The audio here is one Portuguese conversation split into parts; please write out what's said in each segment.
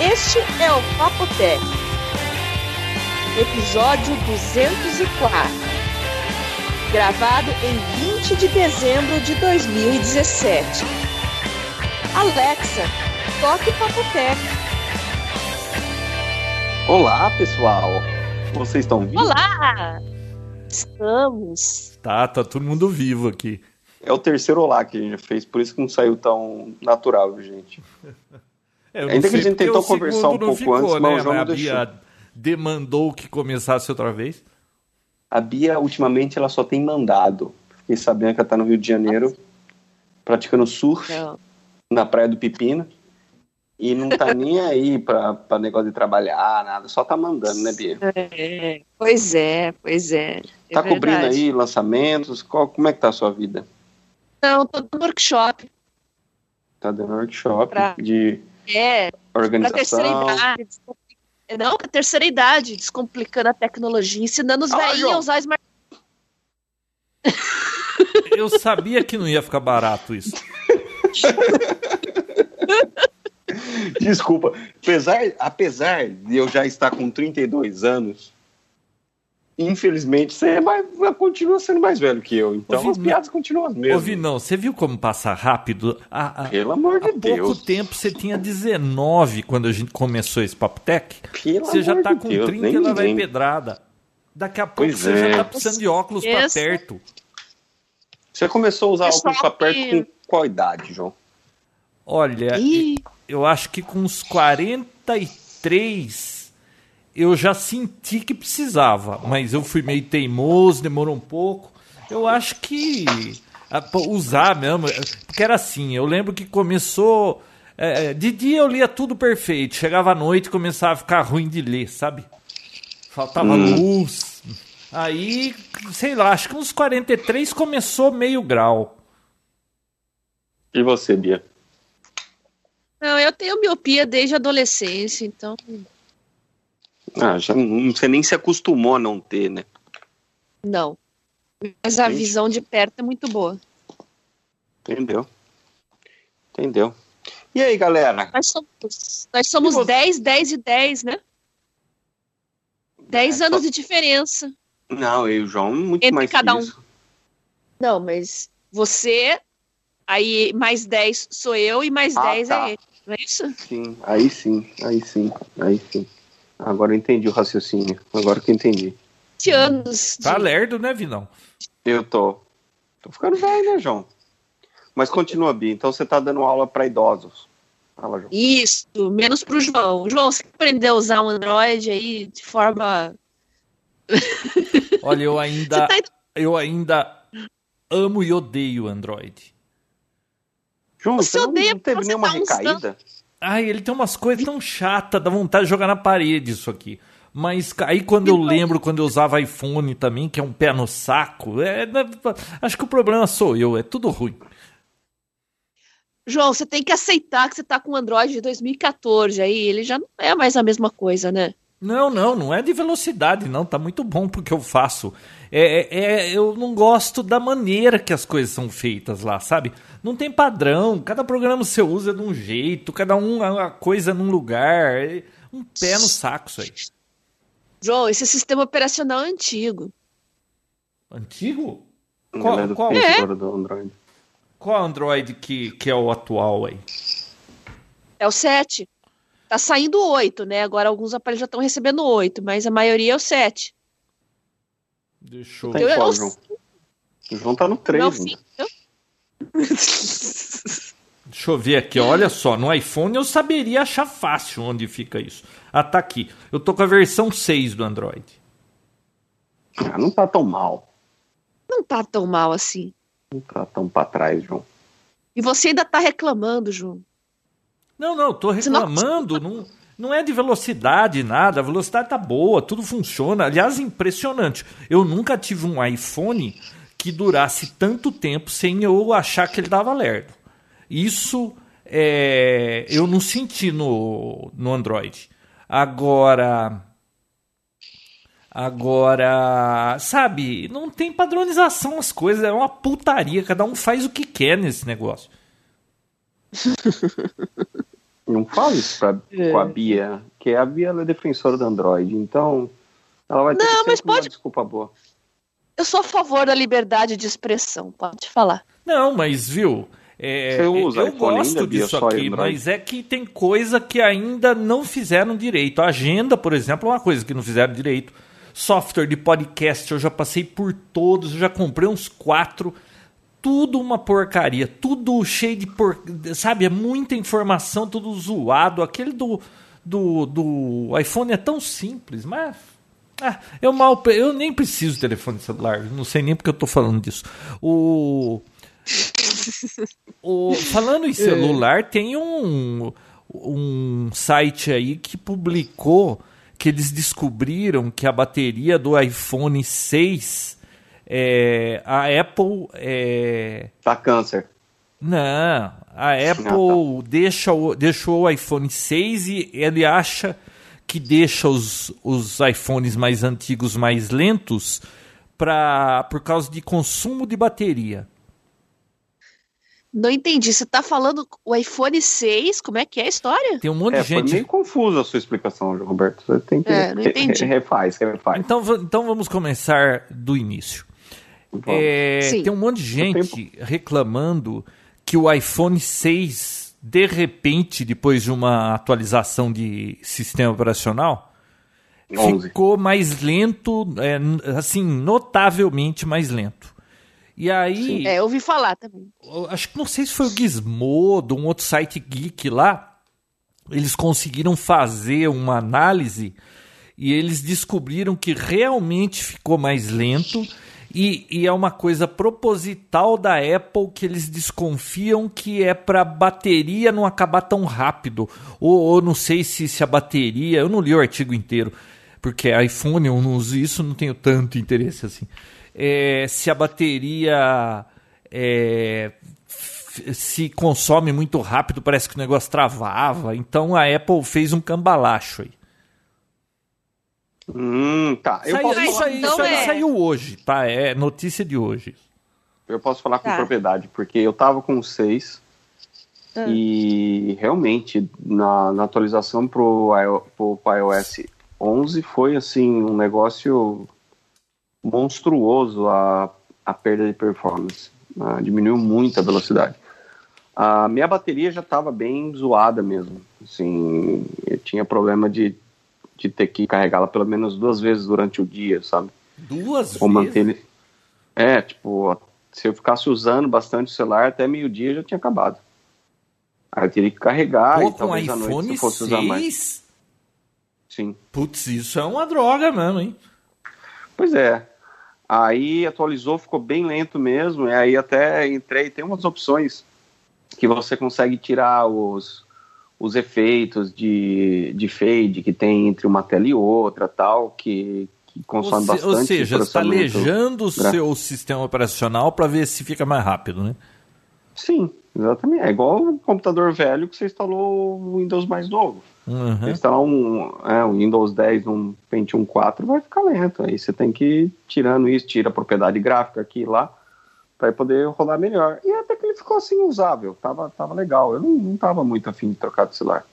Este é o Papo Tech, episódio 204, gravado em 20 de dezembro de 2017. Alexa, toque Papo Tech. Olá, pessoal. Vocês estão vivos? Olá! Estamos. Tá, tá todo mundo vivo aqui. É o terceiro olá que a gente fez, por isso que não saiu tão natural, gente. É, eu Ainda que a gente tentou conversar um pouco ficou, antes, né? mas o João a não Bia demandou que começasse outra vez. A Bia, ultimamente, ela só tem mandado. Fiquei sabendo que ela tá no Rio de Janeiro, praticando surf Não. na Praia do Pepino. E não tá nem aí pra, pra negócio de trabalhar, nada. Só tá mandando, né, Bia? É, pois é, pois é. é Tá cobrindo verdade. aí lançamentos? Qual, como é que tá a sua vida? Não, tô no workshop. Tá dando workshop Pra- de É, pra terceira organização. idade. Não, pra terceira idade, descomplicando a tecnologia, ensinando os Ah, velhinhos a usar smart. Eu sabia que não ia ficar barato isso. Desculpa, apesar, apesar de eu já estar com 32 anos, infelizmente você é mais, continua sendo mais velho que eu. Então Ô, as piadas continuam as mesmas. Ouvi, não, você viu como passa rápido? Há, há- Pelo amor de há pouco Deus. tempo você tinha 19 quando a gente começou esse Papo Tech. Pelo Você já tá de com Deus, 30 nem e ela vai pedrada. Daqui a pouco Pois você é. já tá precisando de óculos pra Isso. perto. Você começou a usar Pessoal óculos pra perto que- com qual idade, João? Olha, Ih, eu acho que com uns 43 eu já senti que precisava, mas eu fui meio teimoso, demorou um pouco. Eu acho que usar mesmo, eh, porque era assim, eu lembro que começou. eh, de dia eu lia tudo perfeito, chegava à noite e começava a ficar ruim de ler, sabe? Faltava Hum. luz. Aí, sei lá, acho que uns 43 começou meio grau. E você, Bia? não, eu tenho miopia desde a adolescência, então. Ah, já não, você nem se acostumou a não ter, né? Não. Mas a Gente. visão de perto é muito boa. Entendeu? Entendeu? E aí, galera? Nós somos, nós somos você? 10, 10 e 10, né? 10 É, anos só- de diferença. Não, eu e o João, muito Entre mais cada um. isso. Não, mas você, aí mais 10 sou eu e mais Ah, 10 tá. é ele. Não é isso? Sim, aí sim, aí sim, aí sim. Agora eu entendi o raciocínio. Agora que eu entendi. 20 anos. de- Tá lerdo, né, Vinão? Eu tô. Tô ficando velho, né, João? Mas continua, Bia. Então você tá dando aula pra idosos. Fala, João. Isso, menos pro João. João, você aprendeu a usar um Android aí de forma. Olha, eu ainda, tá eu ainda amo e odeio Android. João, Você você não, odeia não teve nenhuma tá usando- recaída? Ai, ele tem umas coisas tão chatas, dá vontade de jogar na parede isso aqui. Mas aí quando eu lembro, quando eu usava iPhone também, que é um pé no saco, é, acho que o problema sou eu, é tudo ruim. João, você tem que aceitar que você tá com o Android de 2014 aí. Ele já não é mais a mesma coisa, né? Não, não, não é de velocidade, não. Tá muito bom porque eu faço. É, é- é- eu não gosto da maneira que as coisas são feitas lá, sabe? Não tem padrão. Cada programa você usa de um jeito, cada um a coisa num lugar. É um pé no saco isso aí. João, esse sistema operacional é antigo. Antigo? Qual- é qual- É. do Android. Qual Android que, que é o atual aí? É o 7. Tá saindo o 8, né? Agora alguns aparelhos já estão recebendo o 8, mas a maioria é o 7. Deixa eu Tem Eu- qual, eu- João? O João tá no 3 Não, ainda. sim, eu- Deixa eu ver aqui, olha só, no iPhone eu saberia achar fácil onde fica isso. Ah, tá aqui. Eu tô com a versão 6 do Android. Ah, não tá tão mal. Não tá tão mal assim. Não tá tão pra trás, João. E você ainda tá reclamando, João. Não, não, não- reclamando, não, não é de velocidade nada, a velocidade tá boa, tudo funciona. Aliás, impressionante. Eu nunca tive um iPhone que durasse tanto tempo sem eu achar que ele dava lerdo. Isso é, eu não senti no, no Android. Agora. Agora, sabe, não tem padronização as coisas, é uma putaria, cada um faz o que quer nesse negócio. Não fala isso pra, É. com a Bia, que a Bia ela é defensora do Android, então ela vai ter Não, que mas sempre uma pode- desculpa boa. Eu sou a favor da liberdade de expressão, pode falar. Não, mas viu? é, Você usa eu iPhone gosto ainda, disso aqui, Android? mas é que tem coisa que ainda não fizeram direito. A agenda, por exemplo, é uma coisa que não fizeram direito. Software de podcast, eu já passei por todos, eu já comprei uns quatro. Tudo uma porcaria, tudo cheio de por... sabe, é muita informação, tudo zoado. Aquele do, do, do iPhone é tão simples, mas ah, eu mal, eu nem preciso de telefone celular, não sei nem porque eu tô falando disso. O o, falando em celular, tem um, um site aí que publicou que eles descobriram que a bateria do iPhone 6, é, a Apple. É, Tá câncer. não, a Apple deixa o, deixou o iPhone 6 e ele acha que deixa os, os iPhones mais antigos mais lentos pra, por causa de consumo de bateria. Não entendi. Você tá falando o iPhone 6? Como é que é a história? Tem um monte É, de foi gente meio confusa a sua explicação, Roberto. Você tem que. É, não entendi. re- refaz, refaz. Então, então vamos começar do início. É, tem um monte de gente reclamando que o iPhone 6, de repente, depois de uma atualização de sistema operacional, 11. ficou mais lento, é, assim, notavelmente mais lento. E aí, É, eu ouvi falar também. acho que não sei se foi o Gizmodo, um outro site geek lá, eles conseguiram fazer uma análise e eles descobriram que realmente ficou mais lento e, e é uma coisa proposital da Apple que eles desconfiam que é para bateria não acabar tão rápido ou, ou não sei se, se a bateria, eu não li o artigo inteiro porque iPhone eu não uso isso, não tenho tanto interesse assim. É, se a bateria é, se consome muito rápido, parece que o negócio travava. Então a Apple fez um cambalacho aí. Hum, tá. Eu, Saiu- posso isso aí, então isso aí é. saiu hoje, tá? É notícia de hoje. eu posso falar com Tá. propriedade, porque eu tava com 6 Ah. e realmente na, na atualização pro, pro, pro iOS 11 foi assim um negócio monstruoso a, a perda de performance. Ah, diminuiu muito a velocidade. A minha bateria já estava bem zoada mesmo. Assim, eu tinha problema de, de ter que carregá-la pelo menos duas vezes durante o dia, sabe? Duas Ou vezes? É, tipo, se eu ficasse usando bastante o celular, até meio-dia já tinha acabado. Aí eu teria que carregar Pô, e com talvez à noite se iPhone eu fosse usar mais. 6? Sim. Putz, isso é uma droga mesmo, hein? Pois é. Aí atualizou, ficou bem lento mesmo. E aí até entrei, tem umas opções que você consegue tirar os, os efeitos de, de fade que tem entre uma tela e outra, tal, que, que consome ou, se- bastante. ou seja, você está alejando o seu sistema operacional para ver se fica mais rápido, né? Sim, exatamente. É igual um computador velho que você instalou o Windows mais novo. Uhum. Você instalar um, é, um Windows 10 num Pentium 4 vai ficar lento. Aí você tem que ir tirando isso, tira a propriedade gráfica aqui e lá, para poder rodar melhor. E até que ele ficou assim usável, tava, tava legal. Eu não, não tava muito afim de trocar de celular.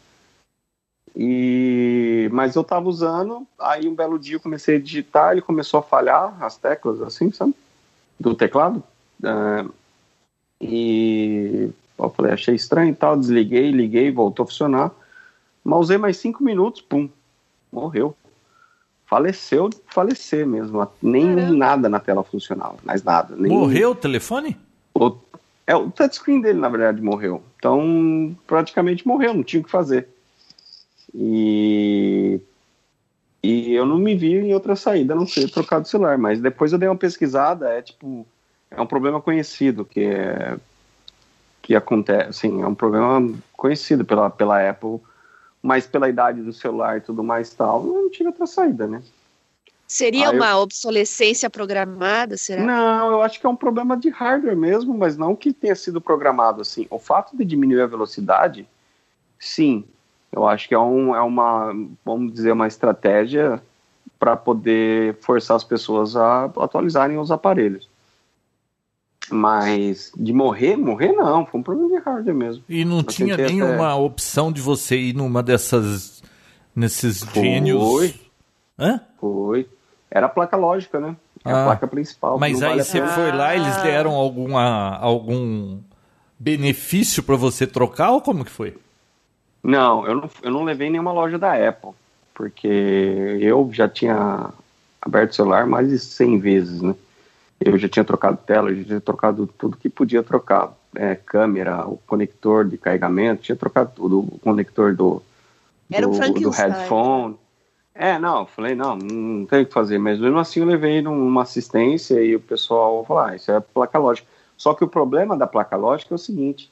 E, mas eu tava usando, aí um belo dia eu comecei a digitar, ele começou a falhar as teclas, assim, sabe? Do teclado. É, e eu falei, achei estranho e tal, desliguei, liguei, voltou a funcionar. Mas usei mais cinco minutos, pum, morreu. Faleceu, de falecer mesmo. Nem Caramba. nada na tela funcionava, mais nada. Nem, Morreu o telefone? O, é, o touchscreen dele, na verdade, morreu. Então, praticamente morreu, não tinha o que fazer. E, e eu não me vi em outra saída, a não ser trocar de celular. Mas depois eu dei uma pesquisada, é tipo, é um problema conhecido, que é que acontece, assim, é um problema conhecido pela, pela Apple, mas pela idade do celular e tudo mais tal, não tive outra saída, né? Seria Ah, eu- uma obsolescência programada, será? Não, eu acho que é um problema de hardware mesmo, mas não que tenha sido programado assim. O fato de diminuir a velocidade, sim, eu acho que é, um, é uma, vamos dizer, uma estratégia para poder forçar as pessoas a atualizarem os aparelhos. Mas de morrer, morrer não, foi um problema de hardware mesmo. E não Eu tinha nenhuma até- opção de você ir numa dessas. nesses Foi. gênios. Hã? Foi. Era a placa lógica, né? É Ah. a placa principal. Mas aí vale você foi lá, eles Ah. deram alguma, algum benefício pra você trocar ou como que foi? Não, eu não, eu não levei nenhuma loja da Apple, porque eu já tinha aberto o celular mais de 100 vezes, né? Eu já tinha trocado tela, eu já tinha trocado tudo que podia trocar. É, câmera, o conector de carregamento, tinha trocado tudo, o conector do, Era um do, headphone. É, não, eu falei, não, não tem o que fazer, mas mesmo assim eu levei numa assistência e o pessoal falou, ah, isso é placa lógica. Só que o problema da placa lógica é o seguinte,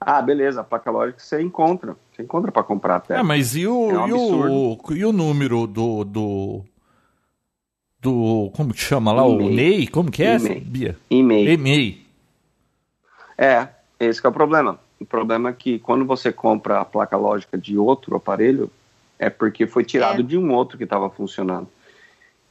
ah, beleza, a placa lógica você encontra, você encontra para comprar até. Ah, mas e o, É um e, o, e o número do, do. Do. Como que chama lá? O E-mail. NEI? Como que é, E-mail. Bia? E-mail. E-mail. É, esse que é o problema. O problema é que quando você compra a placa lógica de outro aparelho, é porque foi tirado É. de um outro que estava funcionando.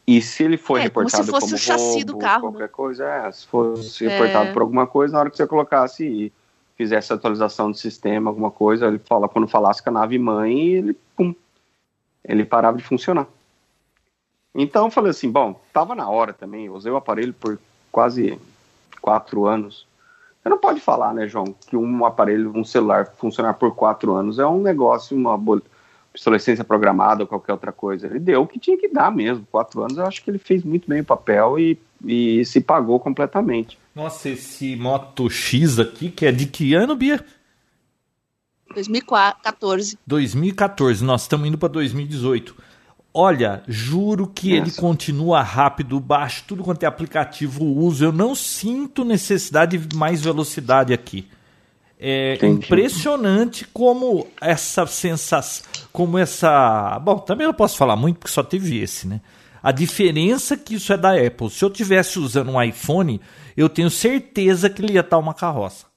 E se ele for É, como reportado se fosse como o chassi do roubo, carro, qualquer coisa, é, se fosse É. reportado por alguma coisa, na hora que você colocasse e fizesse a atualização do sistema, alguma coisa, ele fala, quando falasse com a nave mãe, ele, pum, ele parava de funcionar. Então eu falei assim, bom, tava na hora também, eu usei o aparelho por quase quatro anos. Você não pode falar, né, João, que um aparelho, um celular funcionar por quatro anos é um negócio, uma obsolescência programada ou qualquer outra coisa. Ele deu o que tinha que dar mesmo. Quatro anos, eu acho que ele fez muito bem o papel e, e se pagou completamente. Nossa, esse Moto X aqui, que é de que ano, Bia? 2014. 2014. Nós estamos indo para 2018. Olha, juro que ele Nossa. continua rápido, baixo, tudo quanto é aplicativo uso. Eu não sinto necessidade de mais velocidade aqui. É Entendi. impressionante como essa sensação, como essa. Bom, também não posso falar muito porque só teve esse, né? A diferença que isso é da Apple. Se eu tivesse usando um iPhone, eu tenho certeza que ele ia estar uma carroça.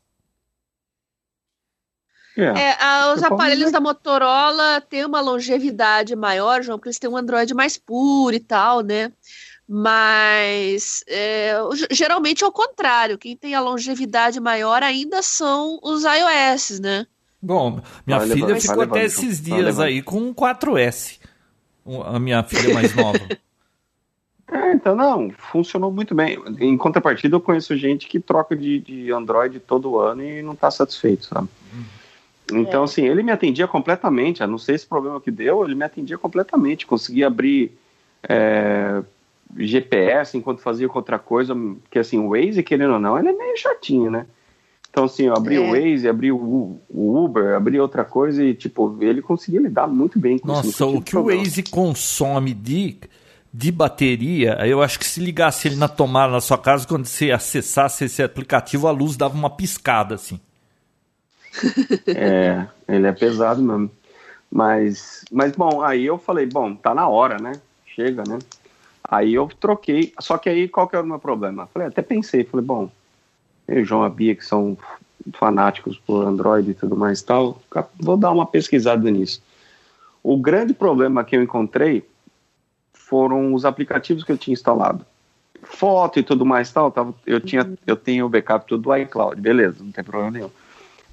É. É, a- os aparelhos da Motorola têm uma longevidade maior, João, porque eles têm um Android mais puro e tal, né? Mas é, geralmente é o contrário. Quem tem a longevidade maior ainda são os iOS, né? Bom, minha Vai filha levando, ficou até levando, esses dias aí com um 4S. Um- A minha filha mais nova. É, então, não, funcionou muito bem. Em contrapartida, eu conheço gente que troca de, de Android todo ano e não está satisfeito, sabe? Então, assim, ele me atendia completamente, a não sei esse problema que deu, ele me atendia completamente. Conseguia abrir é, GPS enquanto fazia outra coisa, que assim, o Waze, querendo ou não, ele é meio chatinho, né? Então, assim, eu abri É. o Waze, abri o, o Uber, abri outra coisa e, tipo, ele conseguia lidar muito bem com isso. Nossa, o que o problema. Waze consome de, de bateria, eu acho que se ligasse ele na tomada na sua casa, quando você acessasse esse aplicativo, a luz dava uma piscada, assim. É, ele é pesado mesmo. Mas, mas bom, aí eu falei, bom, tá na hora, né? Chega, né? Aí eu troquei, só que aí qual que era o meu problema? Falei, até pensei, falei, bom, eu e João e a Bia, que são fanáticos por Android e tudo mais e tal, vou dar uma pesquisada nisso. O grande problema que eu encontrei foram os aplicativos que eu tinha instalado. Foto e tudo mais tal, eu, tinha, eu tenho o backup tudo do iCloud, beleza, não tem problema nenhum.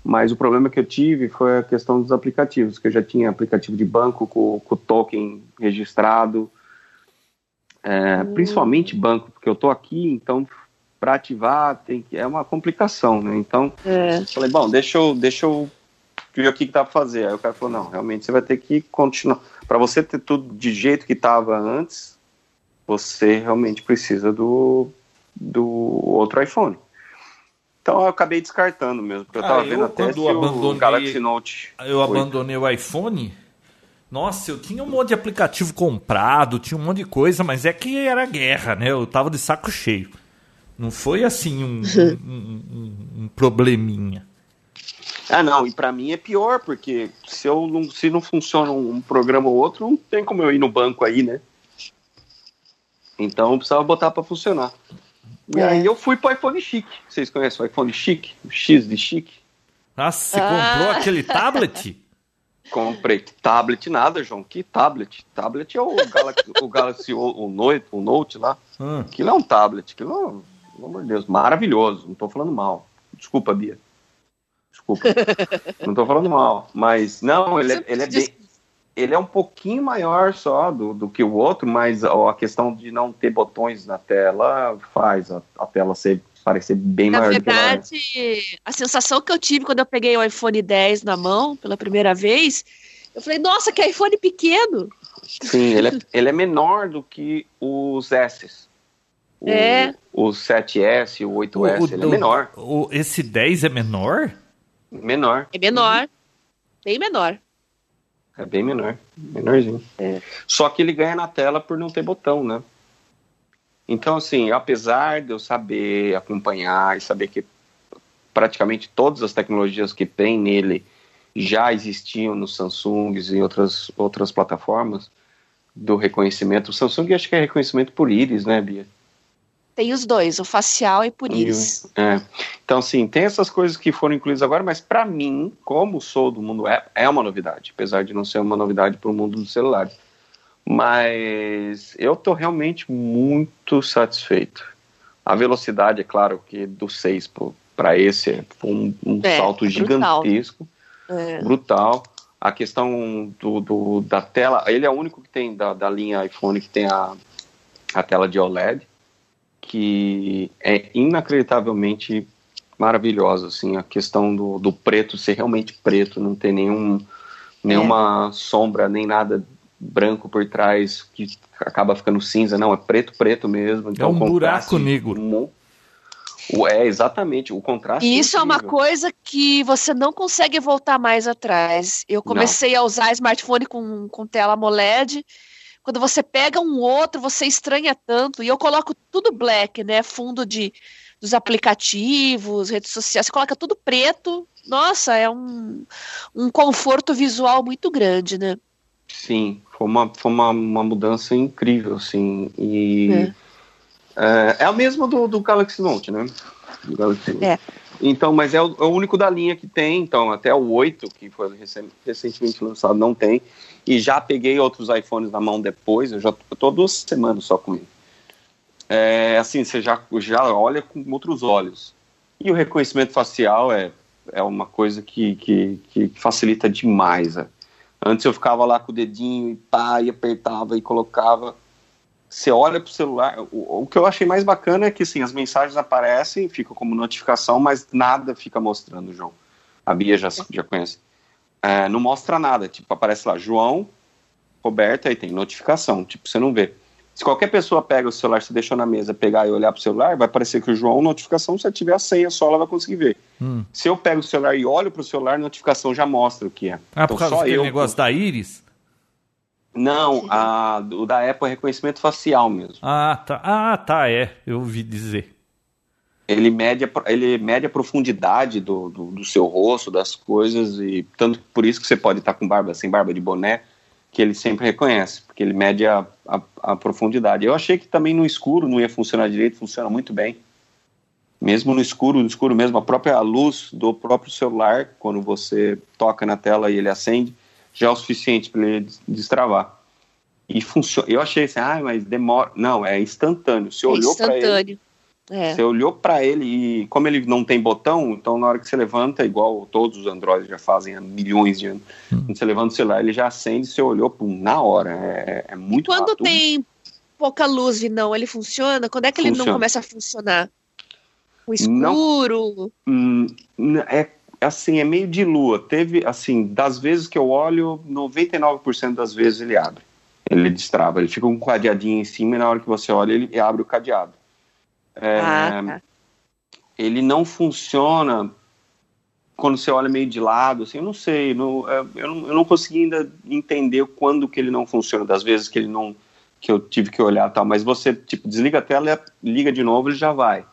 Mas o problema que eu tive foi a questão dos aplicativos, que eu já tinha aplicativo de banco com, com o token registrado, é, principalmente banco, porque eu tô aqui, então para ativar tem que, é uma complicação, né? Então, É. falei, bom, deixa eu, deixa eu ver o que, que dá pra fazer. Aí o cara falou, não, realmente você vai ter que continuar. Para você ter tudo de jeito que estava antes, você realmente precisa do, do outro iPhone. Então eu acabei descartando mesmo, porque eu Ah, tava eu, vendo até quando se o abandonei- Galaxy Note. Eu 8. abandonei o iPhone. Nossa, eu tinha um monte de aplicativo comprado, tinha um monte de coisa, mas é que era guerra, né? Eu tava de saco cheio. Não foi assim um, um- um- um probleminha. Ah, não, e pra mim é pior, porque se, eu não, se não funciona um programa ou outro, não tem como eu ir no banco aí, né? Então eu precisava botar pra funcionar. E É. aí eu fui pro iPhone chique. Vocês conhecem o iPhone chique? O X de chique? Nossa, você Ah. comprou aquele tablet? Comprei tablet nada, João. Que tablet? Tablet é o Galaxy, o, Galaxy o, o Note, o Note lá. Hum. Aquilo é um tablet. Aquilo pelo amor de Deus, maravilhoso, não estou falando mal. Desculpa, Bia. Desculpa. não estou falando mal, mas não, ele, é, ele é bem, ele é um pouquinho maior só do, do que o outro, mas ó, a questão de não ter botões na tela faz a, a tela ser parecer bem na maior verdade, do que ela é. a sensação que eu tive quando eu peguei o iPhone 10 na mão pela primeira vez, eu falei, nossa, que iPhone pequeno. Sim, ele é, ele é menor do que os S. O, É. o 7S, o 8S, ele é menor. o- esse 10 é menor? Menor. É menor, bem menor. É bem menor. Menorzinho. É. Só que ele ganha na tela por não ter botão, né? Então, assim, apesar de eu saber acompanhar e saber que praticamente todas as tecnologias que tem nele já existiam nos Samsungs e outras, outras plataformas do reconhecimento. O Samsung acho que é reconhecimento por íris, né, Bia? Tem os dois, o facial e por íris. É. Então, assim, tem essas coisas que foram incluídas agora, mas para mim, como sou do mundo Apple, é uma novidade, apesar de não ser uma novidade para o mundo dos celulares. Mas eu tô realmente muito satisfeito. A velocidade, é claro, que do 6 para esse é um, um É, salto é brutal. gigantesco, É. brutal. A questão do, do- da tela, ele é o único que tem da, da linha iPhone que tem a, a tela de OLED, que é inacreditavelmente maravilhosa, assim, a questão do, do preto ser realmente preto, não ter nenhum, nenhuma sombra, nem nada branco por trás que acaba ficando cinza, não, é preto, preto mesmo. Então, É um buraco negro. mu- o- É, exatamente, o contraste E isso é uma incrível. coisa que você não consegue voltar mais atrás. Eu comecei a usar smartphone com, com tela AMOLED. Quando você pega um outro, você estranha tanto. E eu coloco tudo black, né? Fundo de, dos aplicativos, redes sociais. Você coloca tudo preto. Nossa, é um, um conforto visual muito grande, né? Sim, foi uma, foi uma, uma mudança incrível, assim, e é, é a mesma do, do Galaxy Note, né? Do Galaxy Note. É. Então, mas é o, é o único da linha que tem, então, até o 8, que foi recen- recentemente lançado, não tem, e já peguei outros iPhones na mão depois, eu já tô duas semanas só com ele. É, assim, você já, já olha com outros olhos. E o reconhecimento facial é, é uma coisa que, que, que facilita demais, né? Antes eu ficava lá com o dedinho e pá, e apertava e colocava. Você olha pro celular. O, o que eu achei mais bacana é que assim, as mensagens aparecem, ficam como notificação, mas nada fica mostrando, João. A Bia já, já conhece. É, não mostra nada. Tipo, aparece lá, João, Roberta, aí tem notificação. Tipo, você não vê. Se qualquer pessoa pega o celular, se deixou na mesa, pegar e olhar pro celular, vai aparecer que o João, notificação, se tiver a senha só, ela vai conseguir ver. Hum. Se eu pego o celular e olho pro celular, notificação já mostra o que é. Ah, por causa daquele negócio da íris? Não, a, o da Apple é reconhecimento facial mesmo. Ah, tá. Ah, tá, é. Eu ouvi dizer. Ele mede, a- ele mede a profundidade do, do, do seu rosto, das coisas, e tanto por isso que você pode estar com barba, sem barba de boné, que ele sempre reconhece, porque ele mede a, a, a profundidade. Eu achei que também no escuro não ia funcionar direito, funciona muito bem. Mesmo no escuro, no escuro mesmo, a própria luz do próprio celular, quando você toca na tela e ele acende, já é o suficiente para ele des- destravar. E funciona. Eu achei assim, ah, mas demora. Não, é instantâneo. Você É olhou para ele, instantâneo. É. você olhou para ele e como ele não tem botão, então na hora que você levanta, igual todos os Androids já fazem há milhões de anos, Hum. quando você levanta o celular, ele já acende, você olhou, pum, na hora. É, é muito Quando rápido. tem pouca luz e não, ele funciona? Quando é que ele não Funciona. começa a funcionar? O escuro? Hum, n- é assim, é meio de lua. Teve, assim, das vezes que eu olho, 99% das vezes ele abre. Ele destrava, ele fica com um cadeadinho em cima e na hora que você olha, ele abre o cadeado. É, Ah, tá. ele não funciona quando você olha meio de lado, assim, eu não sei, não- é, eu, não, eu não consegui ainda entender quando que ele não funciona, das vezes que ele não, que eu tive que olhar tal, mas você, tipo, desliga a tela, liga de novo, ele já vai.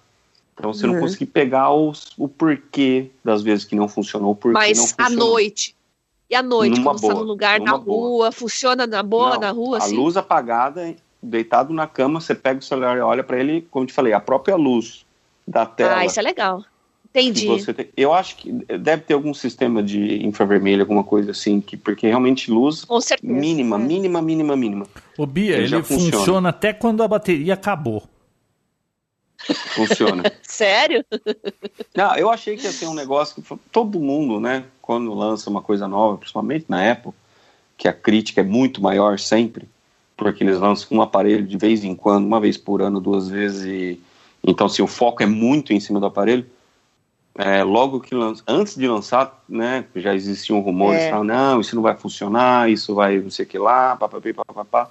Então você não Uhum. conseguir pegar os, o porquê das vezes que não funcionou, o porquê não Mas à funcionou. noite. E à noite, Numa quando você tá boa, num lugar na numa boa. rua, funciona na boa, Não, na rua, a assim? luz apagada, deitado na cama, você pega o celular e olha para ele, como eu te falei, a própria luz da tela. Ah, isso é legal. Entendi. você tem- Eu acho que deve ter algum sistema de infravermelho, alguma coisa assim, que, porque realmente luz Com certeza. mínima, É. mínima, mínima, mínima. Ô, Bia, Ele ele, funciona. funciona. até quando a bateria acabou. Funciona. Sério? Não, eu achei que ia ser um negócio que todo mundo, né, quando lança uma coisa nova, principalmente na Apple, que a crítica é muito maior sempre, porque eles lançam um aparelho de vez em quando, uma vez por ano, duas vezes, e então se o foco é muito em cima do aparelho, é, logo que lança, antes de lançar, né, já existiam rumores, é. não, isso não vai funcionar, isso vai não sei o que lá, papapá, papapá.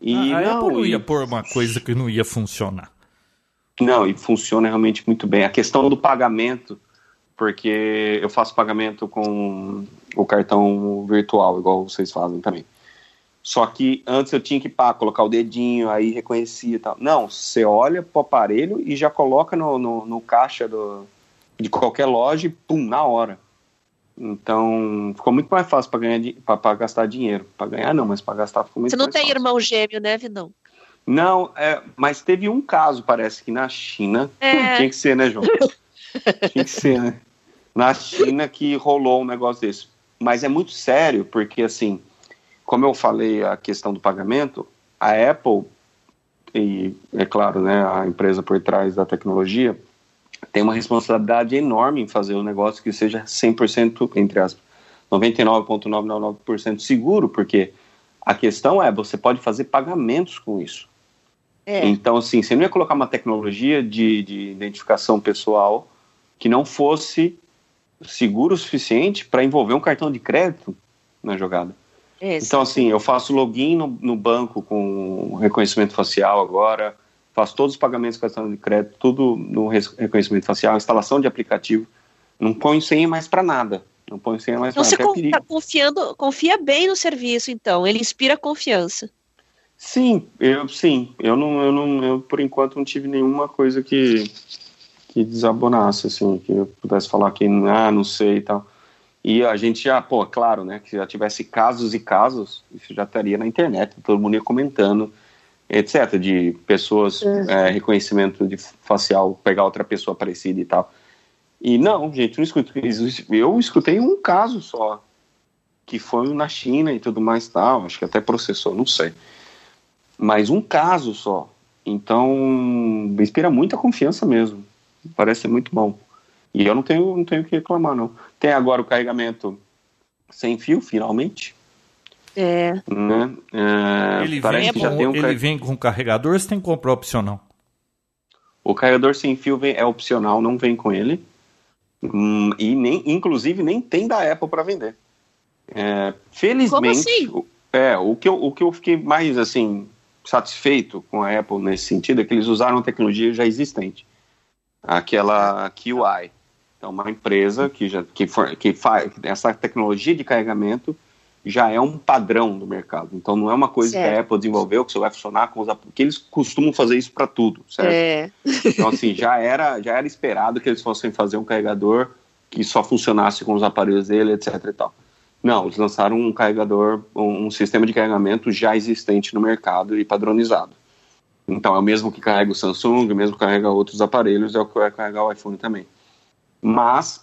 E a, a não, Apple não ia e... pôr uma coisa que não ia funcionar. Não, e funciona realmente muito bem. A questão do pagamento, porque eu faço pagamento com o cartão virtual, igual vocês fazem também. Só que antes eu tinha que pá, colocar o dedinho, aí reconhecia e tal. Não, você olha pro aparelho e já coloca no, no, no caixa do, de qualquer loja e pum, na hora. Então, ficou muito mais fácil para ganhar para gastar dinheiro. Para ganhar não, mas para gastar ficou muito Você não mais tem fácil. irmão gêmeo, né, Vidão? Não, é, mas teve um caso, parece que na China. É. Tinha que ser, né, João? Tinha que ser, né? Na China que rolou um negócio desse. Mas é muito sério, porque assim, como eu falei a questão do pagamento, a Apple, e é claro, né, a empresa por trás da tecnologia, tem uma responsabilidade enorme em fazer um negócio que seja 100%, entre aspas, 99,999% seguro, porque a questão é, você pode fazer pagamentos com isso. É. Então, assim, você não ia colocar uma tecnologia de, de identificação pessoal que não fosse seguro o suficiente para envolver um cartão de crédito na jogada. É, então, assim, eu faço login no, no, banco com reconhecimento facial agora, faço todos os pagamentos com cartão de crédito, tudo no reconhecimento facial, instalação de aplicativo. Não ponho senha mais para nada. Não ponho senha mais então, para nada. Você está confiando, confia bem no serviço, então. Ele inspira confiança. Sim, eu sim. Eu não, eu não, eu por enquanto não tive nenhuma coisa que que desabonasse, assim, que eu pudesse falar que ah, não sei e tal. E a gente já, pô, claro, né, que já tivesse casos e casos, isso já estaria na internet, todo mundo ia comentando, etc, de pessoas, uhum. é, reconhecimento de facial, pegar outra pessoa parecida e tal. E não, gente, não escuto. Eu escutei um caso só, que foi na China e tudo mais tal, acho que até processou, não sei mas um caso só. Então, inspira muita confiança mesmo. Parece ser muito bom. E eu não tenho, não tenho que reclamar, não. Tem agora o carregamento sem fio, finalmente. É. Né? é ele vem, com, um ele car... vem com carregador ou você tem que comprar opcional? O carregador sem fio vem, é opcional, não vem com ele. Hum, e nem, inclusive nem tem da Apple para vender. É, felizmente, Como assim? é, o que, eu, o que eu fiquei mais assim satisfeito com a Apple nesse sentido é que eles usaram tecnologia já existente, aquela QI. Então, uma empresa que já que, for, que faz essa tecnologia de carregamento já é um padrão do mercado. Então, não é uma coisa certo. que a Apple desenvolveu que só vai funcionar com os porque eles costumam fazer isso para tudo, certo? É. Então, assim, já era já era esperado que eles fossem fazer um carregador que só funcionasse com os aparelhos dele, etc. E tal. Não, eles lançaram um carregador, um, sistema de carregamento já existente no mercado e padronizado. Então é o mesmo que carrega o Samsung, o mesmo que carrega outros aparelhos, é o que vai carregar o iPhone também. Mas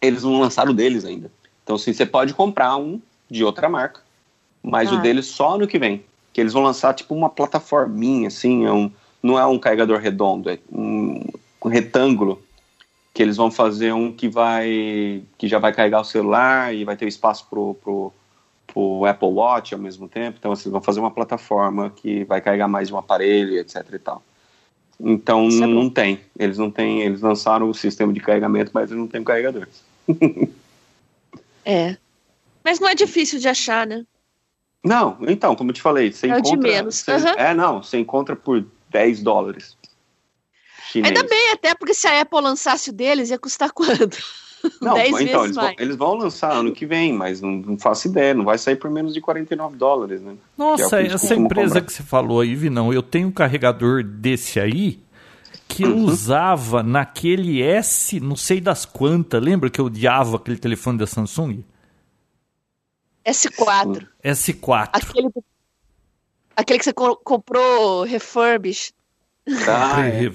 eles não lançaram o deles ainda. Então sim, você pode comprar um de outra marca, mas ah. o deles só no que vem. Que eles vão lançar tipo uma plataforminha, assim, é um, não é um carregador redondo, é um, um retângulo que eles vão fazer um que vai que já vai carregar o celular e vai ter espaço pro, pro, pro Apple Watch ao mesmo tempo. Então, assim, vão fazer uma plataforma que vai carregar mais de um aparelho, etc e tal. Então, é não tem. Eles não têm. Eles lançaram o sistema de carregamento, mas eles não têm carregador. é. Mas não é difícil de achar, né? Não, então, como eu te falei, você é encontra. De menos. Você, uhum. É, não, você encontra por 10 dólares. Chinês. Ainda bem, até porque se a Apple lançasse o deles, ia custar quanto? Não, então, eles vão, eles vão, lançar ano que vem, mas não, não, faço ideia, não vai sair por menos de 49 dólares, né? Nossa, é essa empresa comprar. que você falou aí, Vinão, eu tenho um carregador desse aí que eu uhum. usava naquele S, não sei das quantas, lembra que eu odiava aquele telefone da Samsung? S4. S4. Aquele, aquele que você comprou refurbished. Ah, é.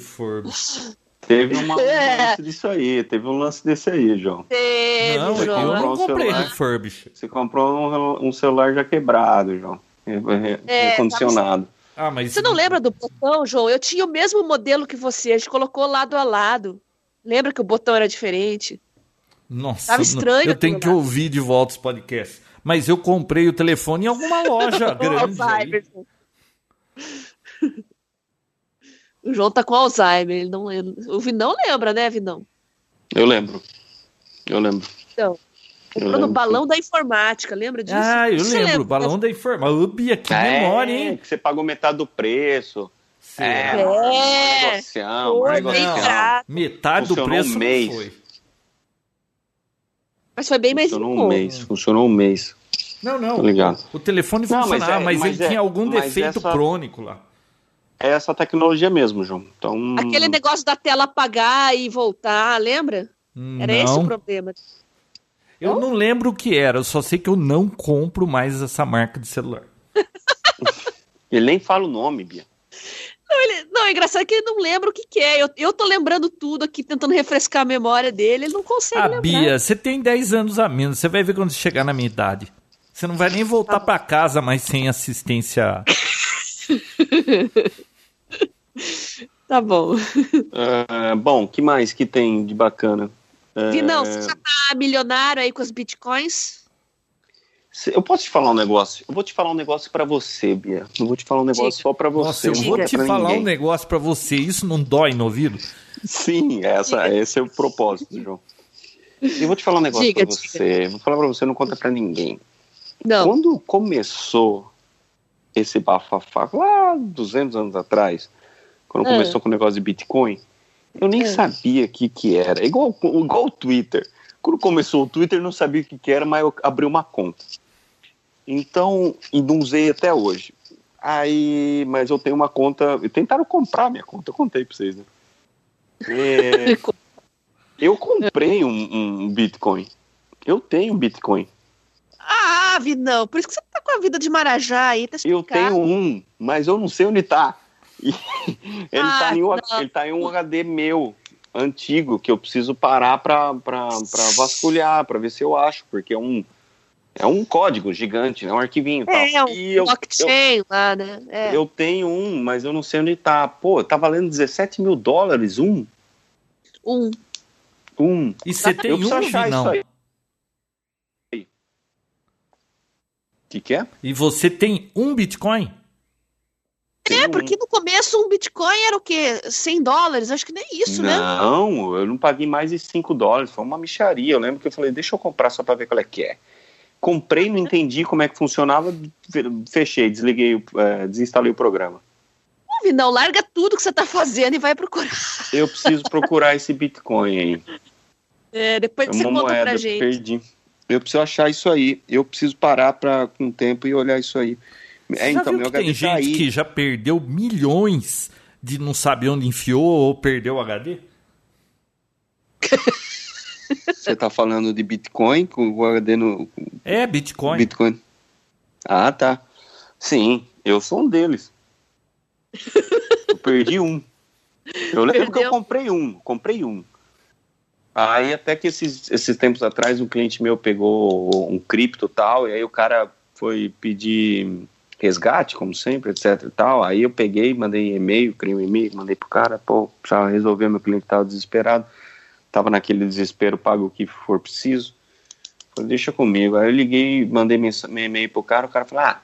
Teve uma, um é. lance disso aí, teve um lance desse aí, João. Teve, não, João. Eu não comprei refurbish. Você comprou um, um, celular já quebrado, João. É, Recondicionado. Ah, mas Você não lembra do botão, João? Eu tinha o mesmo modelo que você, a gente colocou lado a lado. Lembra que o botão era diferente? Nossa, Tava estranho eu tenho que ouvir de volta os podcasts. Mas eu comprei o telefone em alguma loja grande. aí. O João tá com Alzheimer. Ele não, ele- o Vinão lembra, né, Vinão? Eu lembro. Eu lembro. Então, comprou no balão da informática, lembra disso? Ah, eu Você lembro. lembra? Balão da Bia, que memória, É, hein? que você pagou metade do preço. É, Será? É. um negocião, um Foi, negocião. bem barato. Metade do Funcionou um preço mês. não foi. Mas foi bem mais em Funcionou um conta. mês, funcionou um mês. Não, não. Tô ligado. O telefone Não, mas funcionava, é- mas, mas ele é- tinha algum defeito essa- crônico lá. É essa tecnologia mesmo, João. Então, Aquele negócio da tela apagar e voltar, lembra? Era esse o não, problema. eu não lembro o que era. Eu só sei que eu não compro mais essa marca de celular. ele nem fala o nome, Bia. Não, ele, não, é engraçado que ele não lembra o que, que é. Eu, eu tô lembrando tudo aqui, tentando refrescar a memória dele, ele não consegue Ah, lembrar. Bia, você tem 10 anos a menos. Você vai ver quando você chegar na minha idade. Você não vai nem voltar pra casa mais sem assistência. Tá bom. Ah, bom, que mais que tem de bacana? Ah, Vinão, você já tá milionário aí com os bitcoins? Eu posso te falar um negócio? Eu vou te falar um negócio pra você, Bia. Eu vou te falar um negócio Diga. só pra você. Nossa, eu vou contar te falar um ninguém. negócio pra você. Isso não dói no ouvido? Sim, essa, esse é o propósito, João. Eu vou te falar um negócio Diga, pra diga. você. Vou falar pra você, não conta pra ninguém. Não. Quando começou esse bafafá, lá 200 anos atrás, quando Ah. começou com o negócio de Bitcoin, eu nem Ah. sabia o que que era. Igual, igual o Twitter. Quando começou o Twitter, eu não sabia o que que era, mas eu abri uma conta. Então, e não usei até hoje. Aí, mas eu tenho uma conta. Tentaram comprar minha conta, eu contei pra vocês, né? É, eu comprei um, um Bitcoin. Eu tenho Bitcoin. Ah, Vinão, por isso que você tá com a vida de Marajá aí, tá Eu explicado. tenho um, mas eu não sei onde tá. Ele, Ah, tá em um, ele tá em um HD meu, antigo, que eu preciso parar pra, pra, pra vasculhar, pra ver se eu acho, porque é um, é um código gigante, é um arquivinho e tal. É, um e eu, eu, blockchain lá, né? É. eu tenho um, mas eu não sei onde tá. Pô, tá valendo 17 mil dólares um? Um. Um. E você tem eu um, preciso achar não? isso aí. Que, que é? E você tem um Bitcoin? É, porque no começo um Bitcoin era o quê? 100 dólares? Acho que nem isso, né? Não, eu não paguei mais de 5 dólares, foi uma micharia. Eu lembro que eu falei, deixa eu comprar só pra ver qual é que é. Comprei, não entendi como é que funcionava, fechei, desliguei, o- é, desinstalei o programa. Ô, Vinão, larga tudo que você tá fazendo e vai procurar. Eu preciso procurar esse Bitcoin aí. É, depois É você conta moeda, pra gente. perdi. Eu preciso achar isso aí. Eu preciso parar pra, com o tempo e olhar isso aí. Você É, já então, viu meu que tem tá gente aí. que já perdeu milhões de não saber onde enfiou ou perdeu o HD? Você tá falando de Bitcoin com o HD no, É, Bitcoin. Bitcoin. Ah, tá. Sim, eu sou um deles. eu perdi um. Eu lembro que eu Perdeu. comprei um, comprei um. Aí até que esses, esses tempos atrás um cliente meu pegou um cripto tal, e aí o cara foi pedir resgate, como sempre, etc e tal. Aí eu peguei, mandei e-mail, criei um e-mail, mandei pro cara, pô, precisava resolver, meu cliente tava desesperado. Tava naquele desespero, pago o que for preciso. Falei, deixa comigo. Aí eu liguei, mandei meu e-mail pro cara, o cara falou, ah,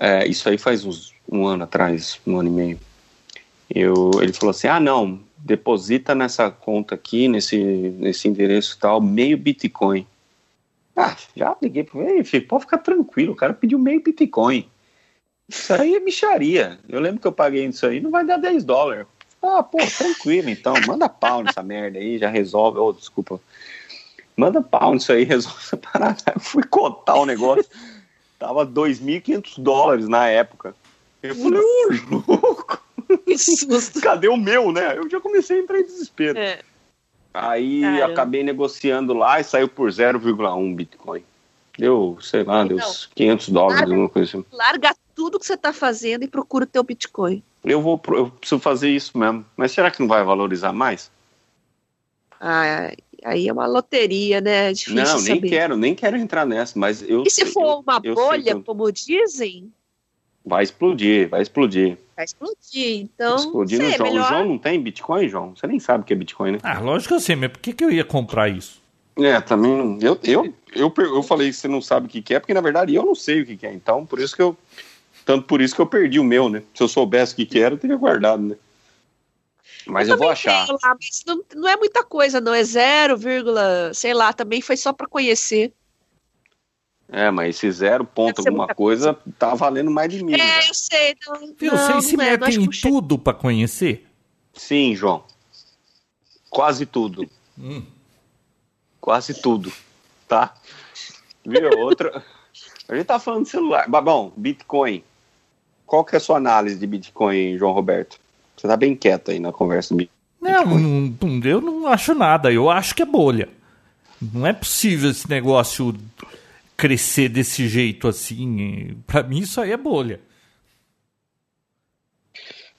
é, isso aí faz uns, um ano atrás, um ano e meio. Eu, ele falou assim, ah, não, deposita nessa conta aqui, nesse, nesse endereço tal, meio Bitcoin. Ah, já liguei para ele, pode ficar tranquilo, o cara pediu meio Bitcoin. Isso aí é micharia. Eu lembro que eu paguei isso aí, não vai dar 10 dólares. Ah, pô, tranquilo então, manda pau nessa merda aí, já resolve. Oh, desculpa. Manda pau nisso aí, resolve essa parada. Eu fui cotar o negócio, tava 2.500 dólares na época. Eu falei, ô louco, Que susto. cadê o meu, né? Eu já comecei a entrar em desespero. É. Aí Caramba. acabei negociando lá e saiu por 0,1 Bitcoin. Deu, sei lá, deu Então, uns 500 dólares, larga- alguma coisa assim. Larga tudo que você tá fazendo e procura o teu Bitcoin. Eu, vou, eu preciso fazer isso mesmo. Mas será que não vai valorizar mais? Ah, aí é uma loteria, né? É difícil não, nem saber. quero, nem quero entrar nessa, mas eu E se for eu- uma eu bolha, eu- como dizem, Vai explodir, vai explodir. Vai explodir. Então, explodir no sei, João. melhor... O João não tem Bitcoin, João? Você nem sabe o que é Bitcoin, né? Ah, lógico que eu sei, mas por que, que eu ia comprar isso? É, também. Eu, eu, eu, eu falei que você não sabe o que, que é, porque na verdade eu não sei o que, que é. Então, por isso que eu. Tanto por isso que eu perdi o meu, né? Se eu soubesse o que, que era, eu teria guardado, né? Mas eu, vou também achar. lá, mas não, não é muita coisa, não. É 0, sei lá, também foi só pra conhecer. É, mas esse zero ponto alguma muita coisa tá valendo mais de mil. É, já. eu sei. Não, Viu? não, Vocês se não é, acho metem em tudo pra conhecer? Sim, João. Quase tudo. Hum. Quase tudo. Tá? Viu? Outra. A gente tá falando de celular. Mas, Bom, Bitcoin. Qual que é a sua análise de Bitcoin, João Roberto? Você tá bem quieto aí na conversa. do não, não, eu não acho nada. Eu acho que é bolha. Não é possível esse negócio crescer desse jeito assim. Pra mim, isso aí é bolha.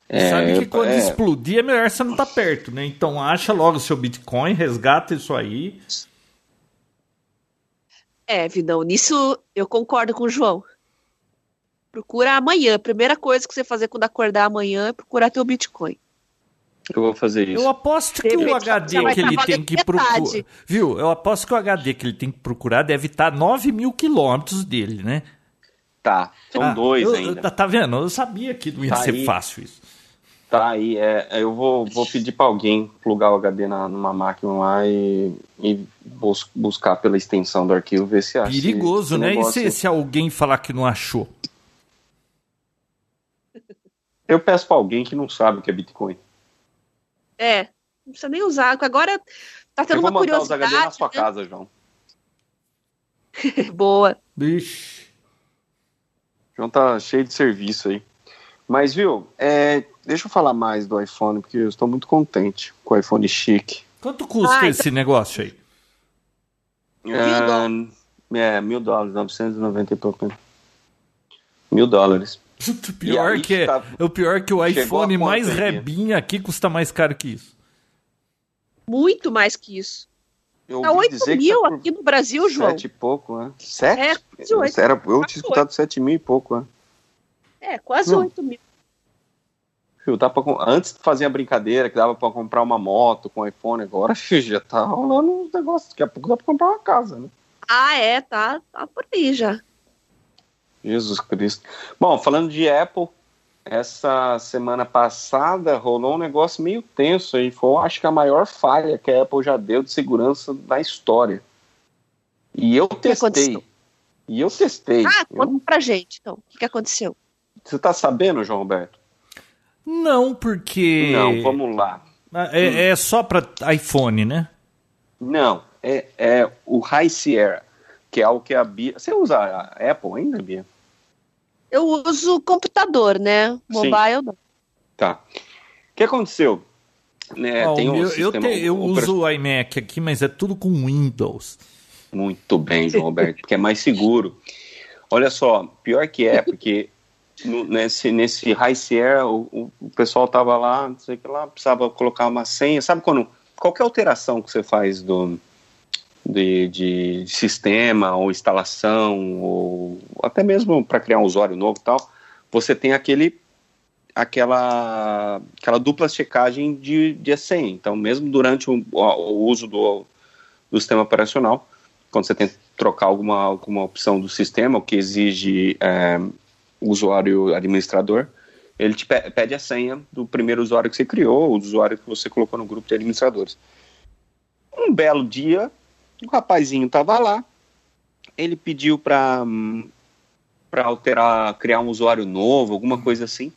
É, Sabe que quando é. explodir é melhor você não estar perto, né? Então acha logo seu Bitcoin, resgata isso aí. É, Vidão, nisso eu concordo com o João. Procura amanhã. Primeira coisa que você fazer quando acordar amanhã é procurar teu Bitcoin. Eu vou fazer isso. Eu aposto que o HD que ele tem que procurar. Viu? Eu aposto que o HD que ele tem que procurar deve estar 9 mil quilômetros dele, né? Tá, são Ah, dois eu- ainda. Tá, tá vendo? Eu sabia que não ia Tá ser aí. fácil isso. Tá aí, é, eu vou, vou pedir pra alguém plugar o HD na, numa máquina lá e, e bus- buscar pela extensão do arquivo, ver se acha. Perigoso, esse né? E se, se alguém falar que não achou? Eu peço pra alguém que não sabe o que é Bitcoin. É, não precisa nem usar. Agora tá Eu tendo vou uma mandar os curiosidade. HD na sua né? casa, João. Boa. Bicho. João tá cheio de serviço aí. Mas, viu, é, deixa eu falar mais do iPhone, porque eu estou muito contente com o iPhone chique. Quanto custa Ah, esse negócio aí? dólares. É, mil dólares, 990 e pouco. né? Mil dólares. O pior, aí que é, tá- o pior que o iPhone mais rebinha aqui custa mais caro que isso. Muito mais que isso. Eu Tá ouvi 8 dizer mil que tá aqui no Brasil, João. sete e pouco, né? Sete? É, quase oito. Era, eu tinha escutado sete mil e pouco, né? É, quase Não. 8 mil. Viu, dá pra Antes fazia brincadeira que dava pra comprar uma moto com iPhone, agora filho, já tá rolando uns negócios. Daqui a pouco dá pra comprar uma casa, né? Ah, é, tá, tá por aí já. Jesus Cristo. Bom, falando de Apple, essa semana passada rolou um negócio meio tenso aí. Foi, acho que a maior falha que a Apple já deu de segurança na história. E eu testei. aconteceu? E eu testei. Ah, Eu- conta pra gente, então. O que, que aconteceu? Você tá sabendo, João Roberto? Não, porque. Não, vamos lá. É, é só pra iPhone, né? Não, é, é o High Sierra, que é o que a Bia. Você usa a Apple ainda, Bia? Eu uso computador, né? Mobile não. Tá. O que aconteceu? Né, o tem um meu- eu sistema te- eu opera- uso o iMac aqui, mas é tudo com Windows. Muito bem, João Roberto, porque é mais seguro. Olha só, pior que é, porque no- nesse, nesse High Sierra o, o- o pessoal tava lá, não sei o que lá, precisava colocar uma senha. Sabe quando. Qualquer alteração que você faz do, de, de sistema ou instalação, ou até mesmo para criar um usuário novo e tal, você tem aquele aquela, aquela dupla checagem de, de senha. Então, mesmo durante o, o uso do, do sistema operacional, quando você tenta trocar alguma, alguma opção do sistema, o que exige é, usuário administrador, ele te pe- pede a senha do primeiro usuário que você criou, ou do usuário que você colocou no grupo de administradores. Um belo dia, o rapazinho estava lá, ele pediu para para alterar, criar um usuário novo, alguma coisa assim,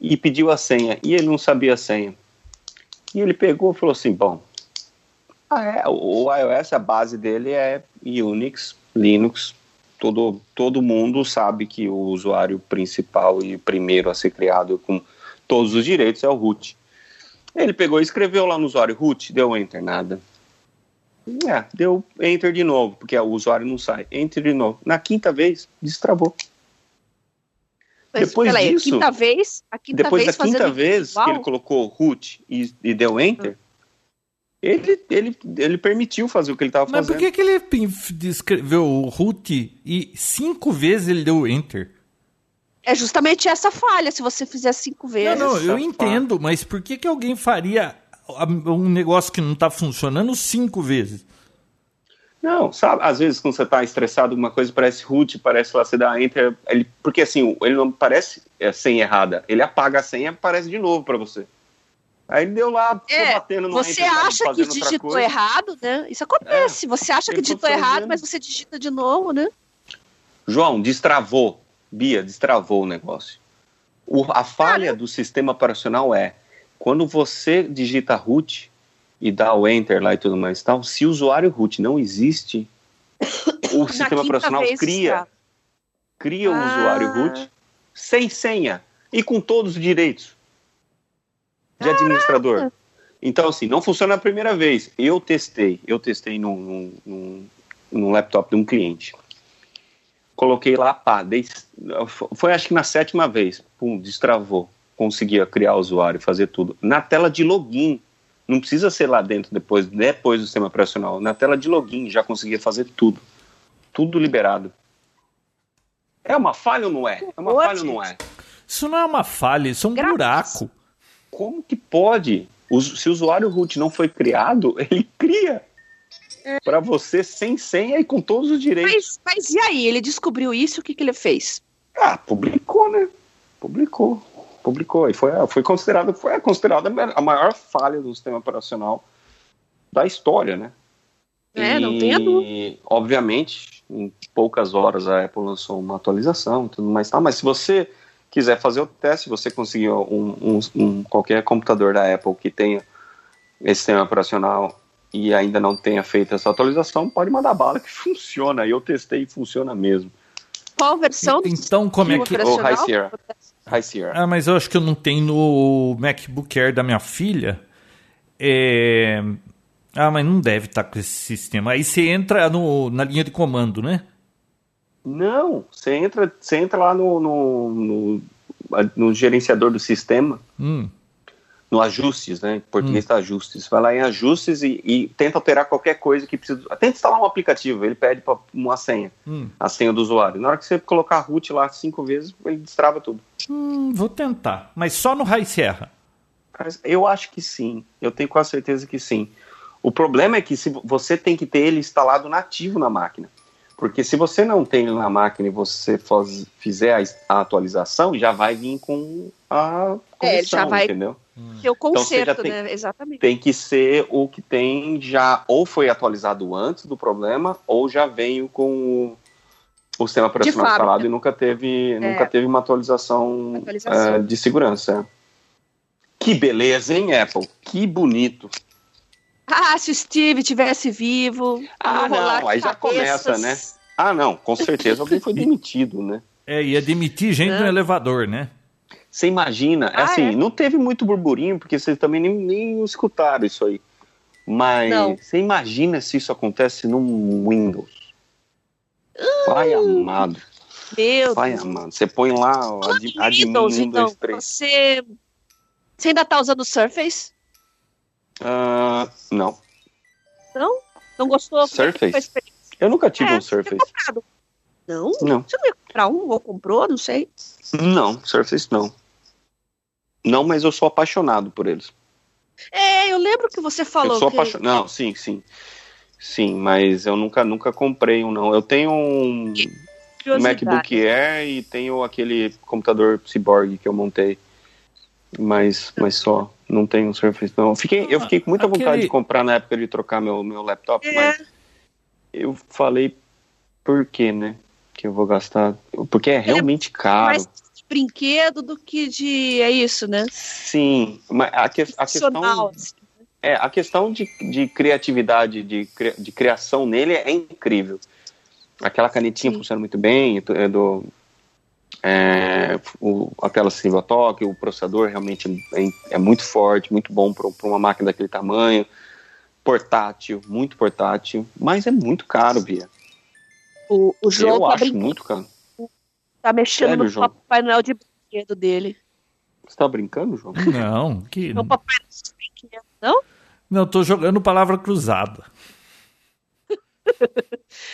e pediu a senha, e ele não sabia a senha. E ele pegou e falou assim, bom, ah, é, o iOS, a base dele é Unix, Linux. Todo, todo mundo sabe que o usuário principal e primeiro a ser criado com todos os direitos é o root. Ele pegou e escreveu lá no usuário root, deu enter, nada. É, deu enter de novo, porque o usuário não sai. Enter de novo. Na quinta vez, destravou. Mas, Depois peraí, disso- a quinta vez, a quinta Depois vez da quinta vez igual? que ele colocou root e, e deu enter, ele, ele, ele permitiu fazer o que ele estava Mas fazendo. por que, que ele escreveu o root e cinco vezes ele deu enter? É justamente essa falha, se você fizer cinco vezes. Não, não, eu Essa entendo, mas por que, que alguém faria um negócio que não tá funcionando cinco vezes? Não, sabe, às vezes quando você tá estressado, alguma coisa parece root, parece lá, você dá enter, ele, porque assim, ele não parece é, senha errada, ele apaga a senha e aparece de novo pra você. Aí ele deu lá, É, batendo no Você enter, acha que digitou errado, né? Isso acontece. você acha que digitou errado, mas você digita de novo, né? João, destravou. Bia, destravou o negócio. O- a falha do sistema operacional é quando você digita root e dá o enter lá e tudo mais e tal, se o usuário root não existe, o sistema operacional cria, tá? cria o Ah. usuário root sem senha e com todos os direitos de administrador. Então, assim, não funciona a primeira vez. Eu testei, eu testei num, num, num, num laptop de um cliente. Coloquei lá, pá, dei, foi acho que na sétima vez, pum, destravou. Conseguia criar o usuário, fazer tudo. Na tela de login, não precisa ser lá dentro depois, depois do sistema operacional. Na tela de login já conseguia fazer tudo. Tudo liberado. É uma falha ou não é? É uma Boa, falha ou não é? Isso não é uma falha, isso é um Grátis. buraco. Como que pode? O- se o usuário root não foi criado, ele cria para você sem senha e com todos os direitos. Mas, mas e aí? Ele descobriu isso, o que, que ele fez? Ah, publicou, né? Publicou. Publicou. E foi, foi considerado, foi considerada a maior falha do sistema operacional da história, né? É, e, não tenha dúvida. Obviamente, em poucas horas a Apple lançou uma atualização e tudo mais. Tá? Mas se você quiser fazer o teste, você conseguir um, um- um- qualquer computador da Apple que tenha esse sistema operacional e ainda não tenha feito essa atualização, pode mandar bala que funciona. Eu testei e funciona mesmo. Qual versão do Então, como é sistema que. Operacional? Sierra. High Sierra. Ah, mas eu acho que eu não tenho no MacBook Air da minha filha. É... Ah, mas não deve estar com esse sistema. Aí você entra no, na linha de comando, né? Não, você entra, você entra lá no, no, no, no gerenciador do sistema, Hum. No ajustes, né? Em português está ajustes. Vai lá em ajustes e, e tenta alterar qualquer coisa que precisa. Tenta instalar um aplicativo, ele pede pra, uma senha, Hum. a senha do usuário. Na hora que você colocar root lá cinco vezes, ele destrava tudo. Hum, vou tentar. Mas só no Sierra. Mas Eu acho que sim, eu tenho quase certeza que sim. O problema é que se você tem que ter ele instalado nativo na máquina. Porque se você não tem na máquina e você faz- fizer a, a atualização, já vai vir com a É, correção, já vai- entendeu? Que é o Então, já conserto, tem- né? Exatamente. Tem que ser o que tem já ou foi atualizado antes do problema ou já veio com o, o sistema operacional instalado e nunca teve, nunca teve uma atualização, Atualização. eh, de segurança. Que beleza, hein, Apple? Que bonito. Ah, se o Steve tivesse vivo. Ah, não, aí já cabeças. começa, né? Ah, não, com certeza alguém foi demitido, né? É, ia demitir gente no Ah. elevador, né? Você imagina, Ah, assim, é? não teve muito burburinho, porque vocês também nem, nem escutaram isso aí. Mas Não. você imagina se isso acontece no Windows. Pai amado, Meu pai Deus. amado. Você põe lá, admin Windows, 1, então, 2, 3. você... você ainda tá usando o Surface? Ah, não, Não? Não gostou? É Surface? eu nunca tive É, um Surface. Não? Não, Você não ia comprar um ou comprou? Não sei. não, Surface não. Não, mas eu sou apaixonado por eles. É, eu lembro que você falou eu sou que... apaixonado. Não, sim, sim. Sim, mas eu nunca, nunca comprei um, não. Eu tenho um. MacBook Air e tenho aquele computador Cyborg que eu montei. Mas, mas só. Não tenho um Surface, não. Eu fiquei, eu fiquei com muita Aquele- vontade de comprar na época de trocar meu, meu laptop, É. mas eu falei por quê, né? Que eu vou gastar. Porque é realmente caro. Mais de brinquedo do que de... É isso, né? Sim, mas a, que, a questão. Assim. É, a questão de, de criatividade, de, de criação nele é incrível. Aquela canetinha Sim. funciona muito bem, é do, é, o, aquela Silva Toque, o processador realmente é, é muito forte, muito bom para uma máquina daquele tamanho, portátil, muito portátil, mas é muito caro, Bia. O, o João Eu tá, acho brincando, muito caro. tá mexendo Sério, no João? Papai Noel de brinquedo dele. Você tá brincando, João? Não, que. Não, Papai Noel de brinquedo, não? Não, tô jogando palavra cruzada.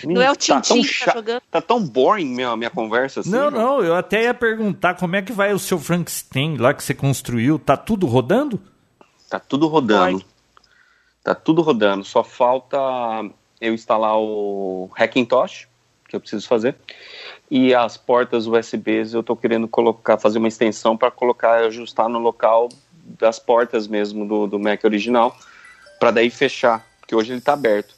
Não é o Tá Tintin tão, que tá jogando. tá tão boring minha, minha conversa assim. Não, João. não, eu até ia perguntar como é que vai o seu Frankenstein lá que você construiu. Tá tudo rodando? Tá tudo rodando. Tá tudo rodando. Só falta eu instalar o Hackintosh, que eu preciso fazer. E as portas USBs eu tô querendo colocar, fazer uma extensão para colocar, ajustar no local das portas mesmo do, do Mac original, para daí fechar, porque hoje ele tá aberto.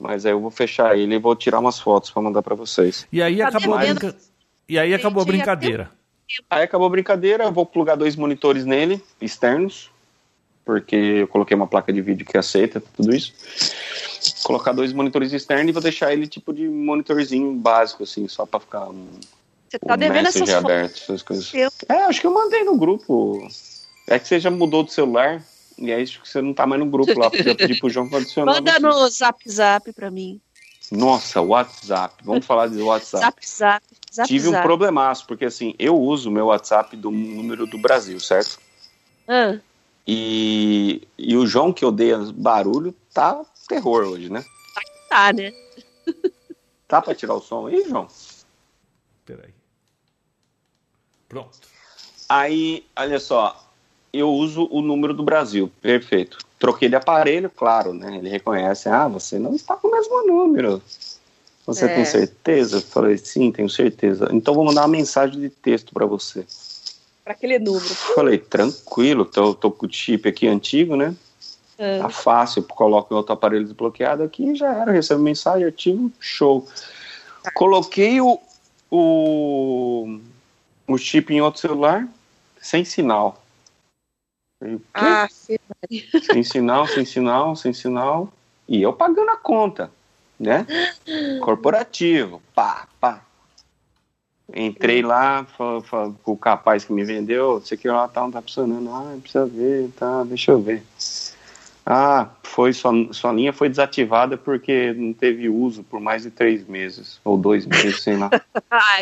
Mas aí eu vou fechar ele e vou tirar umas fotos para mandar para vocês. E aí Tá acabou a brinca... E aí acabou a brincadeira. Aí acabou a brincadeira, eu vou plugar dois monitores nele, externos, porque eu coloquei uma placa de vídeo que aceita tudo isso. Colocar dois monitores externos e vou deixar ele tipo de monitorzinho básico, assim, só pra ficar um, Você tá o devendo essas Messenger fotos. aberto, essas coisas. Eu- É, acho que eu mandei no grupo. É que você já mudou do celular, e aí acho que você não tá mais no grupo lá, porque eu pedi pro João adicionar. Manda você. no zap zap pra mim. Nossa, WhatsApp. Vamos falar de WhatsApp. Zap zap. Zap Tive um problemaço, porque assim, eu uso o meu WhatsApp do número do Brasil, certo? Ah, E, e o João, que odeia barulho, tá terror hoje, né? tá, né? Tá pra tirar o som aí, João? Peraí. Pronto. Aí, olha só, eu uso o número do Brasil, perfeito. Troquei de aparelho, claro, né? Ele reconhece, ah, você não está com o mesmo número. Você É. tem certeza? Eu falei, sim, tenho certeza. Então vou mandar uma mensagem de texto para você. Pra aquele número. Falei, tranquilo, tô, tô com o chip aqui antigo, né? Tá Ah, fácil, coloco em outro aparelho desbloqueado aqui e já era. Recebo mensagem, artigo, show. Coloquei o, o, o chip em outro celular, sem sinal. O quê? ah, Fê, Sem sinal, sem sinal, sem sinal. E eu pagando a conta, né? Corporativo, pá, pá. Entrei lá, fa- fa- com o capaz que me vendeu, sei que lá tá, não tá funcionando. Ah, precisa ver, tá, deixa eu ver. Ah, foi, sua, sua linha foi desativada porque não teve uso por mais de três meses, ou dois meses, sei lá.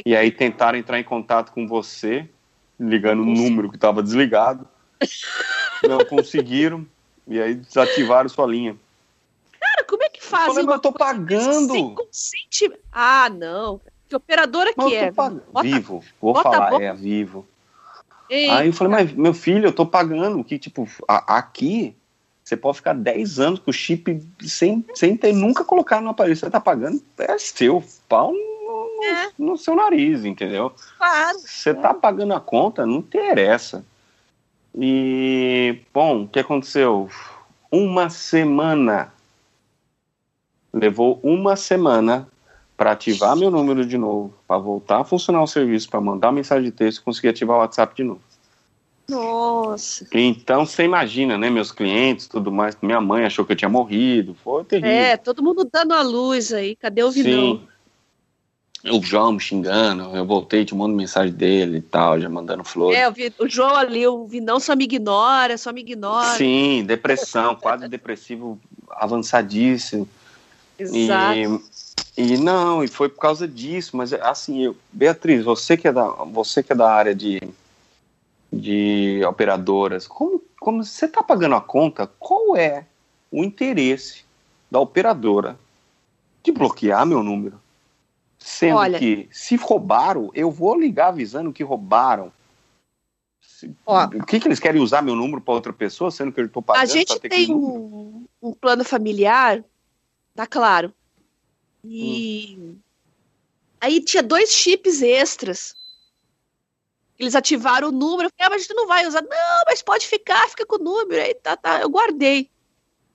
E aí tentaram entrar em contato com você, ligando no número que estava desligado. Não conseguiram. E aí desativaram sua linha. cara, como é que faz? Falei, mas eu tô pagando. Sem consentimento. Ah, não. Que operadora Mas que é? Bota- Vivo, vou a falar, é vivo. Ei, Aí eu falei, mas meu filho, eu tô pagando. Que tipo, a- aqui você pode ficar 10 anos com o chip sem, sem ter nunca colocado no aparelho. Você tá pagando, é seu. Pau no, É. no seu nariz, entendeu? claro. Você tá pagando a conta, não interessa. E, bom, o que aconteceu? Uma semana. Levou uma semana para ativar meu número de novo, para voltar a funcionar o serviço, para mandar mensagem de texto e conseguir ativar o WhatsApp de novo. Nossa. Então, você imagina, né? Meus clientes, tudo mais. Minha mãe achou que eu tinha morrido. Foi terrível. É, todo mundo dando a luz aí. Cadê o Vinão? Sim. O João me xingando, eu voltei, te mando mensagem dele e tal, já mandando flores. É, o, Vi- o João ali, o Vinão só me ignora, só me ignora. Sim, depressão, quadro depressivo avançadíssimo. Exato. E, e não, e foi por causa disso, mas assim, eu, Beatriz, você que é da, você que é da área de, de operadoras, como, como você está pagando a conta, qual é o interesse da operadora de bloquear meu número? Sendo Olha. que se roubaram, eu vou ligar avisando que roubaram. Se- Ó. o que, que eles querem usar meu número para outra pessoa, sendo que eu estou pagando? A gente tem um, um plano familiar, tá claro. E Hum. aí tinha dois chips extras. Eles ativaram o número. Eu falei, ah, mas a gente não vai usar. Não, mas pode ficar, fica com o número. Aí tá, tá. Eu guardei.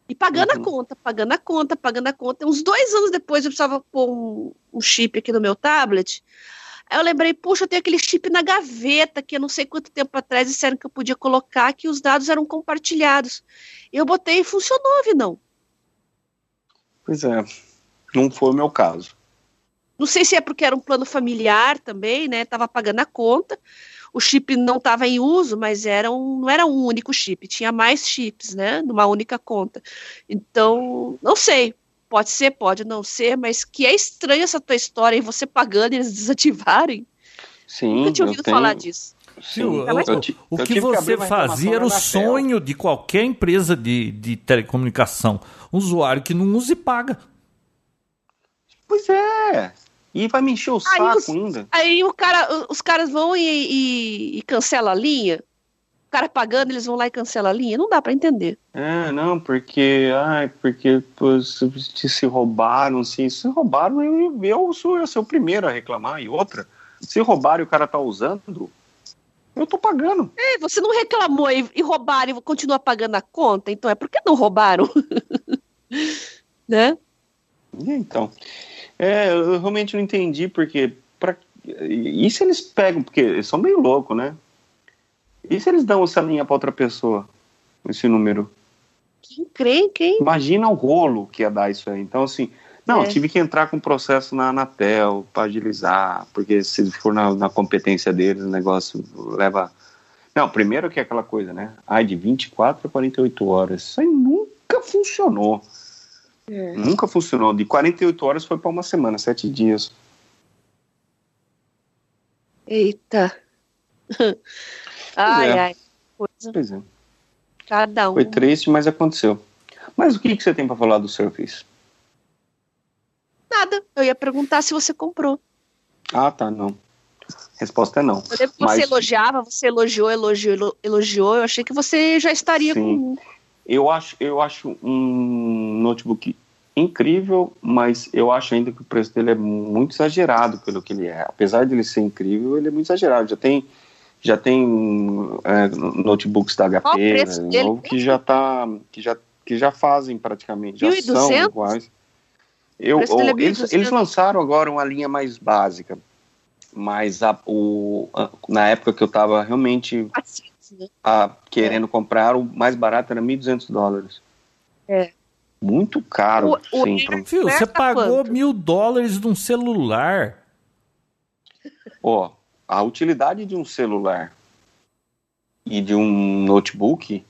E pagando Uhum. a conta, pagando a conta, pagando a conta. Uns dois anos depois eu precisava pôr um, um chip aqui no meu tablet. Aí eu lembrei, puxa, eu tenho aquele chip na gaveta que eu não sei quanto tempo atrás disseram que eu podia colocar, que os dados eram compartilhados. Eu botei e funcionou, Vinão. Pois é, não foi o meu caso. Não sei se é porque era um plano familiar também, né? Tava pagando a conta. O chip não estava em uso, mas era um, não era um único chip, tinha mais chips, né? Numa única conta. Então, não sei. Pode ser, pode não ser, mas que é estranho essa tua história e você pagando e eles desativarem. Sim, Nunca tinha eu ouvido tenho- falar disso. Sim, o- eu o que você uma fazia era o sonho de qualquer empresa de, de telecomunicação. Um usuário que não usa e paga. Pois é. E vai me encher o Aí saco os- ainda. Aí o cara, os caras vão e, e, e cancela a linha. O cara pagando, eles vão lá e cancela a linha. Não dá pra entender. É, não, porque, ai, porque se, roubaram, se, se roubaram, eu, eu sou, eu sou o primeiro a reclamar. E outra, se roubaram e o cara tá usando, eu tô pagando. Ei, você não reclamou e, e roubaram e continua pagando a conta? Então é por que não roubaram? né? E então, é, eu realmente não entendi porque, pra, e se eles pegam, porque eles são meio loucos, né? E se eles dão essa linha pra outra pessoa, esse número? Quem crê, quem? Imagina o rolo que ia dar isso aí. Então, assim, não, É. tive que entrar com processo na Anatel para agilizar, porque se for na, na competência deles, o negócio leva. Não, primeiro que é aquela coisa, né? Ai, de 24 a 48 horas. Isso aí nunca funcionou. É. Nunca funcionou. De 48 horas foi para uma semana, sete dias. Eita. ai, é. ai. Coisa, Pois é. cada um. Foi triste, mas aconteceu. Mas o que, que você tem para falar do Surface? Nada. Eu ia perguntar se você comprou. Ah, tá, não. Resposta é não. Eu lembro que você Mas- elogiava, você elogiou, elogiou, elo- elogiou. Eu achei que você já estaria Sim. com. Eu acho, eu acho um notebook incrível, mas eu acho ainda que o preço dele é muito exagerado pelo que ele é. Apesar de ele ser incrível, ele é muito exagerado. Já tem, já tem é, notebooks da HP né, novo, que já tá, que já, que já fazem praticamente, já 1.200? são iguais. Eu, O preço dele é ou- eles, 1.200. eles lançaram agora uma linha mais básica, mas a- o, a- na época que eu estava realmente Assim? A- querendo comprar, o mais barato era 1.200 dólares. É. Muito caro, O- o- sim. pra- Fio, você pagou quanto? mil dólares num celular. Ó, a utilidade de um celular e de um notebook,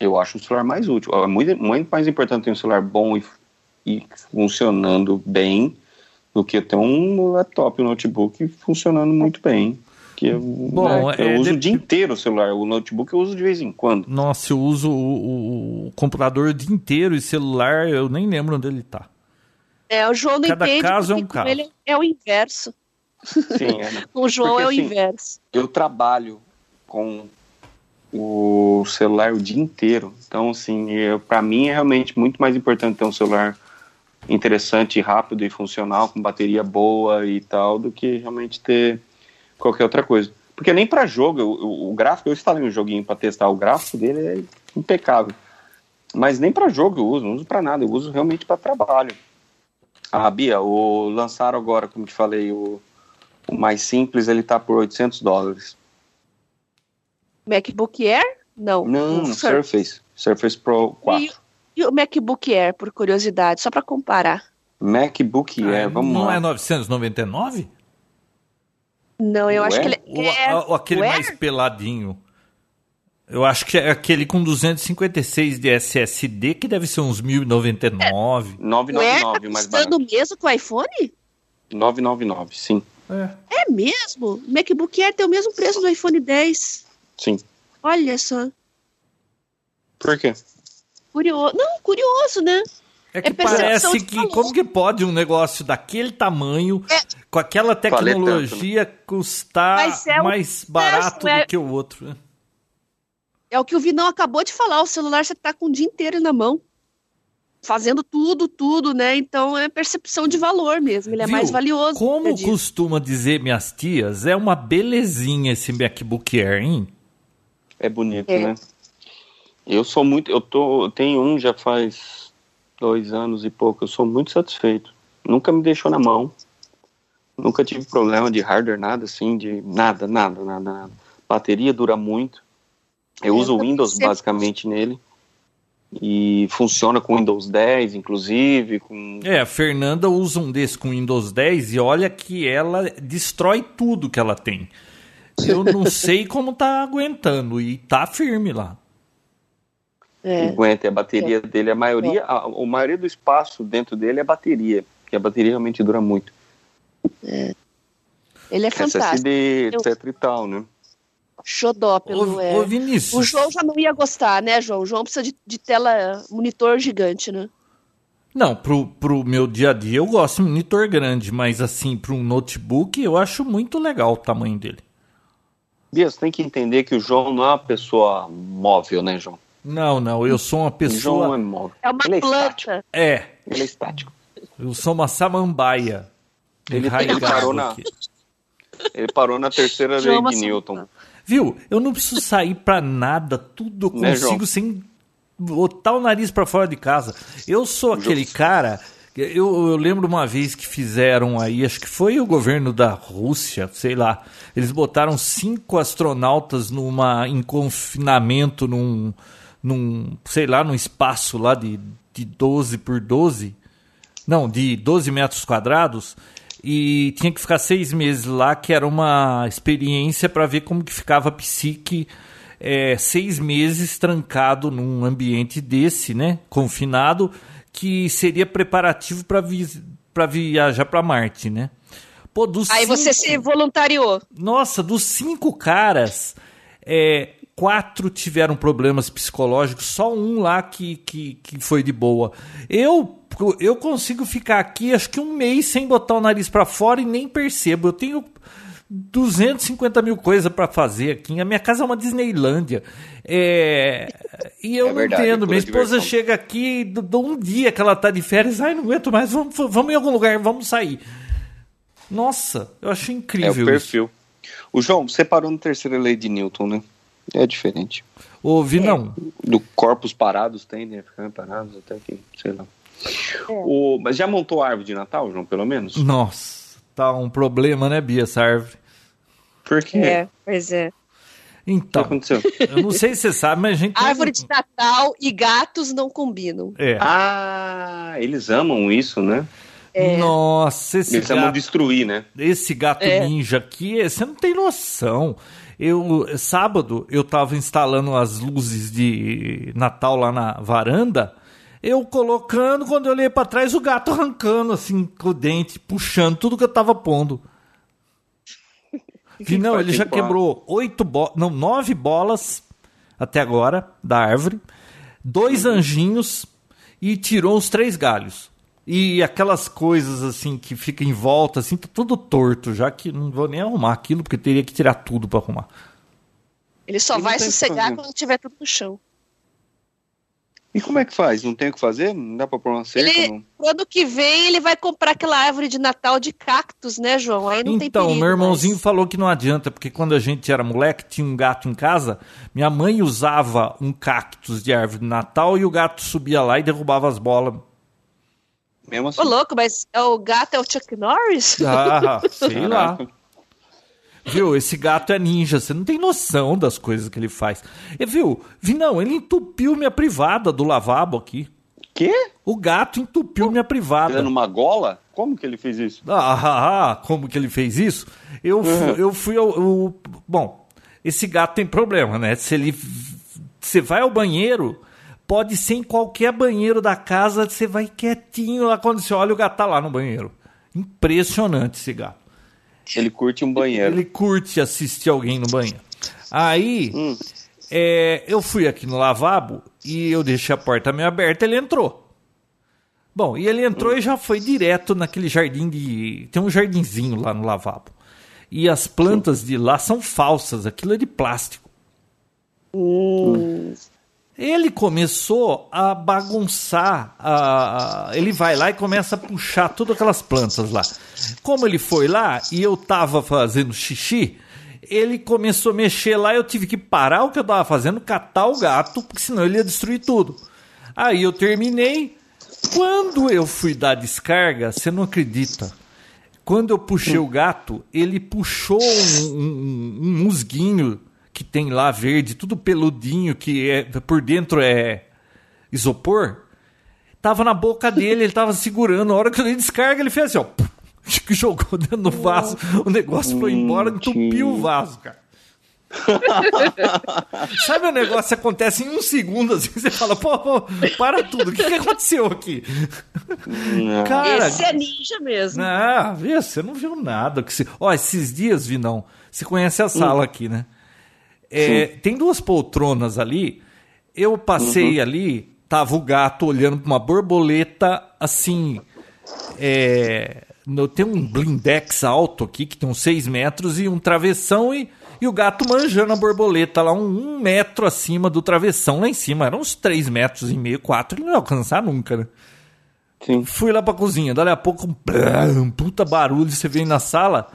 eu acho o celular mais útil. É muito, muito mais importante ter um celular bom e, e funcionando bem do que ter um laptop, um notebook funcionando muito bem. Que eu, Bom, né, eu é, uso de- o dia inteiro o celular, o notebook eu uso de vez em quando. Nossa, eu uso o, o- o computador o dia inteiro e celular, eu nem lembro onde ele tá. É, o João não Cada entende. caso é um caso. Ele é o inverso. Sim, é? O João Porque, é o assim, inverso. eu trabalho com o celular o dia inteiro. Então, assim, para mim é realmente muito mais importante ter um celular interessante, rápido e funcional, com bateria boa e tal, do que realmente ter qualquer outra coisa. Porque nem para jogo, o, o gráfico, eu instalei um joguinho para testar, o gráfico dele é impecável. Mas nem para jogo eu uso, não uso para nada, eu uso realmente para trabalho. Ah, Bia, o, lançaram agora, como te falei, o, o mais simples, ele tá por 800 dólares. MacBook Air? Não. Não, Sur- Surface. Surface Pro 4. E o MacBook Air, por curiosidade, só para comparar. MacBook Air, Ah, vamos não lá. é 999? Não, eu O acho que ele Ou, é. ou aquele o Air? mais peladinho? Eu acho que é aquele com 256 de SSD, que deve ser uns 1099. O Air tá 999, o mais custando barato. mesmo com o iPhone? 999, sim. É. É mesmo? O MacBook Air tem o mesmo preço do iPhone 10. Sim. Olha só. Por quê? Curioso. Não, curioso, né? É que É parece que valor. como que pode um negócio daquele tamanho, É. com aquela tanto, tecnologia, custar é o mais barato é- do que o outro? né? É o que o Vinão acabou de falar. O celular você tá com o dia inteiro na mão. Fazendo tudo, tudo, né? Então é percepção de valor mesmo. Ele é Viu? mais valioso. Como costuma dizer minhas tias, é uma belezinha esse MacBook Air, hein? É bonito, É. né? Eu sou muito. Eu tô. Eu tenho um já faz dois anos e pouco. Eu sou muito satisfeito. Nunca me deixou na mão. Nunca tive problema de hardware, nada assim, de nada, nada, nada, nada. Bateria dura muito. Eu É, uso o Windows sempre- basicamente nele. E funciona com Windows 10, inclusive, com É, a Fernanda usa um desse com Windows 10 e olha que ela destrói tudo que ela tem. Eu não sei como tá aguentando e tá firme lá. É. aguenta. A bateria dele, a maioria, a, a maioria do espaço dentro dele é bateria, porque a bateria realmente dura muito. Ele é fantástico. SSD, Eu- etc e tal, né? Xodó pelo. Ô, é. ô Vinícius, O João já não ia gostar, né, João? O João precisa de, de tela, monitor gigante, né? Não, pro, pro meu dia a dia eu gosto de monitor grande, mas assim, para um notebook eu acho muito legal o tamanho dele. Bia, você tem que entender que o João não é uma pessoa móvel, né, João? Não, não, eu sou uma pessoa. João é móvel. É uma Ele é planta. estático. É, Ele é estático. eu sou uma samambaia. Ele- ele parou na- aqui. Ele parou na terceira lei de Newton. Viu? Eu não preciso sair pra nada, tudo eu Né, consigo João? sem botar o nariz pra fora de casa. Eu sou aquele cara. Eu, eu lembro uma vez que fizeram aí, acho que foi o governo da Rússia, sei lá. Eles botaram cinco astronautas numa em confinamento num, num sei lá, num espaço lá de, de 12 por 12. Não, de 12 metros quadrados. E tinha que ficar seis meses lá, que era uma experiência para ver como que ficava a psique é, seis meses trancado num ambiente desse, né? Confinado, que seria preparativo para vi viajar para Marte, né? Pô, Aí você cinco- se voluntariou. nossa, dos cinco caras, é, quatro tiveram problemas psicológicos, só um lá que, que, que foi de boa. Eu, eu consigo ficar aqui acho que um mês sem botar o nariz pra fora e nem percebo. Eu tenho 250 mil coisas pra fazer aqui. A minha casa é uma Disneylândia. É, e eu É não verdade, entendo. pura Minha esposa diversão. chega aqui, do, um dia que ela tá de férias, ai, não aguento mais, vamos, vamos em algum lugar, vamos sair. Nossa, eu acho É o incrível isso. perfil. O João, você parou na terceira lei de Newton, né? É diferente. Ô, Vinão, Do corpos parados tendem a ficar parados até que, sei lá. É. O, mas já montou a árvore de Natal, João, pelo menos? Nossa, tá um problema, né, Bia, essa árvore? Por quê? É, pois é. O que Então, aconteceu? eu não sei se você sabe, mas a gente. Árvore de Natal e gatos não combinam. É. Ah, eles amam isso, né? É. Nossa, esse Eles amam gato, destruir, né? esse gato É. ninja aqui, você não tem noção. Eu, sábado, eu tava instalando as luzes de Natal lá na varanda. Eu colocando, quando eu olhei pra trás, o gato arrancando assim com o dente, puxando tudo que eu tava pondo. que não, ele já que quebrou oito bo não, nove bolas até agora da árvore, dois anjinhos e tirou os três galhos. E aquelas coisas assim que fica em volta, assim, tá tudo torto, já que não vou nem arrumar aquilo, porque teria que tirar tudo pra arrumar. Ele só Ele vai sossegar quando tiver tudo no chão. E como é que faz? Não tem o que fazer? Não dá pra pôr uma cerca? Ele- Não? Ano que vem ele vai comprar aquela árvore de Natal de cactos, né, João? Aí não tem então, meu irmãozinho mais. falou que não adianta, porque quando a gente era moleque, tinha um gato em casa, minha mãe usava um cactus de árvore de Natal e o gato subia lá e derrubava as bolas. Mesmo assim. Ô, louco, mas é o gato é o Chuck Norris? Ah, sei lá. Viu, esse gato é ninja, você não tem noção das coisas que ele faz. E viu, Vinão, ele entupiu minha privada do lavabo aqui. Quê? O gato entupiu minha privada. Dando uma gola? Como que ele fez isso? Ah, ah, ah, como que ele fez isso? Eu fui, eu fui ao, ao- Bom, esse gato tem problema, né? Se ele. Você vai ao banheiro, pode ser em qualquer banheiro da casa, você vai quietinho lá quando você olha o gato tá lá no banheiro. Impressionante esse gato. Ele curte um banheiro. Ele curte assistir alguém no banheiro. Aí, Hum. é, eu fui aqui no lavabo e eu deixei a porta meio aberta, ele entrou. Bom, e ele entrou e já foi direto naquele jardim de. Tem um jardinzinho lá no lavabo. E as plantas de lá são falsas, aquilo é de plástico. Ele começou a bagunçar, a- ele vai lá e começa a puxar todas aquelas plantas lá. Como ele foi lá e eu tava fazendo xixi, ele começou a mexer lá, eu tive que parar o que eu tava fazendo, catar o gato, porque senão ele ia destruir tudo. Aí eu terminei. Quando eu fui dar descarga, você não acredita. Quando eu puxei o gato, ele puxou um, um- um musguinho que tem lá verde, tudo peludinho, que é por dentro é isopor. Tava na boca dele, ele tava segurando. A hora que eu dei descarga, ele fez assim, ó. Que jogou dentro do vaso. O negócio foi embora, entupiu o vaso, cara. Sabe o negócio que acontece em um segundo, assim, você fala, pô, pô, para tudo, o que, que aconteceu aqui? Cara, Esse é ninja mesmo. ah, viu, você não viu nada. Que você... Ó, esses dias, Vinão, você conhece a sala aqui, né? É, tem duas poltronas ali. Eu passei ali tava o gato olhando pra uma borboleta assim. É, no- tem um blindex alto aqui, que tem uns 6 metros, e um travessão, e, e o gato manjando a borboleta lá, um, um metro acima do travessão lá em cima. Era uns 3 metros e meio, 4, ele não ia alcançar nunca, né? Sim. Fui lá pra cozinha, dali a pouco um, um puta barulho, você vem na sala,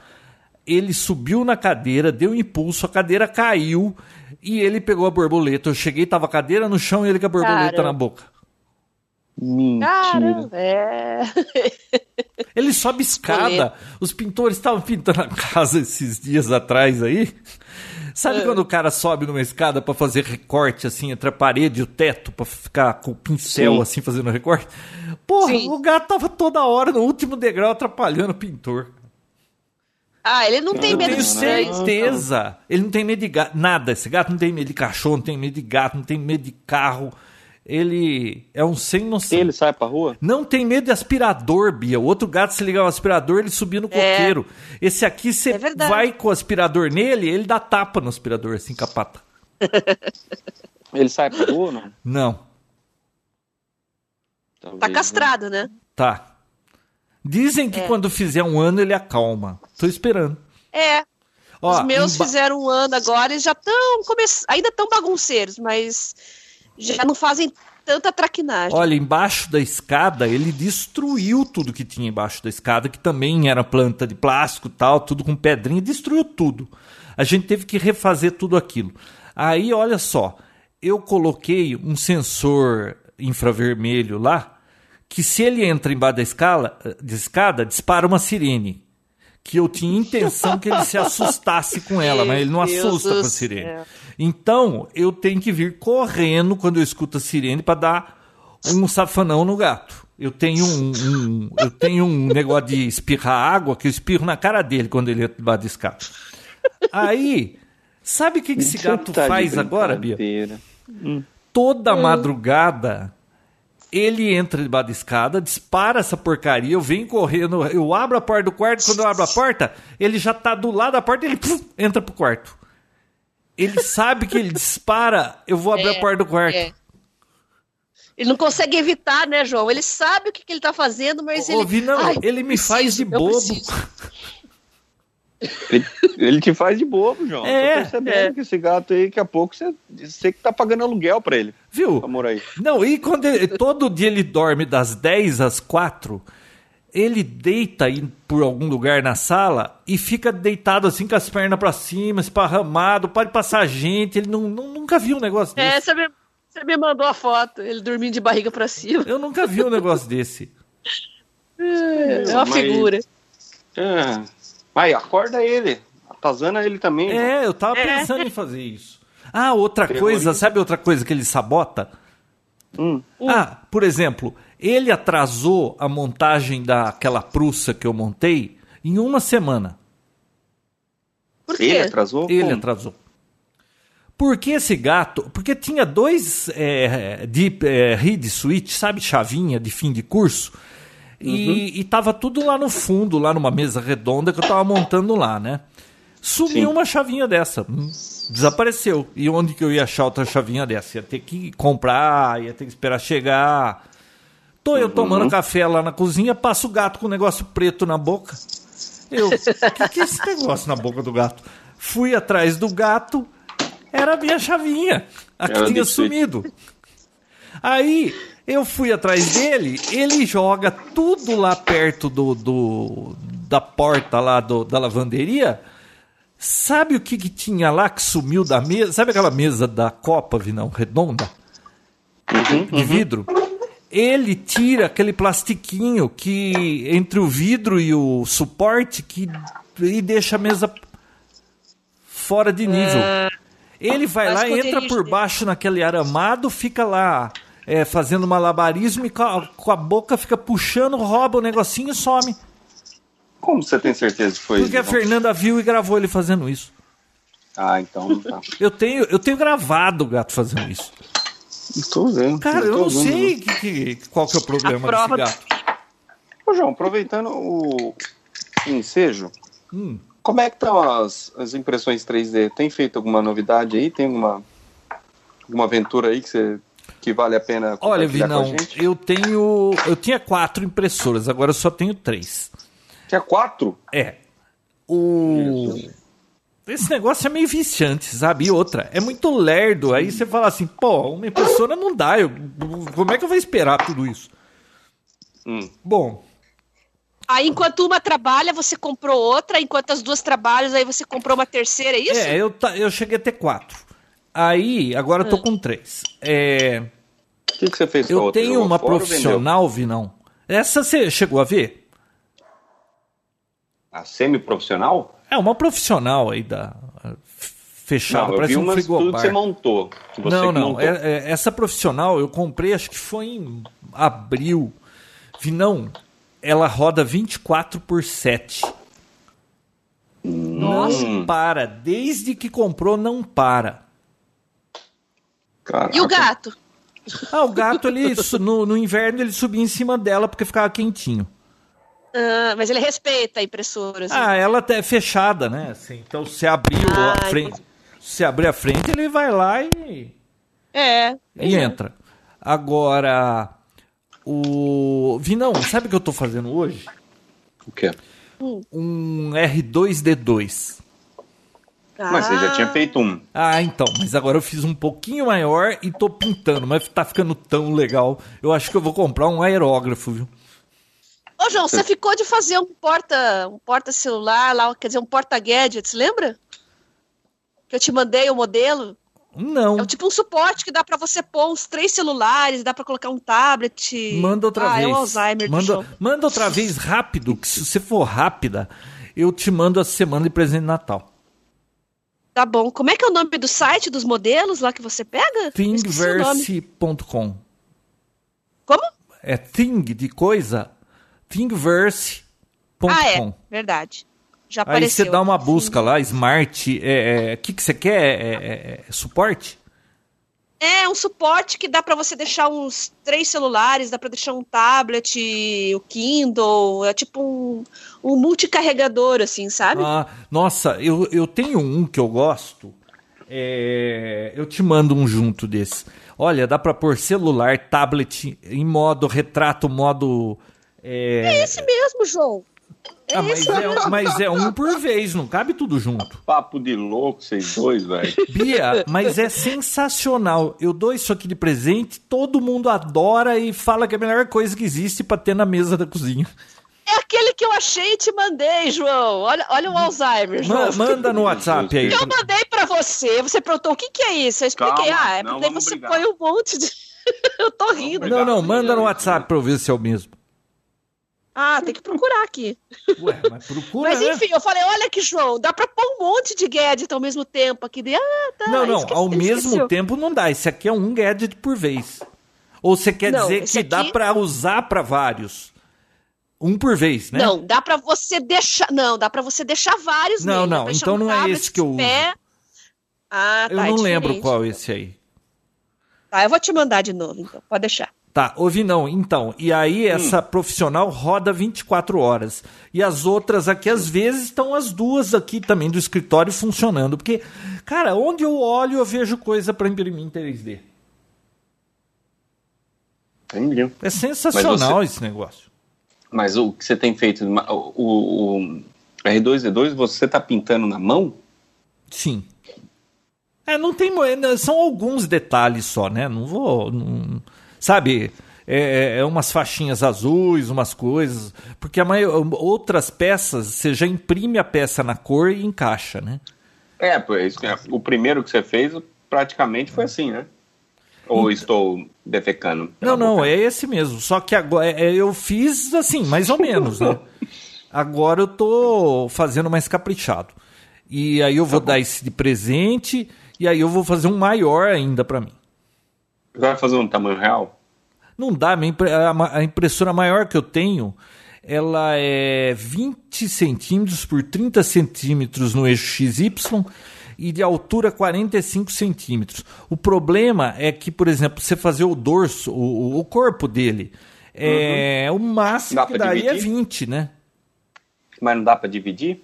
ele subiu na cadeira, deu um impulso, a cadeira caiu e ele pegou a borboleta. Eu cheguei, tava a cadeira no chão e ele com a borboleta Caramba. na boca. Mentira. Caramba, é. Ele sobe escada. Os pintores estavam pintando a casa esses dias atrás aí. Sabe É. quando o cara sobe numa escada pra fazer recorte assim entre a parede e o teto pra ficar com o pincel Sim. assim fazendo recorte? Porra, Sim. o gato tava toda hora no último degrau atrapalhando o pintor. Ah, ele não tem Eu medo tenho de estranhos. certeza. Ele não tem medo de gato. Nada. Esse gato não tem medo de cachorro, não tem medo de gato, não tem medo de carro. Ele é um sem noção. Ele sai pra rua? Não tem medo de aspirador, Bia. O outro gato, se ligar o aspirador, ele subia no É. coqueiro. Esse aqui, você É vai com o aspirador nele, ele dá tapa no aspirador, assim, com a pata. Ele sai pra rua ou não? Não, Talvez, Tá né? castrado, né? tá. Dizem que É. quando fizer um ano, ele acalma. Tô esperando. É. Ó, Os meus emba- fizeram um ano agora e já estão come... ainda estão bagunceiros, mas já não fazem tanta traquinagem. Olha, embaixo da escada, ele destruiu tudo que tinha embaixo da escada, que também era planta de plástico e tal, tudo com pedrinha, destruiu tudo. A gente teve que refazer tudo aquilo. Aí, olha só, eu coloquei um sensor infravermelho lá, que se ele entra embaixo da escala, de escada, dispara uma sirene. Que eu tinha intenção que ele se assustasse com ela, mas ele não Meu assusta Deus com a sirene. céu. Então, eu tenho que vir correndo quando eu escuto a sirene para dar um safanão no gato. Eu tenho um, um- eu tenho um negócio de espirrar água que eu espirro na cara dele quando ele entra debaixo da escada. Aí, sabe o que, que esse gato Tá faz agora, Bia? brincadeira. Toda madrugada ele entra debaixo da escada, dispara essa porcaria, eu venho correndo, eu abro a porta do quarto, quando eu abro a porta, ele já tá do lado da porta e ele puf, entra pro quarto. Ele sabe que ele dispara, eu vou abrir É, a porta do quarto. é. Ele não consegue evitar, né, João? Ele sabe o que, que ele tá fazendo, mas ele. Ouvi, não, Ai, ele me preciso, faz de bobo. Ele, ele te faz de bobo, João. É, Tô percebendo é. que esse gato aí, daqui a pouco, você, você que tá pagando aluguel pra ele. Viu? Amor aí. Não, e quando ele, todo dia ele dorme das 10 às 4, ele deita aí por algum lugar na sala e fica deitado assim com as pernas pra cima, esparramado, pode passar gente, ele não, não- nunca viu um negócio É, desse. você me, você me mandou a foto, ele dormindo de barriga pra cima. Eu nunca vi um negócio desse. É uma mas- figura. É. Vai, acorda ele. Atazana ele também. É, eu tava É. pensando em fazer isso. Ah, outra Terrorismo. coisa, sabe outra coisa que ele sabota? Hum. Ah, por exemplo, ele atrasou a montagem daquela prussa que eu montei em uma semana. Por Ele quê? atrasou? Ele Como? atrasou. Por que esse gato? Porque tinha dois é, de é, reed switch, sabe, chavinha de fim de curso. E, e tava tudo lá no fundo, lá numa mesa redonda que eu tava montando lá, né? Sumiu Sim. uma chavinha dessa. Desapareceu. E onde que eu ia achar outra chavinha dessa? Ia ter que comprar, ia ter que esperar chegar. Tô eu tomando café lá na cozinha, passa o gato com um negócio preto na boca. Eu, o que, que é esse negócio na boca do gato? Fui atrás do gato, era a minha chavinha. A que tinha sumido. Aí eu fui atrás dele, ele joga tudo lá perto do, do- da porta lá do- da lavanderia. Sabe o que, que tinha lá que sumiu da mesa? Sabe aquela mesa da Copa, Vinão, redonda? de vidro? Ele tira aquele plastiquinho que entre o vidro e o suporte que e deixa a mesa fora de nível. Ele vai É. Mas lá, entra por baixo naquele aramado, fica lá é, fazendo malabarismo e com a, com a boca fica puxando, rouba o negocinho e some. Como você tem certeza que foi Porque a isso? Fernanda viu e gravou ele fazendo isso. Ah, então tá. Eu tenho, eu tenho gravado o gato fazendo isso. Tô vendo. Cara, eu não vendo. sei que, que- qual que é o problema A prova- desse gato. Ô, João, aproveitando o ensejo, Hum. como é que estão as, as impressões 3D? Tem feito alguma novidade aí? Tem alguma, alguma aventura aí que você que vale a pena Olha, compartilhar com a Vinão, gente? eu tenho. Eu tinha quatro impressoras, agora eu só tenho três. Tinha quatro? É. O. Esse negócio é meio viciante, sabe? E outra, é muito lerdo. Aí você fala assim, pô, uma impressora não dá. Eu, como é que eu vou esperar tudo isso? Hum. Bom, Aí, enquanto uma trabalha, você comprou outra. Enquanto as duas trabalham, aí você comprou uma terceira, é isso? é, eu, eu cheguei a ter quatro. Aí, agora eu tô com três. É, O que, que você fez eu outra? tenho Jogou uma profissional, Vinão. Essa você chegou a ver? A semi-profissional? É uma profissional aí da. Fechada, Não, eu parece vi um umas tudo que frigobar. você montou. que você não, não. montou. é- é- essa profissional eu comprei, acho que foi em abril. Vinão, ela roda 24 por 7. Nossa. Não para. Desde que comprou, não para. Caraca. E o gato? Ah, o gato, ele, no, no inverno, ele subia em cima dela porque ficava quentinho. Ah, mas ele respeita a impressora. assim. Ah, ela até é fechada, né? Assim, então, se abriu Ah, a frente, se abrir a frente, ele vai lá e, É. e entra. Agora, o Vinão, sabe o que eu tô fazendo hoje? O quê? Um R2D2. Mas você já tinha feito um. Ah, então, mas agora eu fiz um pouquinho maior e tô pintando, mas tá ficando tão legal. Eu acho que eu vou comprar um aerógrafo, viu? Ô, João, você ficou de fazer um porta, um porta celular lá, quer dizer, um porta gadgets, lembra? Que eu te mandei o modelo. Não. É um tipo um suporte que dá pra você pôr uns três celulares, dá pra colocar um tablet. Manda outra ah, vez. É o Alzheimer manda, João. manda outra vez rápido, que se você for rápida, eu te mando a semana de presente de Natal. Tá bom. Como é que é o nome do site dos modelos lá que você pega? Thingiverse.com. Como? É thing de coisa, thingiverse.com. Ah, é. Verdade. Já Aí apareceu. você dá uma busca lá, smart, o é, é, que, que você quer? É, é- é suporte? É um suporte que dá pra você deixar uns três celulares, dá pra deixar um tablet, o Kindle, é tipo um, um multicarregador, assim, sabe? Ah, nossa, eu, eu tenho um que eu gosto. É, eu te mando um junto desse. Olha, dá pra pôr celular, tablet em modo retrato, modo. É, Esse mesmo, João. É ah, mas, é, mas é um por vez, não cabe tudo junto. Papo de louco, vocês dois, velho. Bia, mas é sensacional. Eu dou isso aqui de presente, todo mundo adora e fala que é a melhor coisa que existe pra ter na mesa da cozinha. É aquele que eu achei e te mandei, João. Olha, olha o Alzheimer, João. Ma- manda no WhatsApp aí. Eu mandei pra você, você perguntou o que, que é isso. Eu expliquei, Calma, ah, é porque você brigar. põe um monte de. eu tô rindo. Não, não, manda no WhatsApp pra eu ver se é o mesmo. Ah, tem que procurar aqui. Ué, mas procura, Mas né? enfim, eu falei, olha aqui, João, dá pra pôr um monte de gadget ao mesmo tempo aqui. Daí, Ah, tá. Não, não, esqueci- ao mesmo esqueceu. tempo não dá. Esse aqui é um gadget por vez. Ou você quer Não, dizer que dá aqui- pra usar pra vários? Um por vez, né? Não, dá pra você deixar. Não, dá pra você deixar vários. Não, nele, dá não, então não é esse que eu de pé. Ah, tá. eu é não lembro diferente. qual é esse aí. Tá, eu vou te mandar de novo, então. Pode deixar. Tá, ouvi não. Então, e aí Hum. essa profissional roda 24 horas. E as outras aqui, às vezes, estão as duas aqui também do escritório funcionando. Porque, cara, onde eu olho, eu vejo coisa pra imprimir em 3D. Entendi. É sensacional Mas esse negócio. Mas o que você tem feito, o, o- o R2D2, você tá pintando na mão? Sim. É, não tem. é, São alguns detalhes só, né? Não vou. não- sabe? É, é umas faixinhas azuis, umas coisas. Porque a maior, outras peças, você já imprime a peça na cor e encaixa, né? É, pois o primeiro que você fez praticamente foi assim, né? Ou estou defecando? Não, não, é esse mesmo. Só que agora é, é, eu fiz assim, mais ou menos, né? Agora eu tô fazendo mais caprichado. E aí eu vou dar esse de presente e aí eu vou fazer um maior ainda pra mim. Você vai fazer um tamanho real? Não dá, a impressora maior que eu tenho, ela é 20 centímetros por 30 centímetros no eixo XY e de altura 45 centímetros. O problema é que, por exemplo, você fazer o dorso, o, o corpo dele, é, o máximo Dá que daria é dividir? 20, né? Mas não dá pra dividir?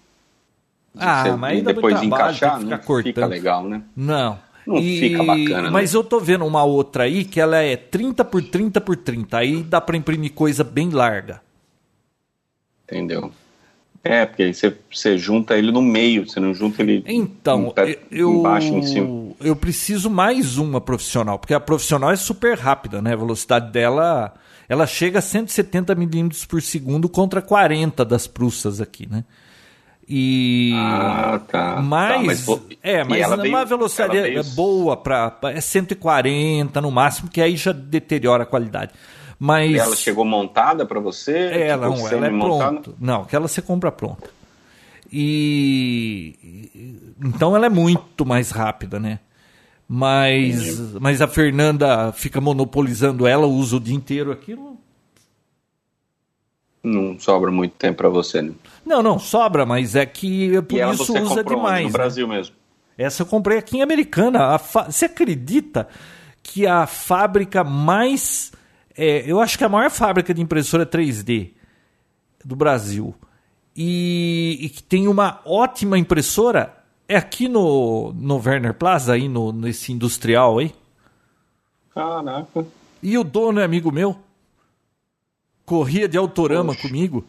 Ah, mas e dá depois trabalho, encaixar, não ficar cortando. fica legal, né? Não. Não E- fica bacana. né? Mas eu tô vendo uma outra aí que ela é 30 por 30 por 30. Aí dá pra imprimir coisa bem larga. Entendeu? É, porque aí você, você junta ele no meio, você não junta ele Então, eu, embaixo em cima. eu preciso mais uma profissional, porque a profissional é super rápida, né? A velocidade dela, ela chega a 170 milímetros por segundo contra 40 das prussas aqui, né? E Ah, tá. mas, Tá, mas é, mas ela uma veio- velocidade ela é veio- boa para é 140 no máximo, que aí já deteriora a qualidade. Mas Ela chegou montada pra você? ela, Tipo, não, ela é pronta. Não, aquela você compra pronta. E então ela é muito mais rápida, né? Mas, mas a Fernanda fica monopolizando ela, usa o dia inteiro aquilo. Não sobra muito tempo pra você, né? Não, não, sobra, mas é que é por e isso usa demais. no né? Brasil mesmo. Essa eu comprei aqui em Americana. Fa- Você acredita que a fábrica mais. é, eu acho que a maior fábrica de impressora 3D do Brasil e, e que tem uma ótima impressora é aqui no, no Werner Plaza, aí no, nesse industrial aí. Caraca. E o dono é amigo meu. Corria de autorama Poxa. comigo.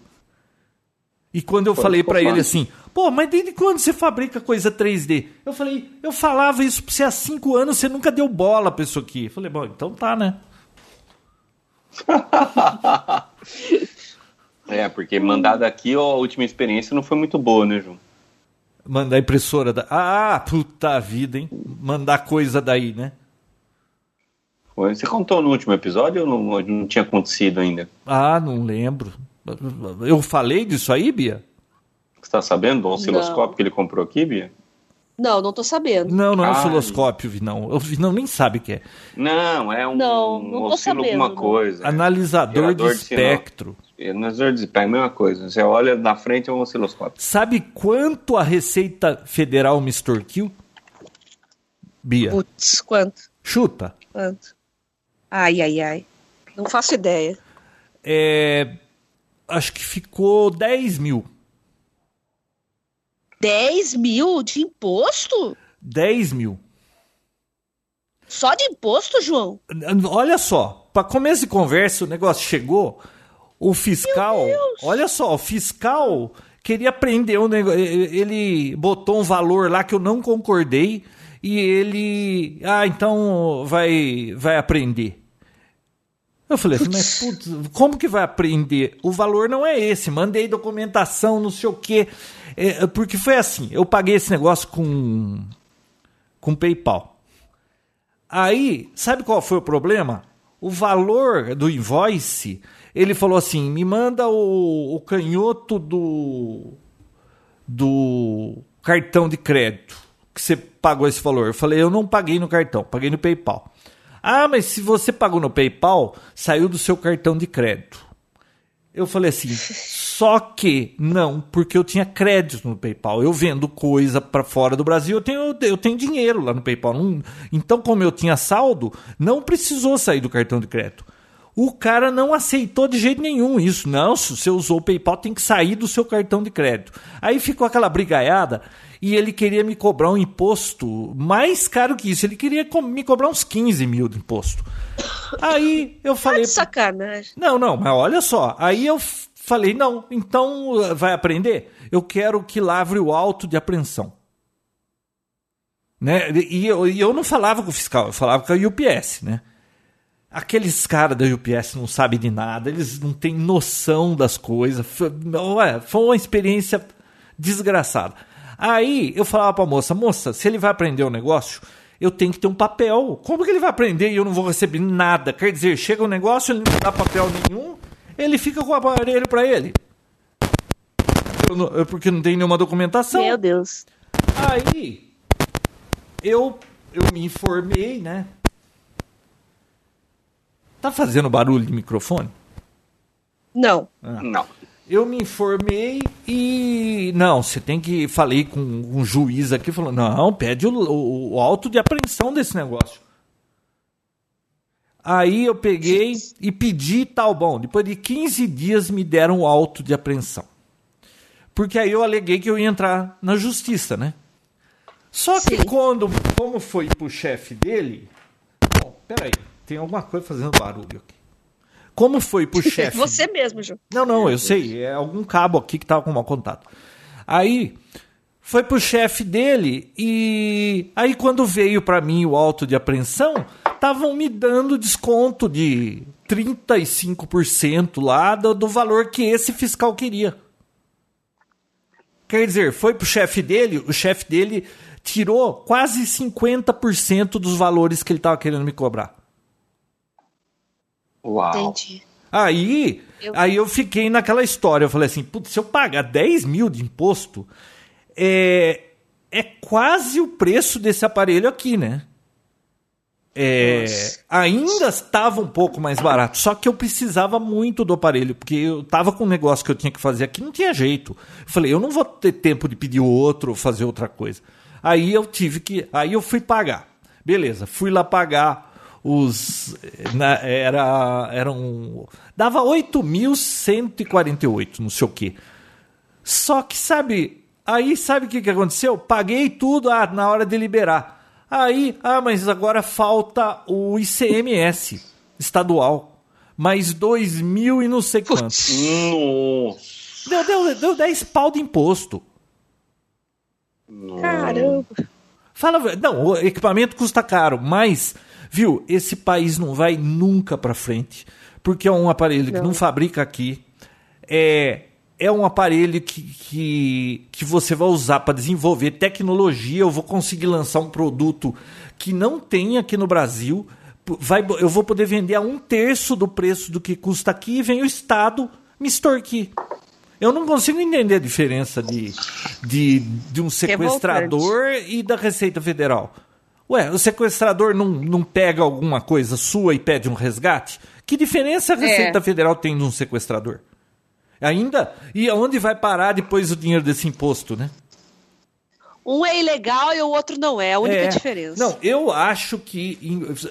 E quando eu Pô, falei pra ele assim, pô, mas desde quando você fabrica coisa 3D? Eu falei, eu falava isso pra você há cinco anos, você nunca deu bola pra isso aqui. Eu falei, bom, então tá, né? É, porque mandar daqui, ó, a última experiência não foi muito boa, né, João? Mandar impressora da. Ah, puta vida, hein? Mandar coisa daí, né? Foi. Você contou no último episódio ou não, não tinha acontecido ainda? Ah, não lembro. Eu falei disso aí, Bia? Você tá sabendo do osciloscópio Não. que ele comprou aqui, Bia? Não, não tô sabendo. Não, não é Ai. osciloscópio, Vinão. O Vinão nem sabe o que é. Não, é um, Não, um não tô oscilo sabendo, alguma não. coisa. Analisador de de espectro. Analisador de espectro, mesma coisa. Você olha na frente é um osciloscópio. Sabe quanto a Receita Federal me extorquiu? Bia, Putz, quanto? chuta. Quanto? Ai, ai, ai. Não faço ideia. É, acho que ficou 10 mil. 10 mil de imposto? 10 mil. Só de imposto, João? Olha só, para começo de conversa, o negócio chegou, o fiscal, olha só, o fiscal queria prender um negócio, ele botou um valor lá que eu não concordei e ele, ah, então vai vai aprender. Eu falei assim, mas putz, como que vai aprender? O valor não é esse. Mandei documentação, não sei o quê. É, porque foi assim, eu paguei esse negócio com, com PayPal. Aí, sabe qual foi o problema? O valor do invoice, ele falou assim: me manda o, o canhoto do, do cartão de crédito que você pagou esse valor. Eu falei: eu não paguei no cartão, paguei no PayPal. Ah, mas se você pagou no PayPal, saiu do seu cartão de crédito. Eu falei assim, só que não, porque eu tinha crédito no PayPal. Eu vendo coisa para fora do Brasil, eu tenho, eu tenho dinheiro lá no PayPal. Não- então, como eu tinha saldo, não precisou sair do cartão de crédito. O cara não aceitou de jeito nenhum isso. Não, se você usou o PayPal, tem que sair do seu cartão de crédito. Aí ficou aquela brigaiada e ele queria me cobrar um imposto mais caro que isso. Ele queria me cobrar uns 15 mil de imposto. Aí eu Tá falei. de sacanagem. Não, não, mas olha só. Aí eu falei, não, então uh, vai aprender? Eu quero que lavre o auto de apreensão. Né? E eu, e eu não falava com o fiscal, eu falava com a UPS, né? Aqueles caras da UPS não sabem de nada, eles não têm noção das coisas. Foi, ué, foi uma experiência desgraçada. Aí eu falava pra moça, moça, se ele vai aprender o negócio, eu tenho que ter um papel. Como que ele vai aprender e eu não vou receber nada? Quer dizer, chega o negócio, ele não dá papel nenhum, ele fica com o aparelho pra ele. Eu não- eu- porque não tem nenhuma documentação. Meu Deus. Aí eu eu me informei, né? Tá fazendo barulho de microfone? Não. Não. Eu me informei e não, você tem que falei com um juiz aqui falou não, pede o, o, o auto de apreensão desse negócio. Aí eu peguei e pedi tal bom. Depois de 15 dias me deram o auto de apreensão. Porque aí eu aleguei que eu ia entrar na justiça, né? Só que quando, como foi pro chefe dele. Bom, peraí, tem alguma coisa fazendo barulho aqui. Como foi pro chefe? Você mesmo, Ju. Não, não, eu sei. É algum cabo aqui que tava com mau contato. Aí foi pro chefe dele e aí quando veio para mim o auto de apreensão, estavam me dando desconto de 35% lá do, do valor que esse fiscal queria. Quer dizer, foi pro chefe dele, o chefe dele tirou quase 50% dos valores que ele estava querendo me cobrar. Uau. Entendi. Aí eu... aí eu fiquei naquela história. Eu falei assim: putz, se eu pagar 10 mil de imposto, é, é quase o preço desse aparelho aqui, né? É, ainda estava um pouco mais barato, só que eu precisava muito do aparelho, porque eu tava com um negócio que eu tinha que fazer aqui, não tinha jeito. Eu falei, eu não vou ter tempo de pedir outro, fazer outra coisa. Aí eu tive que. Aí eu fui pagar. Beleza, fui lá pagar os. Na, era, eram. Dava 8.148, não sei o quê. Só que, sabe. Aí, sabe o que, que aconteceu? Paguei tudo ah, na hora de liberar. Aí, ah, mas agora falta o ICMS estadual. Mais dois mil e não sei quantos. Nossa. Deu, deu, deu 10 pau de imposto. Caramba. Fala, não, o equipamento custa caro, mas, viu, esse país não vai nunca para frente, porque é um aparelho não. que não fabrica aqui. É, é um aparelho que, que, que você vai usar para desenvolver tecnologia. Eu vou conseguir lançar um produto que não tem aqui no Brasil. Vai, eu vou poder vender a um terço do preço do que custa aqui e vem o Estado me extorquir. Eu não consigo entender a diferença de, de, de um sequestrador e da Receita Federal. Ué, o sequestrador não, não pega alguma coisa sua e pede um resgate? Que diferença a é. Receita é. Federal tem de um sequestrador? Ainda? E aonde vai parar depois o dinheiro desse imposto, né? Um é ilegal e o outro não é, a única é. diferença. Não, eu acho que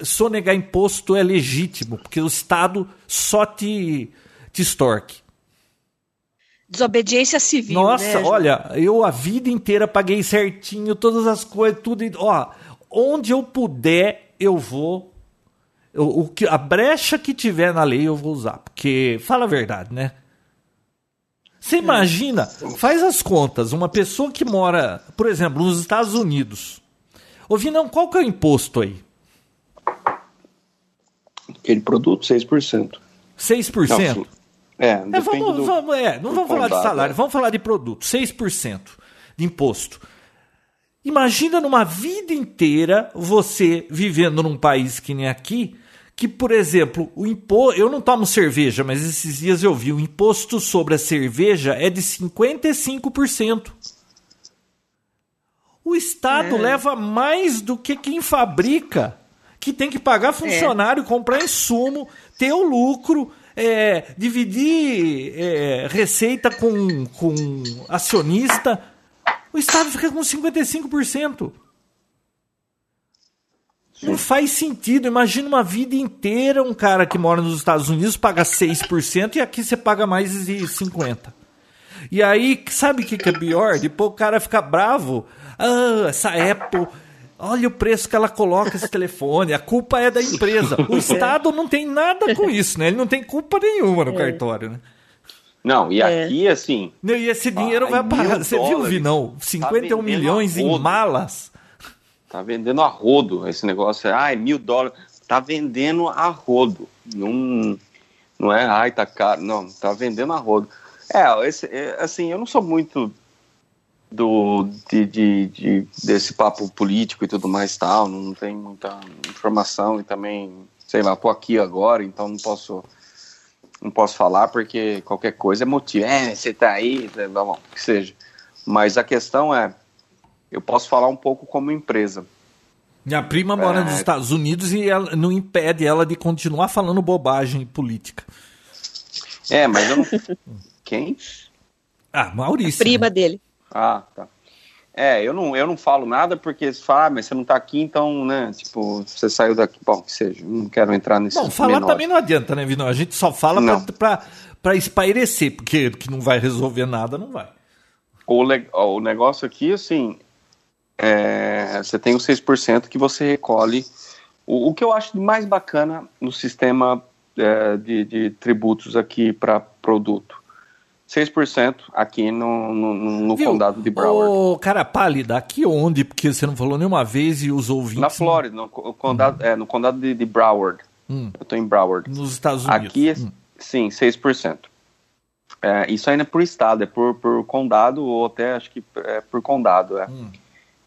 sonegar imposto é legítimo, porque o Estado só te, te extorque. Desobediência civil. Nossa, né, olha, eu a vida inteira paguei certinho, todas as coisas, tudo. Ó, onde eu puder, eu vou. Eu, o que, a brecha que tiver na lei eu vou usar. Porque, fala a verdade, né? Você é. imagina, faz as contas, uma pessoa que mora, por exemplo, nos Estados Unidos. Ô Vinão, qual que é o imposto aí? Aquele produto, 6%. 6%? Não, é, é, vamos, do, vamos, é, não vamos falar de salário, é. vamos falar de produto. 6% de imposto. Imagina numa vida inteira você vivendo num país que nem aqui, que, por exemplo, o imposto. Eu não tomo cerveja, mas esses dias eu vi o imposto sobre a cerveja é de 55%. O Estado é. leva mais do que quem fabrica, que tem que pagar funcionário, é. comprar insumo, ter o lucro é, dividir é, receita com, com acionista, o Estado fica com 55%. Não faz sentido. Imagina uma vida inteira um cara que mora nos Estados Unidos paga 6% e aqui você paga mais de 50%. E aí, sabe o que, que é pior? Depois o cara fica bravo. Ah, essa Apple Olha o preço que ela coloca esse telefone, a culpa é da empresa. O Estado não tem nada com isso, né? Ele não tem culpa nenhuma no é. cartório, né? Não, e é. aqui, assim. Não, e esse dinheiro vai parar. Você viu, Vinão? 51 tá milhões em malas. Tá vendendo a rodo esse negócio. Ai, mil dólares. Tá vendendo a rodo. Não, não é, ai, tá caro. Não, tá vendendo a rodo. É, esse, é, assim, eu não sou muito do de, de, de, desse papo político e tudo mais tal, não tem muita informação e também, sei lá, tô aqui agora, então não posso não posso falar porque qualquer coisa é motivo. É, você tá aí, tá bom, que seja. Mas a questão é, eu posso falar um pouco como empresa. Minha prima mora é... nos Estados Unidos e ela, não impede ela de continuar falando bobagem política. É, mas eu não... Quem? Ah, Maurício. A prima né? dele. Ah, tá. É, eu não, eu não falo nada porque você fala, ah, mas você não tá aqui, então, né, tipo, você saiu daqui, bom, que seja, não quero entrar nesse Bom, falar menores. também não adianta, né, Vinão? A gente só fala pra, pra, pra espairecer, porque que não vai resolver nada, não vai. O, le, o negócio aqui, assim, é, você tem os 6% que você recolhe. O, o, que eu acho mais bacana no sistema é, de, de tributos aqui para produto. 6% aqui no, no, no condado de Broward. Ô, cara pálida, aqui onde? Porque você não falou nenhuma vez e os ouvintes... Na Flórida, no condado, uhum. é, no condado de, de Broward. Hum. Eu estou em Broward. Nos Estados Unidos. Aqui, hum. sim, 6%. É, isso ainda é por estado, é por, por condado ou até acho que é por condado. É. Hum.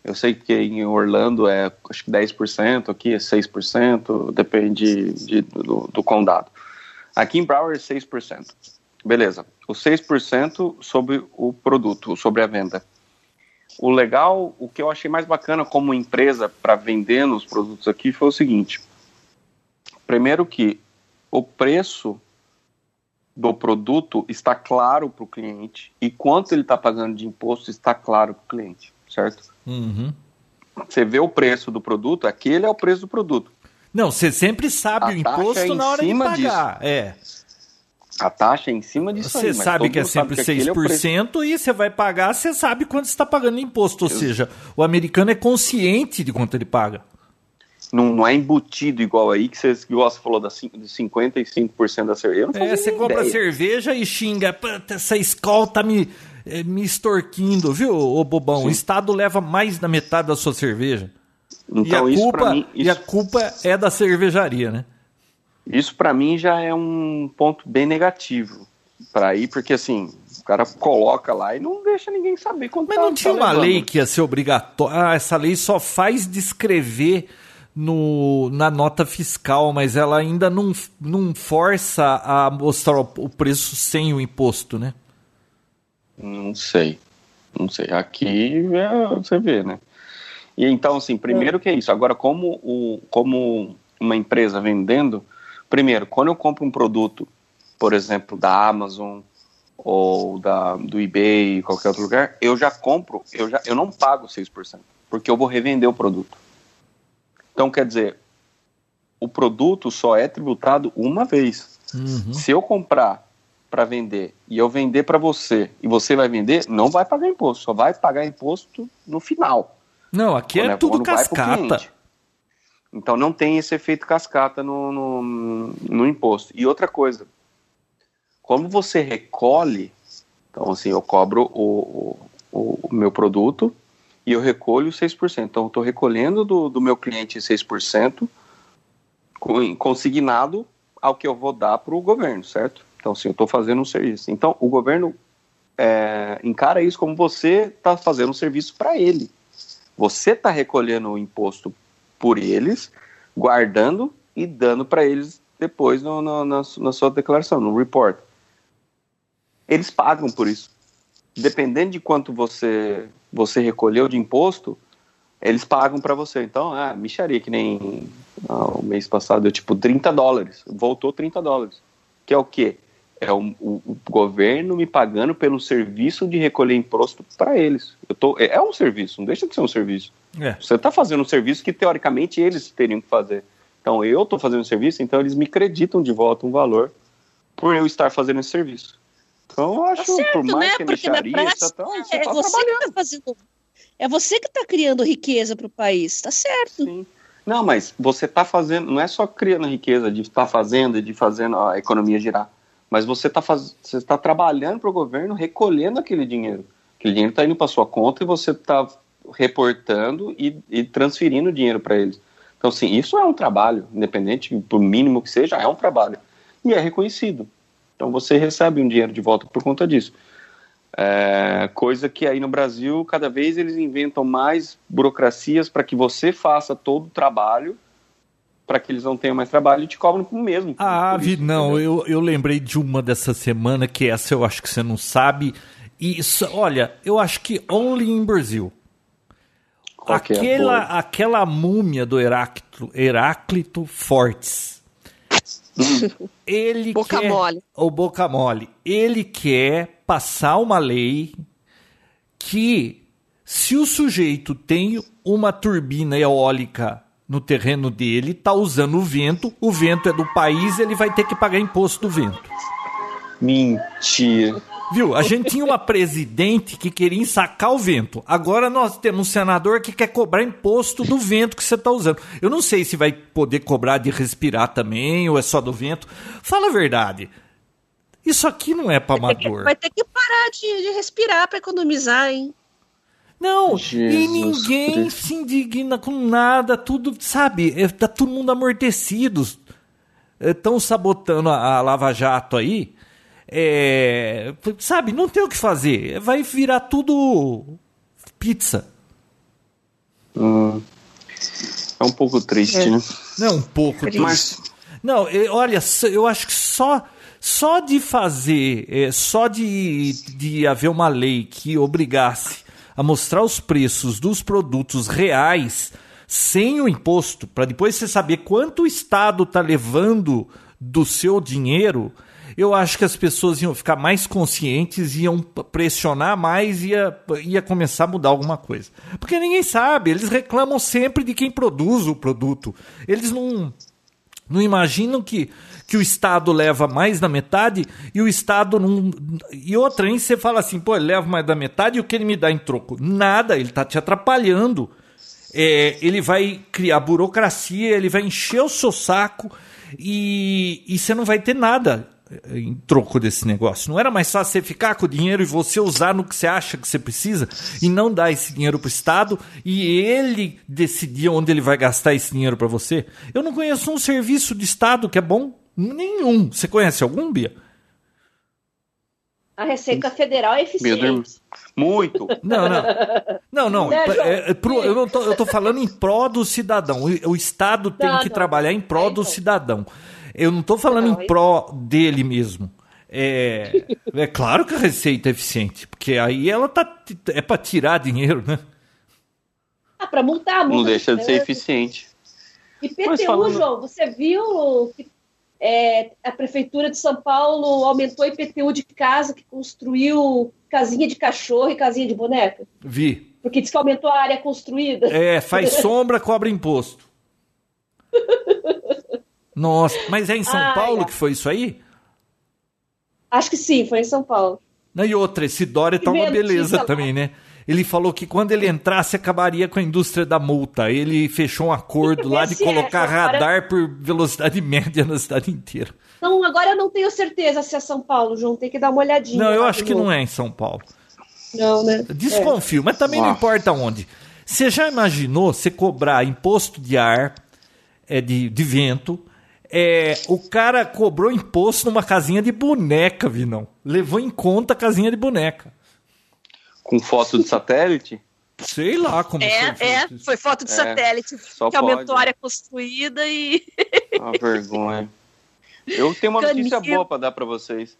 Eu sei que em Orlando é acho que 10%, aqui é 6%, depende de, do, do, condado. Aqui em Broward é 6%. Beleza. O 6% sobre o produto, sobre a venda. O legal, o que eu achei mais bacana como empresa para vender nos produtos aqui foi o seguinte: primeiro que o preço do produto está claro para o cliente e quanto ele está pagando de imposto está claro para o cliente, certo? Uhum. Você vê o preço do produto, aquele é o preço do produto. Não, você sempre sabe a o imposto é na hora de pagar. Disso. É. A taxa é em cima disso Você aí, sabe que é sempre que 6% é e você vai pagar, você sabe quanto você está pagando imposto. Ou Eu... seja, o americano é consciente de quanto ele paga. Não, não é embutido igual aí, que você, você falou, da, de 55% da cerveja. é, você compra ideia. cerveja e xinga, essa escola tá me, é, me extorquindo, viu, ô bobão? Sim. O Estado leva mais da metade da sua cerveja. Então, e, a culpa, mim, isso... e a culpa é da cervejaria, né? Isso para mim já é um ponto bem negativo para ir, porque assim, o cara coloca lá e não deixa ninguém saber quanto Mas tá, não tinha tá uma lei que ia ser obrigatória. Ah, essa lei só faz descrever no, na nota fiscal, mas ela ainda não, não força a mostrar o preço sem o imposto, né? Não sei. Não sei. Aqui é, você vê, né? E então, assim, primeiro que é isso. Agora, como, o, como uma empresa vendendo, primeiro, quando eu compro um produto, por exemplo, da Amazon ou da, do eBay, qualquer outro lugar, eu já compro, eu, já, eu não pago 6%, porque eu vou revender o produto. Então, quer dizer, o produto só é tributado uma vez. Uhum. Se eu comprar para vender e eu vender para você e você vai vender, não vai pagar imposto, só vai pagar imposto no final. Não, aqui é tudo cascata. Então não tem esse efeito cascata no, no, no, imposto. E outra coisa, como você recolhe, então assim, eu cobro o, o, o meu produto, e eu recolho 6%. Então, eu estou recolhendo do, do meu cliente 6% consignado ao que eu vou dar para o governo, certo? Então, sim, eu estou fazendo um serviço. Então, o governo é, encara isso como você está fazendo um serviço para ele. Você está recolhendo o imposto por eles, guardando e dando para eles depois no, no, na, na sua declaração, no report. Eles pagam por isso. Dependendo de quanto você você recolheu de imposto, eles pagam para você. Então, ah, micharia, que nem ah, o mês passado deu tipo 30 dólares, voltou 30 dólares. Que é o quê? É o, o, o governo me pagando pelo serviço de recolher imposto para eles. Eu tô, é, é, um serviço, não deixa de ser um serviço. É. Você está fazendo um serviço que teoricamente eles teriam que fazer. Então eu estou fazendo um serviço, então eles me acreditam de volta um valor por eu estar fazendo esse serviço. Então, eu acho, tá certo, por mais né? que Porque na prática, tá, você é, tá você que tá fazendo, é você que está criando riqueza para o país, tá certo. Sim. Não, mas você está fazendo, não é só criando riqueza de estar tá fazendo e de fazendo a economia girar, mas você está faz, você tá trabalhando para o governo recolhendo aquele dinheiro. Aquele dinheiro está indo para sua conta e você está reportando e, e transferindo dinheiro para eles. Então, sim, isso é um trabalho, independente, por mínimo que seja, é um trabalho. E é reconhecido. Então você recebe um dinheiro de volta por conta disso. É, coisa que aí no Brasil, cada vez eles inventam mais burocracias para que você faça todo o trabalho, para que eles não tenham mais trabalho e te cobram com o mesmo. Ah, Vi, não, eu, eu lembrei de uma dessa semana, que essa eu acho que você não sabe. E isso, olha, eu acho que only in Brasil. É aquela, é aquela múmia do Heráclito, Heráclito Fortes ele boca quer, mole. O boca mole. Ele quer passar uma lei que se o sujeito tem uma turbina eólica no terreno dele, tá usando o vento, o vento é do país, ele vai ter que pagar imposto do vento. Mentira. Viu? A gente tinha uma presidente que queria sacar o vento. Agora nós temos um senador que quer cobrar imposto do vento que você está usando. Eu não sei se vai poder cobrar de respirar também ou é só do vento. Fala a verdade. Isso aqui não é para amador. Vai ter que parar de, de respirar para economizar, hein? Não, Jesus e ninguém Cristo. se indigna com nada, tudo, sabe? É, tá todo mundo amortecido. Estão sabotando a, a Lava Jato aí é, sabe, não tem o que fazer. Vai virar tudo pizza. Hum, é um pouco triste, é. né? Não, é um pouco triste. Mas... Não, olha, eu acho que só só de fazer, é, só de, de haver uma lei que obrigasse a mostrar os preços dos produtos reais sem o imposto, para depois você saber quanto o Estado está levando do seu dinheiro, eu acho que as pessoas iam ficar mais conscientes, iam pressionar mais e ia, ia começar a mudar alguma coisa. Porque ninguém sabe, eles reclamam sempre de quem produz o produto. Eles não, não imaginam que, que o Estado leva mais da metade e o Estado não. E outra, hein? Você fala assim, pô, ele leva mais da metade e o que ele me dá em troco? Nada, ele está te atrapalhando. É, ele vai criar burocracia, ele vai encher o seu saco e, e você não vai ter nada em troco desse negócio. Não era mais fácil você ficar com o dinheiro e você usar no que você acha que você precisa e não dar esse dinheiro para o Estado e ele decidir onde ele vai gastar esse dinheiro para você? Eu não conheço um serviço de Estado que é bom. Nenhum. Você conhece algum, Bia? A Receita Federal é eficiente. Muito. Não, não. Não, não. Né, é, é, pro, eu, não tô, eu tô falando em pró do cidadão. O, o Estado tem não, que não. trabalhar em pró é, do cidadão. Eu não estou falando não, em pró dele mesmo. É, é claro que a receita é eficiente, porque aí ela tá é para tirar dinheiro, né? Ah, para multar, multa Não deixa de ser eficiente. E PTU, falando... João, você viu que é, a prefeitura de São Paulo aumentou o IPTU de casa que construiu casinha de cachorro e casinha de boneca? Vi. Porque diz que aumentou a área construída. É, faz sombra, cobra imposto. Nossa, mas é em São ah, Paulo é. que foi isso aí? Acho que sim, foi em São Paulo. E outra, esse Dória tá uma beleza também, né? Ele falou que quando ele entrasse acabaria com a indústria da multa. Ele fechou um acordo lá de colocar é, radar por velocidade média na cidade inteira. Não, agora eu não tenho certeza se é São Paulo, João. Tem que dar uma olhadinha. Não, eu acho que não é em São Paulo. Não, né? Desconfio, é. mas também não importa onde. Você já imaginou você cobrar imposto de ar, é, de, de vento, é, o cara cobrou imposto numa casinha de boneca, Vinão. Levou em conta a casinha de boneca. Com foto de satélite? Sei lá como é, foi. É, foi foto de é, satélite que aumentou a área construída e. Uma vergonha. Eu tenho uma notícia boa para dar para vocês.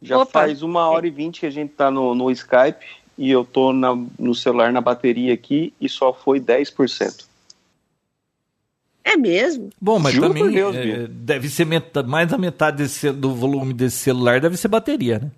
Já Opa. faz uma hora e vinte que a gente tá no, no Skype e eu tô na, no celular na bateria aqui e só foi 10%. É mesmo? Bom, mas Juro também Deus, é, deve ser metade, mais da metade desse, do volume desse celular deve ser bateria, né?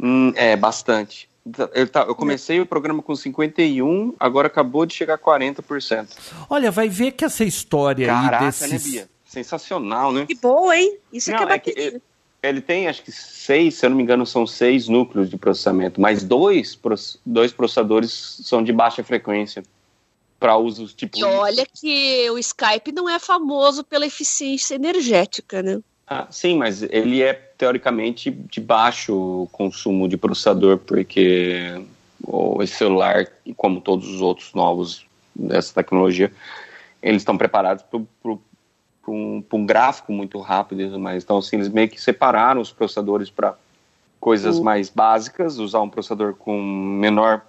Hum, é, bastante. Eu, tá, eu comecei o programa com 51, agora acabou de chegar a 40%. Olha, vai ver que essa história Caraca, aí desses... né, Bia? Sensacional, né? Que boa, hein? Isso não, é que é bateria. É que ele tem, acho que seis, se eu não me engano, são seis núcleos de processamento, mas dois, dois processadores são de baixa frequência para usos tipo. E olha que o Skype não é famoso pela eficiência energética, né? Ah, sim, mas ele é teoricamente de baixo consumo de processador, porque o celular, como todos os outros novos dessa tecnologia, eles estão preparados para um, um, gráfico muito rápido, mas então assim, eles meio que separaram os processadores para coisas mais básicas, usar um processador com menor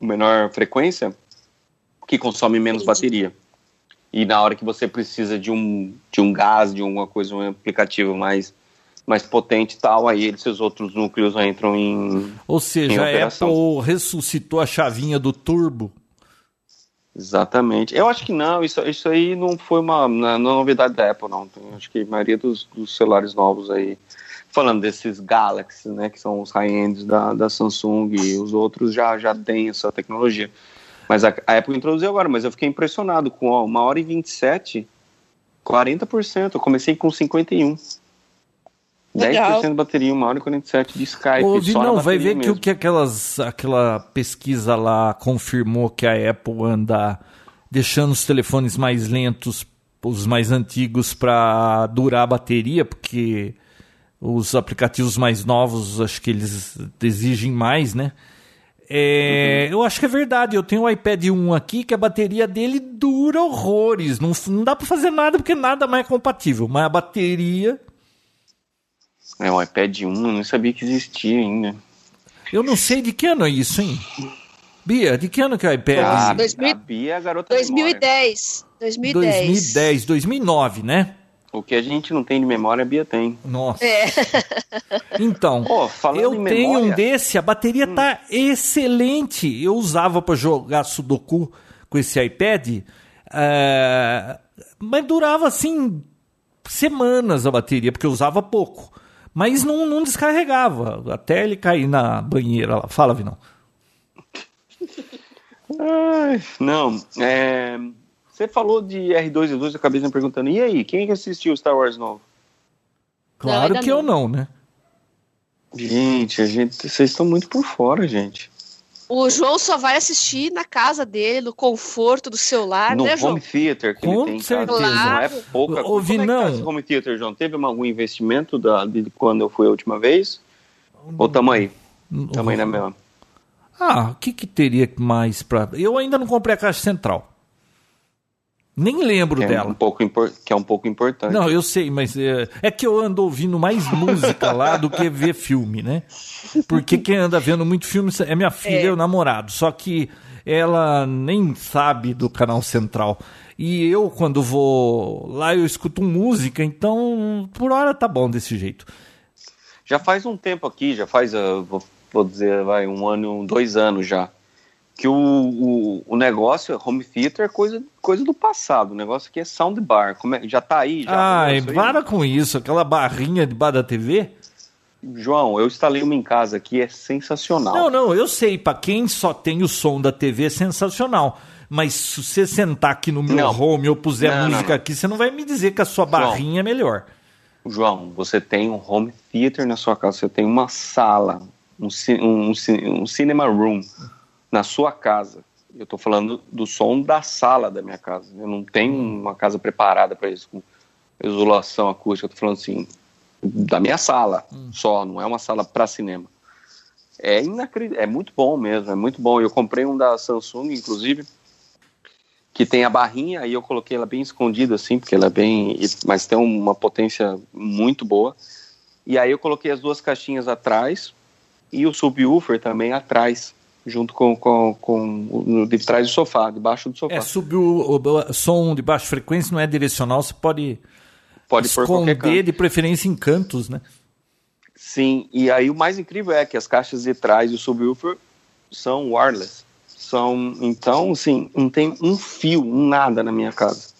menor frequência que consome menos bateria. E na hora que você precisa de um, de um gás, de alguma coisa, um aplicativo mais, mais potente e tal, aí esses outros núcleos entram em. Ou seja, a Apple ressuscitou a chavinha do turbo. Exatamente. Eu acho que não, isso, isso aí não foi uma, não é novidade da Apple, não. Eu acho que a maioria dos, dos celulares novos aí, falando desses Galaxy, né, que são os high-ends da, da Samsung e os outros já, já tem essa tecnologia. Mas a, a Apple introduziu agora, mas eu fiquei impressionado com ó, uma hora e 27, 40%. Eu comecei com 51. Legal. 10% de bateria, 1 hora e 47 de Skype. Ouve, não, vai ver mesmo. que o que aquelas, aquela pesquisa lá confirmou que a Apple anda deixando os telefones mais lentos, os mais antigos, para durar a bateria, porque os aplicativos mais novos, acho que eles exigem mais, né? É, uhum. Eu acho que é verdade. Eu tenho o iPad 1 aqui que a bateria dele dura horrores. Não, não dá para fazer nada porque nada mais é compatível. Mas a bateria é, o iPad 1, eu não sabia que existia ainda. Eu não sei de que ano é isso, hein? Bia, de que ano que é o iPad? Ah, 2000... A Bia a garota 2010. 2010. 2010, 2009, né? O que a gente não tem de memória, a Bia tem. Nossa. É. Então, oh, eu tenho memória... um desse, a bateria hum. tá excelente. Eu usava para jogar Sudoku com esse iPad, uh, mas durava assim semanas a bateria, porque eu usava pouco. Mas não, não descarregava, até ele cair na banheira lá. Fala, Vinão. Ai, não, é, você falou de R2-D2, eu acabei me perguntando, e aí, quem é que assistiu Star Wars novo? Claro não, que não. eu não, né? Gente, a gente, vocês estão muito por fora, gente. O João só vai assistir na casa dele, no conforto do seu lar, no né, João? home theater que Com ele tem certeza. Não é pouca Ô, Como é tá esse home theater, João? Teve algum investimento da, de quando eu fui a última vez? Ou tamo aí? Tamo aí na mesma. Ah, o que, que teria mais para? Eu ainda não comprei a caixa central. Nem lembro que é dela. Um pouco que é um pouco importante. Não, eu sei, mas é, é, que eu ando ouvindo mais música lá do que ver filme, né? Porque quem anda vendo muito filme é minha filha é. e o namorado. Só que ela nem sabe do canal central. E eu, quando vou lá, eu escuto música, então por hora tá bom desse jeito. Já faz um tempo aqui, já faz, vou, vou dizer, vai, um ano, dois anos já que o, o, o, negócio, home theater, é coisa, coisa do passado. O negócio aqui é soundbar. Como é, já tá aí? Já Ai, para com isso. Aquela barrinha debaixo da TV. João, eu instalei uma em casa aqui, é sensacional. Não, não, eu sei. Para quem só tem o som da TV, é sensacional. Mas se você sentar aqui no meu não. home e eu puser não, música não, aqui, você não vai me dizer que a sua barrinha João, é melhor. João, você tem um home theater na sua casa, você tem uma sala, um, um, um cinema room na sua casa. Eu estou falando do som da sala da minha casa. Eu não tenho uma casa preparada para isso, com isolação acústica. Estou falando assim, da minha sala hum. só, não é uma sala para cinema. É inacreditável, é muito bom mesmo, é muito bom. Eu comprei um da Samsung, inclusive, que tem a barrinha, aí eu coloquei ela bem escondida assim, porque ela é bem, mas tem uma potência muito boa. E aí eu coloquei as duas caixinhas atrás e o subwoofer também atrás junto com, com, com de trás do sofá, debaixo do sofá. É, subir o, o, som de baixa frequência não é direcional, você pode, pode esconder de preferência em cantos, né? Sim, e aí o mais incrível é que as caixas de trás e o subwoofer são wireless. São, então, assim, não tem um fio, um nada na minha casa.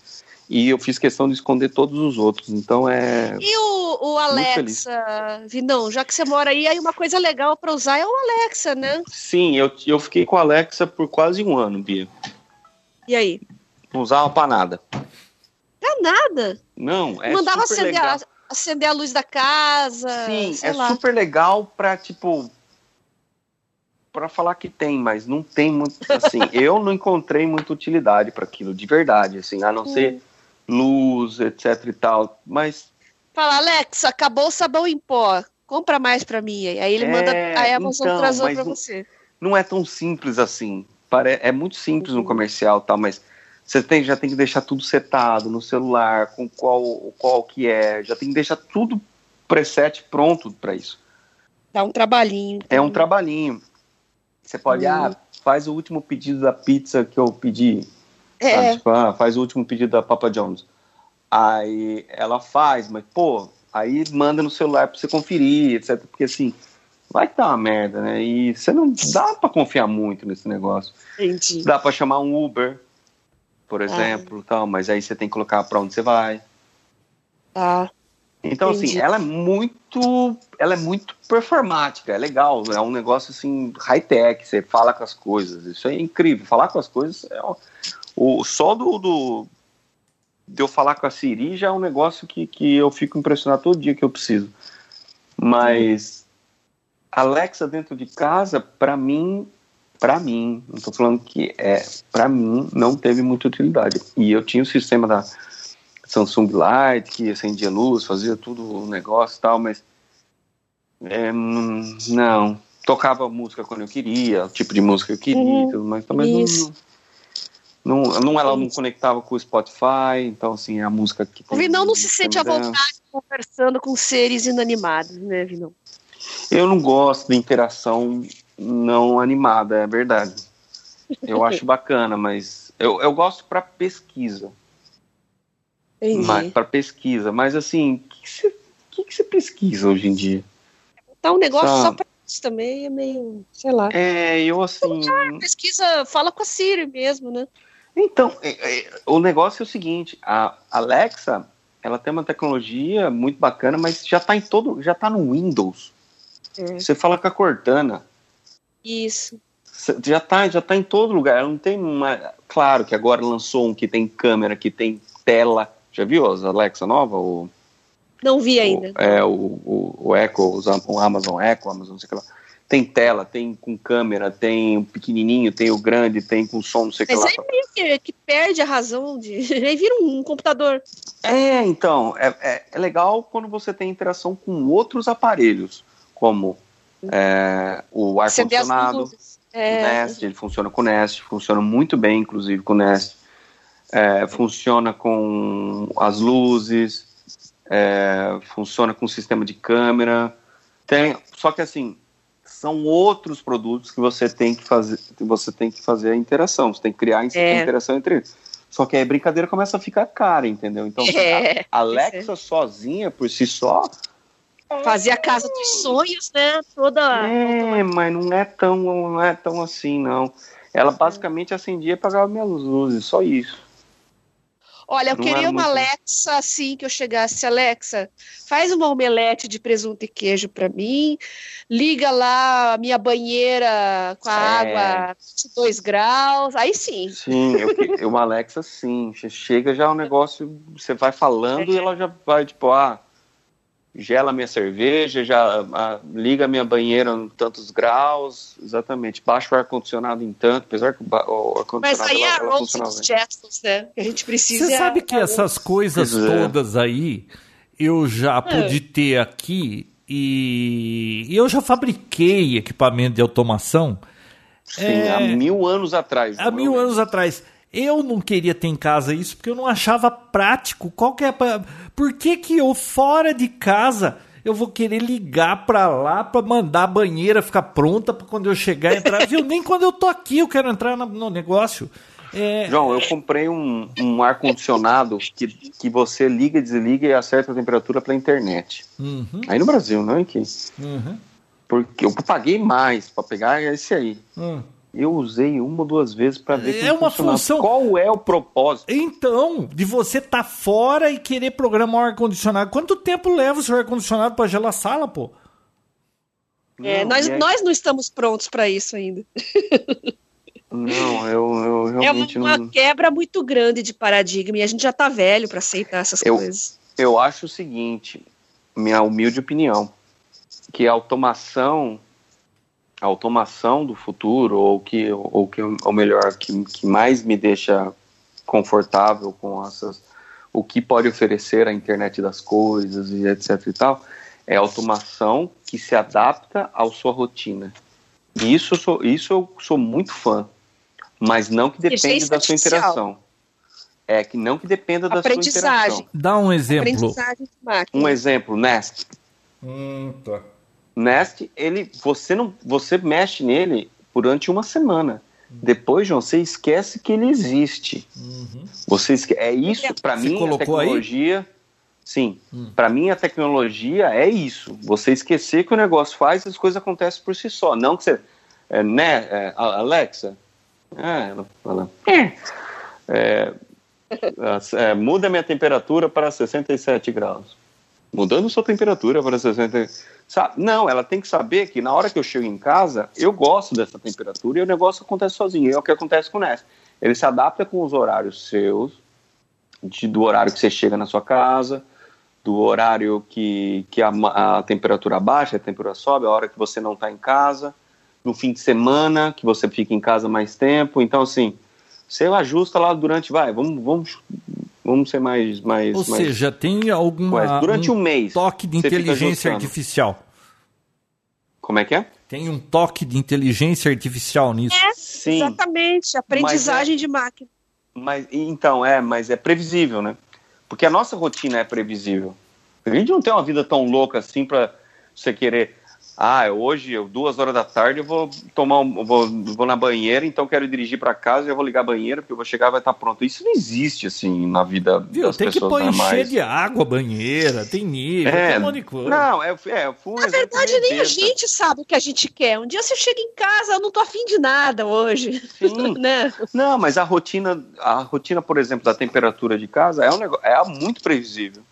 E eu fiz questão de esconder todos os outros. Então é. E o, o Alexa, Vinão, já que você mora aí, aí uma coisa legal para usar é o Alexa, né? Sim, eu, eu fiquei com o Alexa por quase um ano, Bia. E aí? Não usava para nada. Pra nada? Não, é Mandava super acender, legal. A, acender a luz da casa. Sim, é lá. super legal pra, tipo. Pra falar que tem, mas não tem muito. Assim, eu não encontrei muita utilidade para aquilo, de verdade, assim, a não hum. ser luz, etc e tal, mas... Fala, Alex, acabou o sabão em pó, compra mais para mim. Aí ele é, manda, a Amazon então, traz para você. Não é tão simples assim, é muito simples uhum. no comercial tal, mas você tem, já tem que deixar tudo setado no celular, com qual, qual que é, já tem que deixar tudo preset pronto para isso. Dá um trabalhinho. É um trabalhinho. Você pode, uhum. ah, faz o último pedido da pizza que eu pedi. É. Tipo, ah, faz o último pedido da Papa Jones. Aí ela faz, mas, pô, aí manda no celular pra você conferir, etc. Porque assim, vai estar uma merda, né? E você não dá pra confiar muito nesse negócio. Entendi. Dá pra chamar um Uber, por ah. exemplo, ah. tal, mas aí você tem que colocar pra onde você vai. Ah. Então, assim, Entendi. assim, ela é muito. Ela é muito performática, é legal, é um negócio assim, high-tech, você fala com as coisas. Isso é incrível. Falar com as coisas é o, só do, do, de eu falar com a Siri já é um negócio que, que eu fico impressionado todo dia que eu preciso. Mas Alexa dentro de casa, para mim, para mim, não estou falando que é, para mim não teve muita utilidade. E eu tinha o sistema da Samsung Light que acendia luz, fazia tudo o negócio e tal, mas é, não tocava música quando eu queria, o tipo de música que eu queria, uhum, mas não, não, não, ela não conectava com o Spotify, então assim, a música que O Vinão não se sente à vontade conversando com seres inanimados, né, Vinão? Eu não gosto de interação não animada, é verdade. Eu acho bacana, mas eu, eu gosto para pesquisa. Para pesquisa, mas assim, o que, você, que, que pesquisa hoje em dia? Tá um negócio só, só para isso também é meio, sei lá. É, eu assim. pesquisa, fala com a Siri mesmo, né? Então, é, é, o negócio é o seguinte: a Alexa, ela tem uma tecnologia muito bacana, mas já está em todo, já está no Windows. É. Você fala com a Cortana. Isso. Já está, já tá em todo lugar. Ela não tem uma. Claro que agora lançou um que tem câmera, que tem tela. Já viu as Alexa nova? O, não vi ainda. O, é, o, o, o Echo, o Amazon Echo, Amazon, sei lá tem tela, tem com câmera, tem o pequenininho, tem o grande, tem com som, não sei o que lá. Mas aí meio que, perde a razão de... aí vira um, computador. É, então, é, é, é, legal quando você tem interação com outros aparelhos, como é, o ar-condicionado, é. o Nest, ele funciona com o Nest, funciona muito bem, inclusive, com o Nest. É, funciona com as luzes, é, funciona com o sistema de câmera. Tem, só que assim, são outros produtos que você tem que fazer, que você tem que fazer a interação, você tem que criar é. a interação entre eles. Só que aí a brincadeira começa a ficar cara, entendeu? Então, é, a Alexa sozinha, por si só. Fazer a casa dos sonhos, né? Toda. É, mas não é tão, não é tão assim, não. Ela basicamente acendia e apagava minhas luzes, só isso. Olha, eu não queria uma muito... Alexa assim que eu chegasse, Alexa, faz uma omelete de presunto e queijo para mim, liga lá a minha banheira com a é... água 22 graus, aí sim. Sim, eu, uma Alexa sim, chega já o um negócio, você vai falando é. e ela já vai tipo, ah, gela minha cerveja, já a, liga minha banheira em tantos graus, exatamente, baixa o ar-condicionado em tanto, apesar que o, o ar-condicionado... Mas aí é outros gestos, né, que a gente precisa... Você sabe que essas coisas é. todas aí, eu já é. pude ter aqui e eu já fabriquei equipamento de automação... Sim, é, há mil anos atrás. Há mil anos atrás. Eu não queria ter em casa isso porque eu não achava prático. Qual que é Por que, que eu fora de casa eu vou querer ligar para lá para mandar a banheira ficar pronta para quando eu chegar entrar? Viu? Nem quando eu tô aqui eu quero entrar no negócio. É... João, eu comprei um, um ar condicionado que, que você liga, desliga e acerta a temperatura pela internet. Uhum. Aí no Brasil, não aqui. Uhum. Porque eu paguei mais para pegar esse aí. Uhum. Eu usei uma ou duas vezes para ver é uma função. Qual é o propósito? Então, de você estar tá fora e querer programar um ar-condicionado. Quanto tempo leva o seu ar-condicionado para gelar a sala, pô? É, não, nós, é... nós não estamos prontos para isso ainda. Não, eu, eu realmente É uma, não... quebra muito grande de paradigma e a gente já tá velho para aceitar essas eu, coisas. Eu acho o seguinte, minha humilde opinião, que a automação a automação do futuro, ou que, ou que ou melhor, que, que mais me deixa confortável com essas, o que pode oferecer a internet das coisas e etc e tal, é automação que se adapta à sua rotina. E isso eu sou, isso eu sou muito fã, mas não que depende da sua interação. É que não que dependa da sua interação. Dá um exemplo. Um exemplo, Nest. Hum, tá. Nest, ele, você não, você mexe nele durante uma semana. Depois, João, você esquece que ele existe. Uhum. Você esque... é isso para mim a tecnologia. Aí? Sim, hum. para mim a tecnologia é isso. Você esquecer que o negócio faz, as coisas acontecem por si só. Não que você, é, né, é, Alexa. É, ela fala. É, é, é, muda minha temperatura para 67 graus mudando sua temperatura para 60. Sabe? Não, ela tem que saber que na hora que eu chego em casa, eu gosto dessa temperatura e o negócio acontece sozinho. É o que acontece com o Nest. Ele se adapta com os horários seus, de, do horário que você chega na sua casa, do horário que, que a, a temperatura baixa, a temperatura sobe, a hora que você não está em casa, no fim de semana, que você fica em casa mais tempo. Então, assim, você ajusta lá durante, vai, vamos, vamos, vamos ser mais. mais Ou mais, seja, tem alguma. durante um, um mês. Toque de inteligência artificial. Como é que é? Tem um toque de inteligência artificial nisso. É, Sim, exatamente. Aprendizagem é, de máquina. Mas, então, é, mas é previsível, né? Porque a nossa rotina é previsível. A gente não tem uma vida tão louca assim para você querer ah, hoje, duas horas da tarde, eu vou tomar um, vou, vou na banheira, então quero dirigir para casa e eu vou ligar a banheira, porque eu vou chegar e vai estar tá pronto. Isso não existe, assim, na vida Viu, das tem pessoas que pôr normais. encher de água a banheira, tem nível, é, tem um monte de coisa. Não, é, é eu fui Na verdade, nem a gente sabe o que a gente quer. Um dia você chega em casa, eu não tô afim de nada hoje. Sim. né? Não, mas a rotina, a rotina, por exemplo, da temperatura de casa é, um negócio, é muito previsível.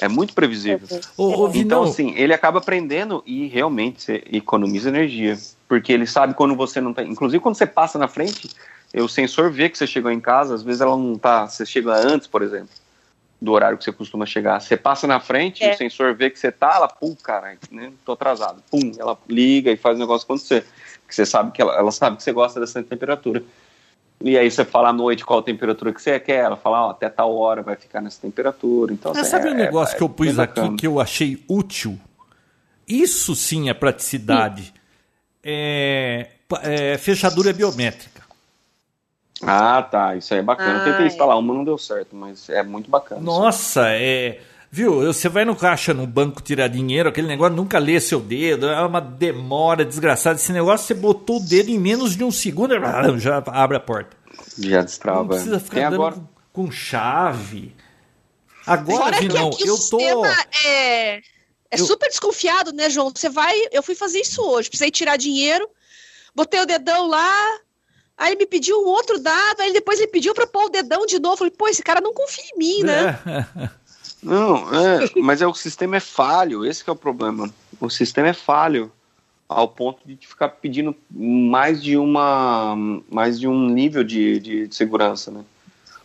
É muito previsível. Ô, então, assim, ele acaba aprendendo e realmente você economiza energia. Porque ele sabe quando você não tá. Inclusive, quando você passa na frente, o sensor vê que você chegou em casa, às vezes ela não tá. Você chega antes, por exemplo, do horário que você costuma chegar. Você passa na frente, é. o sensor vê que você tá, ela, pum, cara, né, tô atrasado. Pum, ela liga e faz o negócio acontecer. Que você sabe que ela, ela sabe que você gosta dessa temperatura. E aí você fala à noite qual a temperatura que você quer, ela fala, ó, até tal hora vai ficar nessa temperatura. Então, Mas sabe é, um negócio é, que eu pus aqui que eu achei útil? Isso sim é praticidade. É, é, fechadura biométrica. Ah, tá. Isso aí é bacana. Ah, eu tentei instalar uma, não deu certo, mas é muito bacana. Nossa, é. Viu, você vai no caixa, no banco tirar dinheiro, aquele negócio nunca lê seu dedo, é uma demora desgraçada. Esse negócio, você botou o dedo em menos de um segundo, já abre a porta. Já destrava. Não precisa ficar Tem agora... com, com chave. Agora, não, eu tô... É, é eu... super desconfiado, né, João? Você vai... Eu fui fazer isso hoje, precisei tirar dinheiro, botei o dedão lá, Aí ele me pediu um outro dado, aí depois ele pediu para pôr o dedão de novo. Eu falei, pô, esse cara não confia em mim, né? É. Não, é, mas é, o sistema é falho, esse é o problema. O sistema é falho ao ponto de ficar pedindo mais de uma mais de um nível de, de, de segurança, né?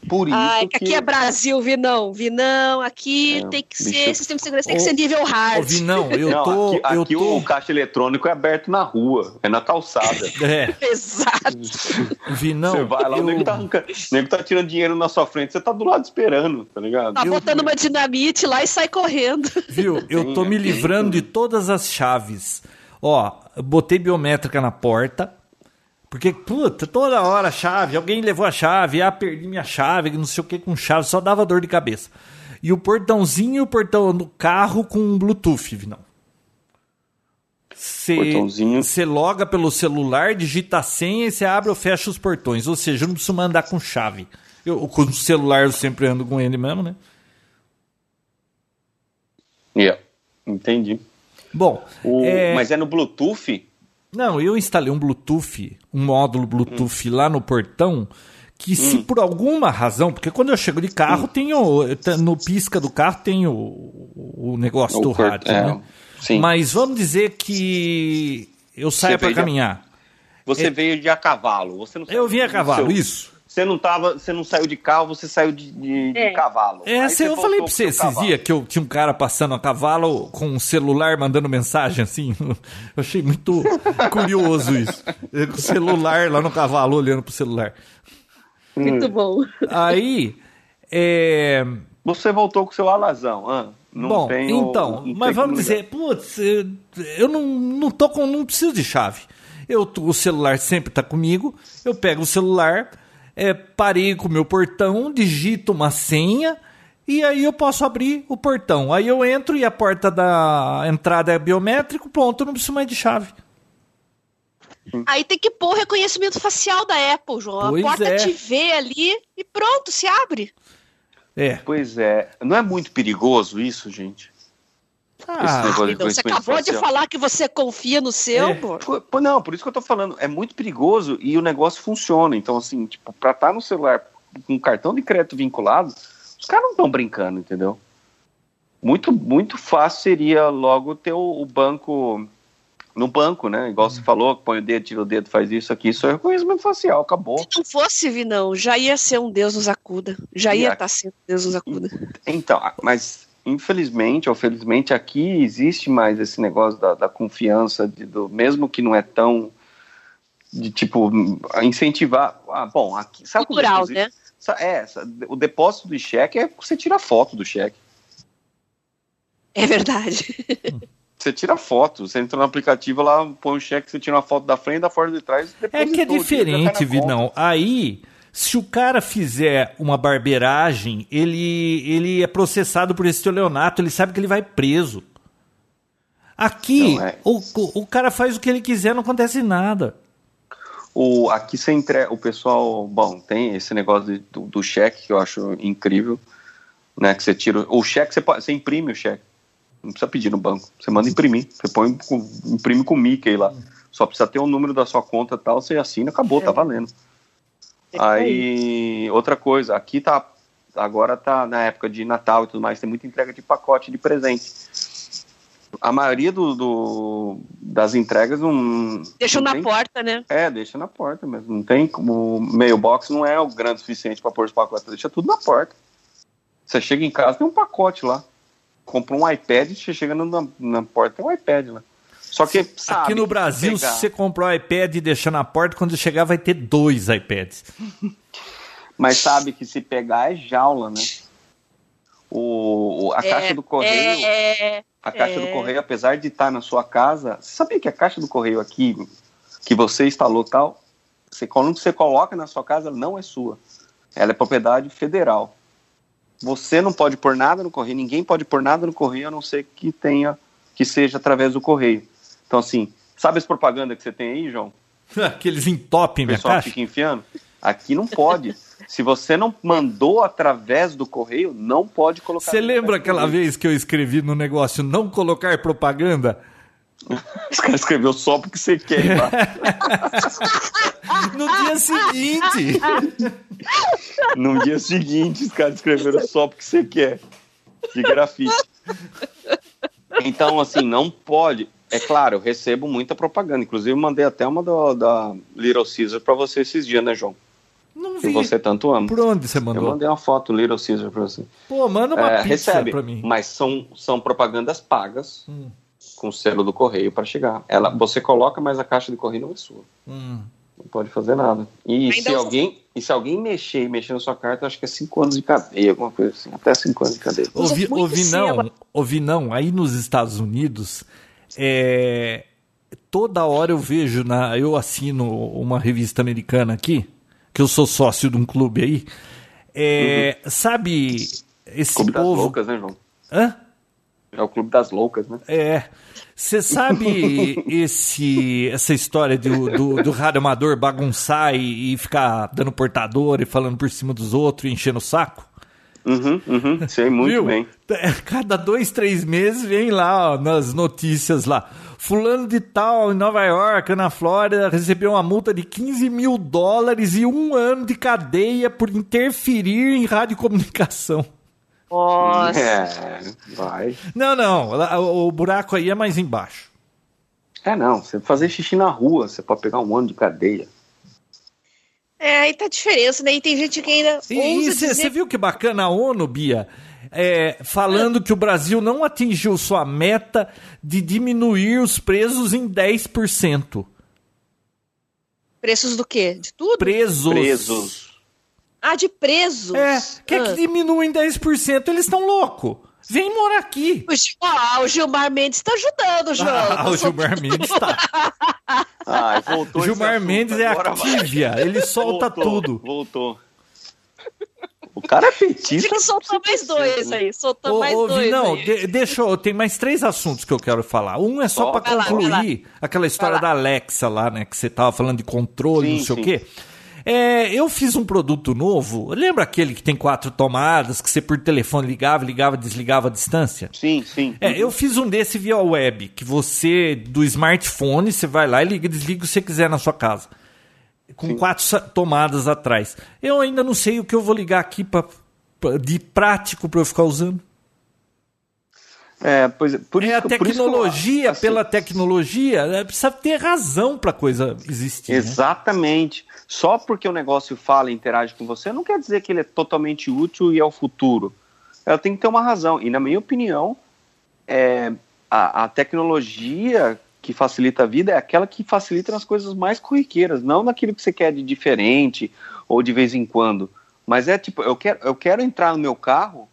Por isso Ai, que aqui é Brasil, Vinão. Vinão, aqui é, tem que bicho... ser sistema de segurança, tem que ser nível hard. Ô, Vinão, eu não, tô. Aqui, eu aqui tô... o caixa eletrônico é aberto na rua, é na calçada. É. Exato. Vinão. Você vai lá, eu... o nego tá, nego tá tirando dinheiro na sua frente, você tá do lado esperando, tá ligado? Tá botando uma dinamite lá e sai correndo. Viu? Eu tô me livrando de todas as chaves. Ó, botei biométrica na porta porque, puta, toda hora chave, alguém levou a chave, ah, perdi minha chave, não sei o que com chave, só dava dor de cabeça. E o portãozinho e o portão do carro com Bluetooth, não. Você loga pelo celular, digita a senha e você abre ou fecha os portões. Ou seja, eu não preciso andar com chave. Eu, com o celular eu sempre ando com ele mesmo, né? Yeah, entendi. Bom, o... é... mas é no Bluetooth? Não, eu instalei um Bluetooth, um módulo Bluetooth hum. lá no portão, que se hum. por alguma razão, porque quando eu chego de carro, hum. tem o, no pisca do carro tem o, o negócio o do rádio, é, né? Sim. Mas vamos dizer que eu saio para caminhar. Você é, veio de a cavalo. Você não eu vim a cavalo, seu... isso. Você não tava, você não saiu de carro, você saiu de, de, é. de cavalo. É, você eu falei pra você esses dias que eu tinha um cara passando a cavalo com um celular mandando mensagem assim. Eu achei muito curioso isso. Com o celular lá no cavalo olhando pro celular. Muito bom. Aí, é... Você voltou com o seu alazão, ah, não Bom, então, não mas vamos dizer, putz, eu não, não tô com, não preciso de chave. Eu, o celular sempre tá comigo, eu pego o celular, é, parei com o meu portão, digito uma senha e aí eu posso abrir o portão. Aí eu entro e a porta da entrada é biométrico, pronto, não preciso mais de chave. Aí tem que pôr o reconhecimento facial da Apple, João. Pois a porta é. te vê ali e pronto, se abre. É. Pois é. Não é muito perigoso isso, gente? Ah, então, você acabou de falar que você confia no seu, é. pô. Não, por isso que eu tô falando. É muito perigoso e o negócio funciona. Então, assim, tipo, pra estar tá no celular com cartão de crédito vinculado, os caras não estão brincando, entendeu? Muito, muito fácil seria logo ter o, o banco no banco, né? Igual você falou, põe o dedo, tira o dedo, faz isso aqui, isso é reconhecimento facial, acabou. Se não fosse, não, já ia ser um Deus nos acuda. Já ia estar tá sendo Deus nos acuda. Então, mas infelizmente ou felizmente aqui existe mais esse negócio da, da confiança, de, do, mesmo que não é tão de tipo incentivar. Ah, bom, aqui sabe cultural, né? É, o depósito de cheque é você tira foto do cheque. É verdade. Você tira foto, você entra no aplicativo lá, põe o cheque, você tira uma foto da frente, da fora de trás. É que é diferente, Vinão. Aí, se o cara fizer uma barbeiragem, ele, ele é processado por esse estelionato, ele sabe que ele vai preso. Aqui, é. o, o cara faz o que ele quiser, não acontece nada. O, aqui você entrega, o pessoal, bom, tem esse negócio de, do, do, cheque que eu acho incrível, né? Que você tira o cheque, você, pode, você imprime o cheque, não precisa pedir no banco, você manda imprimir, você põe, imprime com o Mickey lá, só precisa ter o número da sua conta e tal, você assina, acabou, tá é. tá valendo. É aí, outra coisa, aqui tá, agora tá na época de Natal e tudo mais, tem muita entrega de pacote de presente a maioria do, do, das entregas não. Deixa não na tem, porta, né? É, deixa na porta mesmo. Não tem como. O mailbox não é o grande suficiente para pôr os pacotes, deixa tudo na porta. Você chega em casa, tem um pacote lá. Compra um iPad, você chega na, na porta, tem um iPad lá. Só que sabe, Aqui no Brasil, pegar... se você comprar o iPad e deixar na porta, quando chegar vai ter dois iPads. Mas sabe que se pegar é jaula, né? O, a é, caixa do correio. É, é a caixa é... do correio, apesar de estar na sua casa, você sabia que a caixa do correio aqui, que você instalou tal, você, quando você coloca na sua casa, não é sua. Ela é propriedade federal. Você não pode pôr nada no correio, ninguém pode pôr nada no correio, a não ser que tenha, que seja através do correio. Então, assim, sabe as propagandas que você tem aí, João? Aqueles entopem minha caixa? fica enfiando. Aqui não pode. Se você não mandou através do correio, não pode colocar. Você lembra aquela vez que eu escrevi no negócio não colocar propaganda? Os caras escreveu só porque você quer. no dia seguinte. No dia seguinte, os caras escreveram só porque você quer. De grafite. Então, assim, não pode. É claro, eu recebo muita propaganda. Inclusive, mandei até uma do, da Little Caesar para você esses dias, né, João? Não vi. Que você tanto ama. Por onde você mandou? Eu mandei uma foto Little Caesar pra você. Pô, manda uma é, pizza recebe, pra mim. Mas são, são propagandas pagas hum. com selo do correio para chegar. Ela, você coloca, mas a caixa de correio não é sua. Hum. Não pode fazer nada. E se, alguém, e se alguém mexer e mexer na sua carta, acho que é 5 anos de cadeia, alguma coisa assim. Até 5 anos de cadeia. Ouvi, ouvi não, ouvi não. Aí nos Estados Unidos, é, toda hora eu vejo, na, eu assino uma revista americana aqui, que eu sou sócio de um clube aí. É, uhum. Sabe esse clube povo... das loucas, né, João? Hã? É o clube das loucas, né? É. Você sabe esse, essa história do, do, do rádio amador bagunçar e, e, ficar dando portador e falando por cima dos outros e enchendo o saco? Uhum, uhum, sei muito Viu? bem. Cada dois, três meses vem lá ó, nas notícias lá. Fulano de tal, em Nova York, na Flórida, recebeu uma multa de 15 mil dólares e um ano de cadeia por interferir em radiocomunicação. Nossa. É, vai. Não, não, o, o buraco aí é mais embaixo. É, não, você fazer xixi na rua, você pode pegar um ano de cadeia. É, aí tá a diferença, né? E tem gente que ainda. E você dizer... viu que bacana a ONU, Bia? é, falando que o Brasil não atingiu sua meta de diminuir os presos em 10%. Preços do quê? De tudo? Presos. Presos. Ah, de presos. É, quer ah. que diminua em 10%? Eles estão loucos. Vem morar aqui. O, ah, o Gilmar Mendes está ajudando, João. Ah, o Gilmar Mendes está. ah, voltou Gilmar Mendes é activia, ele solta voltou, tudo. Voltou. O cara é petista. Tem que soltar mais dois aí. Soltar mais dois. Não, de, deixa eu. Tem mais três assuntos que eu quero falar. Um é só para concluir lá. aquela história da Alexa lá, né? Que você tava falando de controle, sim, não sei sim. o quê. É, eu fiz um produto novo. Lembra aquele que tem quatro tomadas, que você por telefone ligava, ligava, desligava à distância? Sim, sim. É, eu fiz um desse via web, que você, do smartphone, você vai lá e liga, desliga o que você quiser na sua casa com Sim. quatro tomadas atrás. Eu ainda não sei o que eu vou ligar aqui pra, pra de prático para eu ficar usando. É, pois, por é isso, a tecnologia, assim, pela tecnologia, né, precisa ter razão para coisa existir. Né? Exatamente. Né? Só porque o negócio fala e interage com você, não quer dizer que ele é totalmente útil e é o futuro. ela tem que ter uma razão. E na minha opinião, é, a, a tecnologia que facilita a vida é aquela que facilita nas coisas mais corriqueiras, não naquilo que você quer de diferente ou de vez em quando. Mas é tipo, eu quero, eu quero entrar no meu carro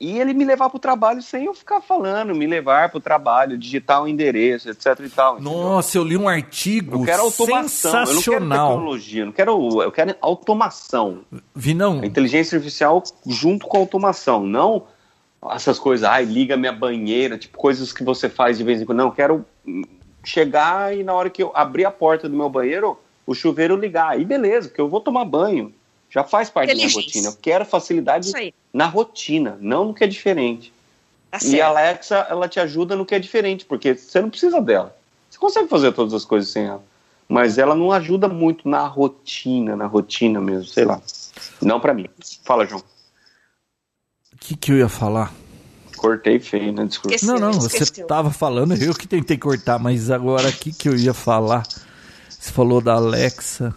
e ele me levar para o trabalho sem eu ficar falando, me levar para o trabalho, digitar o um endereço, etc e tal. Entendeu? Nossa, eu li um artigo eu quero automação, sensacional. Eu não quero tecnologia, eu não quero, eu quero automação. Vinão. A inteligência artificial junto com a automação, não essas coisas, ai, liga minha banheira, tipo coisas que você faz de vez em quando. Não, eu quero chegar e na hora que eu abrir a porta do meu banheiro, o chuveiro ligar. Aí beleza, que eu vou tomar banho. Já faz parte da minha rotina. Eu quero facilidade na rotina, não no que é diferente. Tá e a Alexa, ela te ajuda no que é diferente, porque você não precisa dela. Você consegue fazer todas as coisas sem ela. Mas ela não ajuda muito na rotina, na rotina mesmo, sei lá. Não para mim. Fala, João. O que, que eu ia falar? Cortei feio, né? Desculpa. Esqueceu, não, não, você estava falando, eu que tentei cortar, mas agora o que, que eu ia falar? Você falou da Alexa.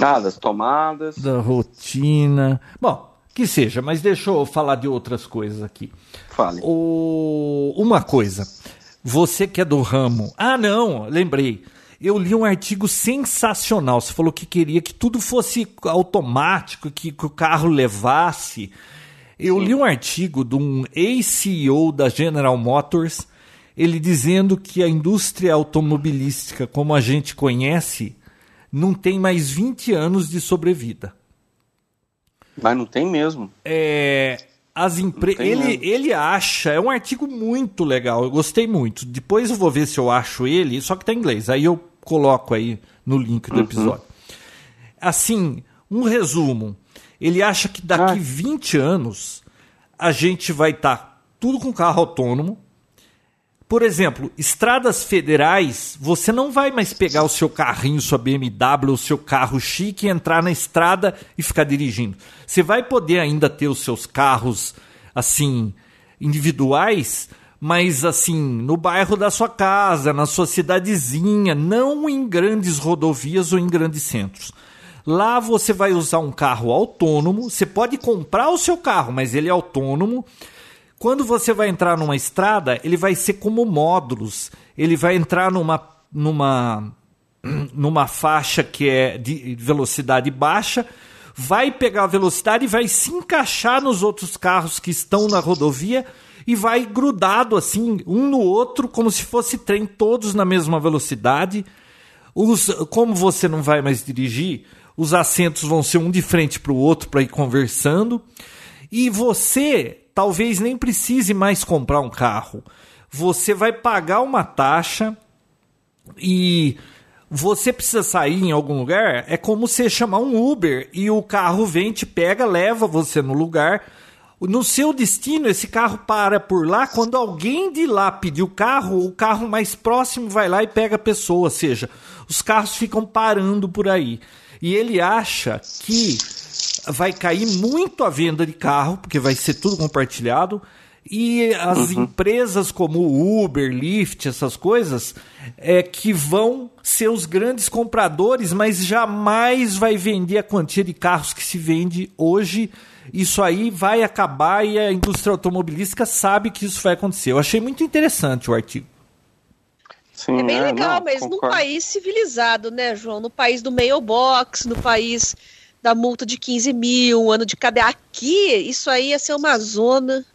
Ah, das tomadas. Da rotina. Bom, que seja, mas deixa eu falar de outras coisas aqui. Fale. O... Uma coisa. Você que é do ramo. Ah, não, lembrei. Eu li um artigo sensacional. Você falou que queria que tudo fosse automático, que, que o carro levasse. Eu Sim. li um artigo de um ex-CEO da General Motors, ele dizendo que a indústria automobilística, como a gente conhece, não tem mais 20 anos de sobrevida. Mas não tem mesmo. É, as empre... ele, ele acha, é um artigo muito legal, eu gostei muito. Depois eu vou ver se eu acho ele, só que tá em inglês. Aí eu coloco aí no link do uhum. episódio. Assim, um resumo. Ele acha que daqui ah. 20 anos a gente vai estar tá tudo com carro autônomo, por exemplo, estradas federais, você não vai mais pegar o seu carrinho, sua BMW, o seu carro chique, entrar na estrada e ficar dirigindo. Você vai poder ainda ter os seus carros assim individuais, mas assim, no bairro da sua casa, na sua cidadezinha, não em grandes rodovias ou em grandes centros. Lá você vai usar um carro autônomo, você pode comprar o seu carro, mas ele é autônomo quando você vai entrar numa estrada, ele vai ser como módulos. Ele vai entrar numa, numa, numa faixa que é de velocidade baixa, vai pegar a velocidade e vai se encaixar nos outros carros que estão na rodovia e vai grudado assim, um no outro, como se fosse trem, todos na mesma velocidade. Os, como você não vai mais dirigir, os assentos vão ser um de frente para o outro para ir conversando. E você talvez nem precise mais comprar um carro. Você vai pagar uma taxa e você precisa sair em algum lugar, é como você chamar um Uber e o carro vem, te pega, leva você no lugar. No seu destino, esse carro para por lá. Quando alguém de lá pedir o carro, o carro mais próximo vai lá e pega a pessoa. Ou seja, os carros ficam parando por aí. E ele acha que vai cair muito a venda de carro, porque vai ser tudo compartilhado. E as uhum. empresas como Uber, Lyft, essas coisas, é que vão ser os grandes compradores, mas jamais vai vender a quantia de carros que se vende hoje. Isso aí vai acabar e a indústria automobilística sabe que isso vai acontecer. Eu achei muito interessante o artigo. Sim, é bem é, legal, não, mas concordo. num país civilizado, né, João? No país do mailbox, no país da multa de 15 mil, um ano de cadeia. Aqui, isso aí ia ser uma zona.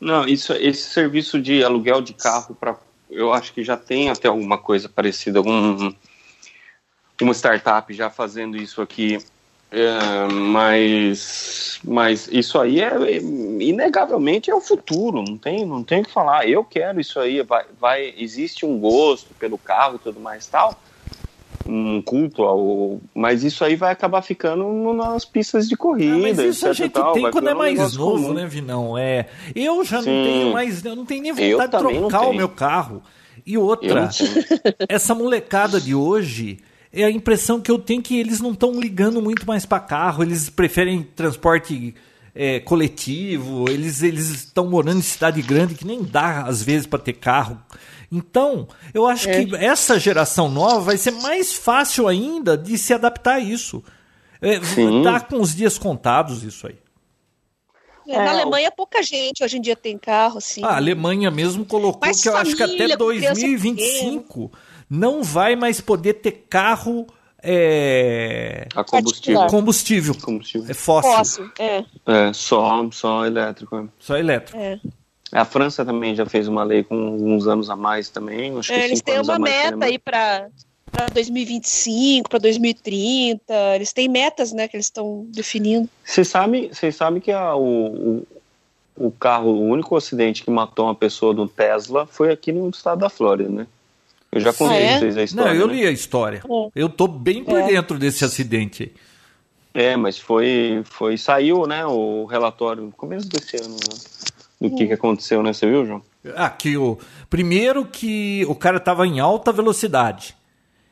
Não, isso, esse serviço de aluguel de carro para, eu acho que já tem até alguma coisa parecida, algum uma startup já fazendo isso aqui, é, mas, mas isso aí é, é, inegavelmente é o futuro, não tem, não tem o que falar. Eu quero isso aí, vai, vai existe um gosto pelo carro tudo mais tal um culto ao. Mas isso aí vai acabar ficando nas pistas de corrida. Ah, mas isso a gente tal, tem quando é mais novo, comum. né, Vinão? É, eu já Sim. não tenho mais. Eu não tenho nem vontade de trocar o meu carro. E outra, essa molecada de hoje. É a impressão que eu tenho que eles não estão ligando muito mais para carro, eles preferem transporte é, coletivo, eles eles estão morando em cidade grande que nem dá às vezes para ter carro. Então, eu acho é. que essa geração nova vai ser mais fácil ainda de se adaptar a isso. É, tá com os dias contados isso aí. É, na Alemanha pouca gente hoje em dia tem carro, assim. Ah, a Alemanha mesmo colocou Mas que eu acho que até com criança 2025 não vai mais poder ter carro é, A combustível. combustível. combustível. É fóssil. Fóssil, é. É, só, só elétrico. é. Só elétrico. é. A França também já fez uma lei com uns anos a mais também. Acho que É, eles têm uma mais, meta aí para para 2025, para 2030. Eles têm metas, né, que eles estão definindo. Vocês sabem, vocês sabem que a- o, o, carro, o único acidente que matou uma pessoa do Tesla foi aqui no estado da Flórida, né? Eu já contei Ah, é? vocês a Não, história. eu né? li a história. É. Eu tô bem por É. dentro desse acidente. aí. É, mas foi, foi saiu, né, o relatório no começo desse ano, né, do Hum. que, que aconteceu, né? Você viu, João? Aqui, o primeiro que o cara tava em alta velocidade.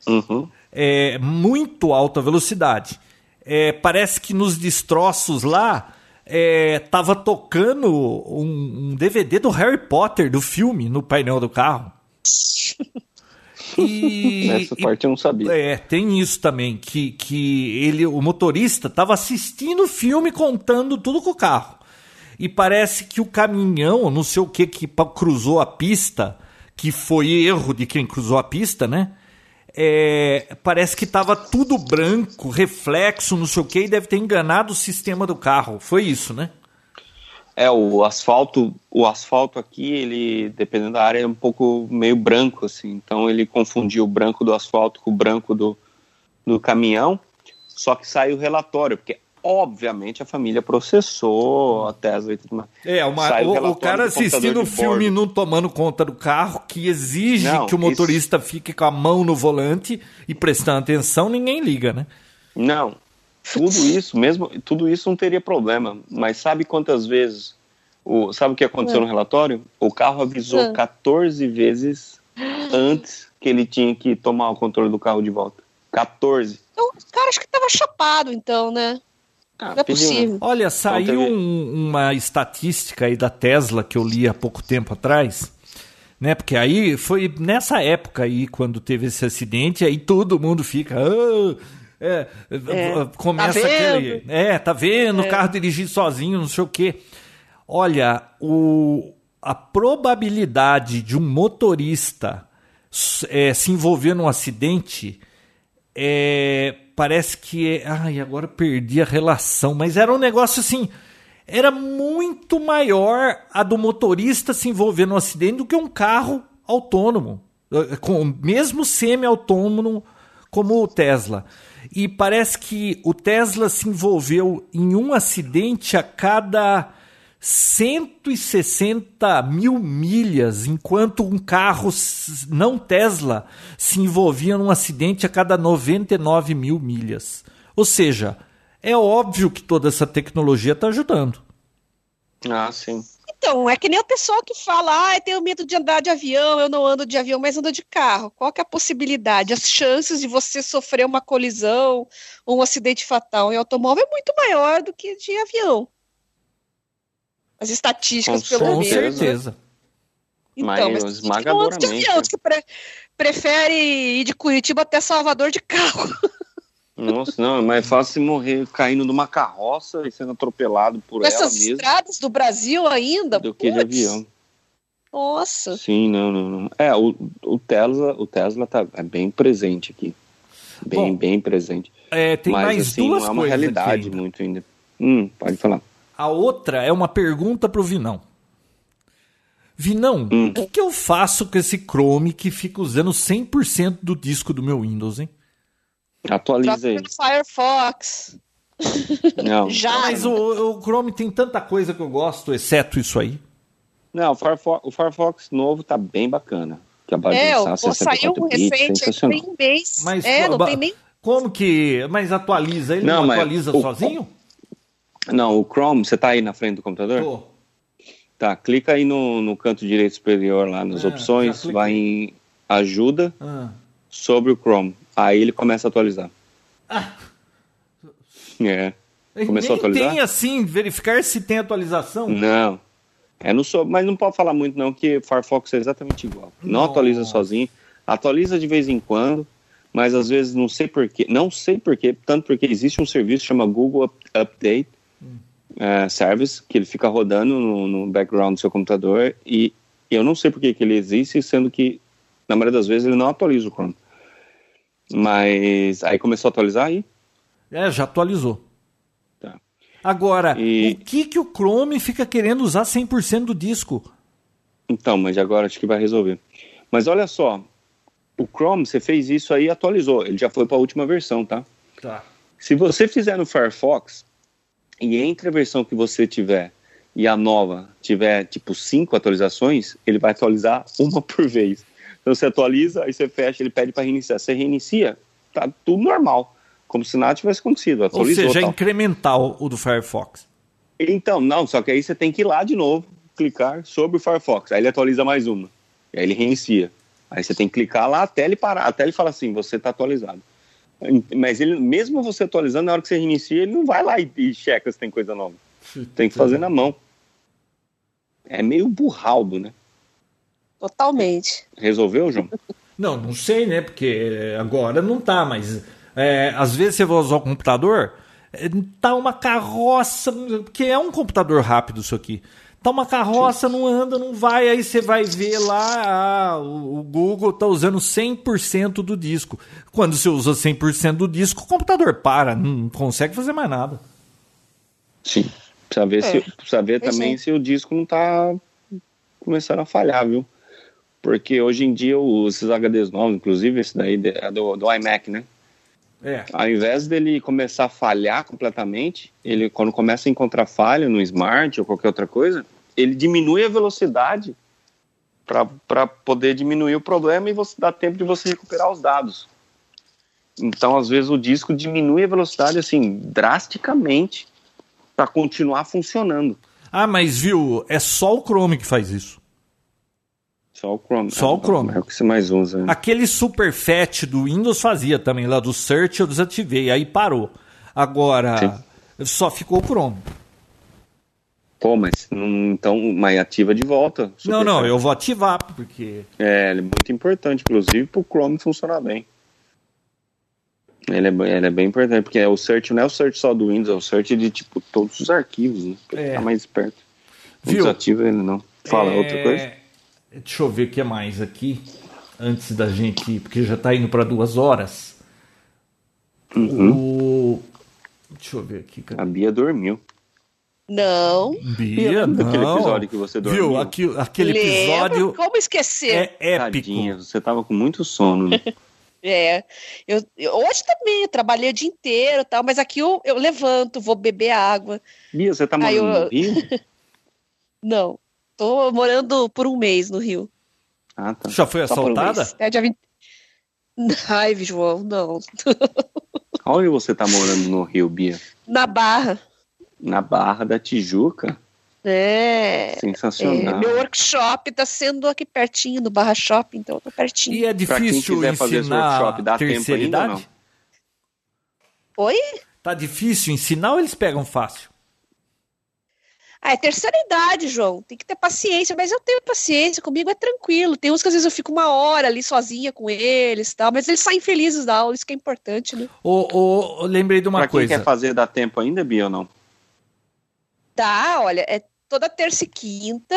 Uhum. é, muito alta velocidade. É, parece que nos destroços lá é, tava tocando um, um DVD do Harry Potter, do filme, no painel do carro. E, Essa parte eu não sabia. é, tem isso também, que, que ele, o motorista estava assistindo o filme contando tudo com o carro. E parece que o caminhão, não sei o que, que cruzou a pista, que foi erro de quem cruzou a pista, né? É, parece que estava tudo branco, reflexo, não sei o que, e deve ter enganado o sistema do carro. Foi isso, né? É, o asfalto, o asfalto aqui, ele, dependendo da área, é um pouco meio branco, assim. Então ele confundiu o branco do asfalto com o branco do, do caminhão. Só que saiu o relatório, porque obviamente a família processou a Tesla e tudo mais. É, uma- o, o cara assistindo o filme e não tomando conta do carro, que exige Não, que o motorista fique com a mão no volante e prestando atenção, ninguém liga, né? Não, tudo isso, mesmo, tudo isso não teria problema. Mas sabe quantas vezes? O, sabe o que aconteceu no relatório? O carro avisou Ah. 14 vezes antes que ele tinha que tomar o controle do carro de volta. 14. Então, o cara acho que tava chapado, então, né? Ah, Não é né? possível. Olha, saiu um- uma estatística aí da Tesla que eu li há pouco tempo atrás, né? Porque aí foi nessa época aí, quando teve esse acidente, aí todo mundo fica. "Ah, é, É, começa tá aquele. É, tá vendo? O É. carro dirigir sozinho, não sei o quê. Olha, o, a probabilidade de um motorista é, se envolver num acidente é, parece que é. Ai, agora perdi a relação, mas era um negócio assim. Era muito maior a do motorista se envolver num acidente do que um carro autônomo, eh, com mesmo semi-autônomo como o Tesla. E parece que o Tesla se envolveu em um acidente a cada 160 mil milhas, enquanto um carro não Tesla se envolvia num acidente a cada 99 mil milhas. Ou seja, é óbvio que toda essa tecnologia está ajudando. Ah, sim. Então, é que nem o pessoal que fala, ah, eu tenho medo de andar de avião, eu não ando de avião, mas ando de carro. Qual que é a possibilidade? As chances de você sofrer uma colisão ou um acidente fatal em automóvel é muito maior do que de avião. As estatísticas, Com pelo Com menos. certeza. certeza. Então, Mas mas, tem de esmagadoramente, avião, né? diz que pre- prefere ir de Curitiba até Salvador de carro. Nossa, não, é mais fácil morrer caindo numa carroça e sendo atropelado por ela Nessas mesmo estradas do Brasil ainda. do que de avião. Nossa. Sim, não, não, não. É, o, o Tesla, o Tesla tá é bem presente aqui. Bem, Bom, bem presente. É, tem Mas mais assim, duas não é uma coisas aqui realidade ainda. muito ainda. Hum, pode falar. A outra é uma pergunta pro Vinão. Vinão, Hum. o que, que eu faço com esse Chrome que fica usando 100% do disco do meu Windows, hein? Atualiza aí. pelo Firefox. Não, Já. Mas o, o Chrome tem tanta coisa que eu gosto, exceto isso aí. não o, Firefox, o Firefox novo tá bem bacana. Que É, o, pô, saiu 64 um bits, recente, tem mês. Mas é, não tem nem. Como que. Mas atualiza? Ele não, Não, mas atualiza o- sozinho? Não, o Chrome, você tá aí na frente do computador? Tô. Tá, clica aí no, no canto direito superior lá nas É, opções, vai em ajuda Ah. sobre o Chrome. Aí ele começa a atualizar. É. Começou a atualizar? tem assim, verificar se tem atualização. Não. É no so... Mas não pode falar muito não, que Firefox é exatamente igual. Não Nossa. atualiza sozinho. Atualiza de vez em quando, mas às vezes não sei porquê. Não sei porquê, tanto porque existe um serviço que chama Google Up- Update, é, service que ele fica rodando no, no, background do seu computador e eu não sei por que, que ele existe, sendo que na maioria das vezes ele não atualiza o Chrome. Mas aí começou a atualizar aí? É, já atualizou. Tá. Agora, e... o que, que o Chrome fica querendo usar 100% do disco? Então, mas agora acho que vai resolver. Mas olha só, o Chrome, você fez isso aí e atualizou. Ele já foi para a última versão, tá? Tá. Se você fizer no Firefox, e entre a versão que você tiver e a nova tiver tipo cinco atualizações, ele vai atualizar uma por vez. Então você atualiza, aí você fecha, ele pede para reiniciar. Você reinicia, tá tudo normal, como se nada tivesse acontecido. Atualizou, Ou seja, é incremental o do Firefox. Então, não, só que aí você tem que ir lá de novo, clicar sobre o Firefox. Aí ele atualiza mais uma. E aí ele reinicia. Aí você tem que clicar lá até ele parar, até ele falar assim, você está atualizado. Mas ele, mesmo você atualizando, na hora que você reinicia, ele não vai lá e, e checa se tem coisa nova. Tem que fazer na mão. É meio burraldo, né? Totalmente. Resolveu, João? Não, não sei, né? Porque agora não tá, mas é, às vezes você vai usar o computador, é, tá uma carroça, porque é um computador rápido isso aqui. Tá uma carroça, não anda, não vai, aí você vai ver lá, ah, o, o Google tá usando 100% do disco. Quando você usa 100% do disco, o computador para, não consegue fazer mais nada. Sim. Precisa ver, é. se, precisa ver também se o disco não tá começando a falhar, viu? Porque hoje em dia esses HDs novos, inclusive esse daí é do, do iMac, né? É. Ao invés dele começar a falhar completamente, ele quando começa a encontrar falha no Smart ou qualquer outra coisa, ele diminui a velocidade para poder diminuir o problema e você dá tempo de você recuperar os dados. Então, às vezes o disco diminui a velocidade assim drasticamente para continuar funcionando. Ah, mas viu, é só o Chrome que faz isso. Só o Chrome. Só o Chrome. É o que você mais usa. Né? Aquele super fat do Windows fazia também, lá do Search eu desativei, aí parou. Agora, Sim. só ficou o Chrome. Pô, mas então, mas ativa de volta. Não, não, eu vou ativar, porque. É, ele é muito importante, inclusive, para o Chrome funcionar bem. Ele é, ele é bem importante, porque o search não é o search só do Windows, é o search de tipo todos os arquivos, né? Pra é. ficar mais esperto. Não Viu? desativa ele, não. Fala é... outra coisa. Deixa eu ver o que mais aqui. Antes da gente. Porque já está indo para duas horas. Uhum. O... Deixa eu ver aqui. A Bia dormiu. Não. Bia, não. Aquele episódio que você dormiu. Viu? Aqui, aquele Lembra? episódio. Como esquecer? É épico. Tadinha, você tava com muito sono. Né? é. Eu, hoje também, eu trabalhei o dia inteiro tal, mas aqui eu, eu levanto, vou beber água. Bia, você tá morando eu... no Rio? não. Tô morando por um mês no Rio. Ah, tá. Já foi assaltada? Um é dia 20... Ai, João, não. Onde você tá morando no Rio, Bia? Na Barra. Na Barra da Tijuca? É. Sensacional. É, meu workshop está sendo aqui pertinho do Barra Shopping, então eu tô pertinho. E é difícil pra quem fazer esse workshop, dá tempo ainda não? Oi? Tá difícil ensinar ou eles pegam fácil? Ah, é terceira idade, João. Tem que ter paciência, mas eu tenho paciência, comigo é tranquilo. Tem uns que às vezes eu fico uma hora ali sozinha com eles tal, mas eles saem felizes da aula, isso que é importante, né? Ô, ô, lembrei de uma pra coisa. Quem quer fazer dá tempo ainda, Bia, ou não? Dá, olha, é toda terça e quinta.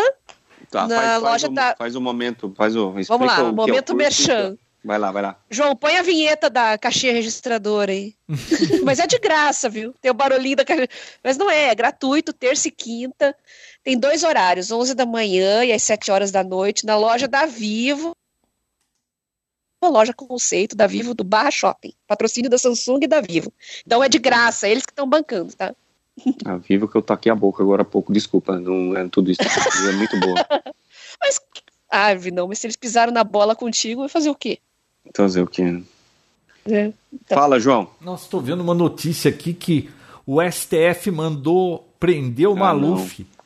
Tá, na faz, loja faz da. Faz o um momento, faz o. Vamos lá, o momento é merchan. Vai lá, vai lá. João, põe a vinheta da caixinha registradora aí. Mas é de graça, viu? Tem o barulhinho da caixinha. Mas não é, é gratuito, terça e quinta. Tem dois horários, 11 da manhã e às 7 horas da noite, na loja da Vivo. Uma loja conceito da Vivo do Barra Shopping. Patrocínio da Samsung e da Vivo. Então é de graça, eles que estão bancando, tá? A Vivo que eu taquei a boca agora há pouco, desculpa, não é tudo isso. é muito boa. Mas, ah, não, mas se eles pisaram na bola contigo, vai fazer o quê? Fazer o quê? É, então. Fala, João. Nossa, estou vendo uma notícia aqui que o STF mandou prender o ah, Maluf. Não.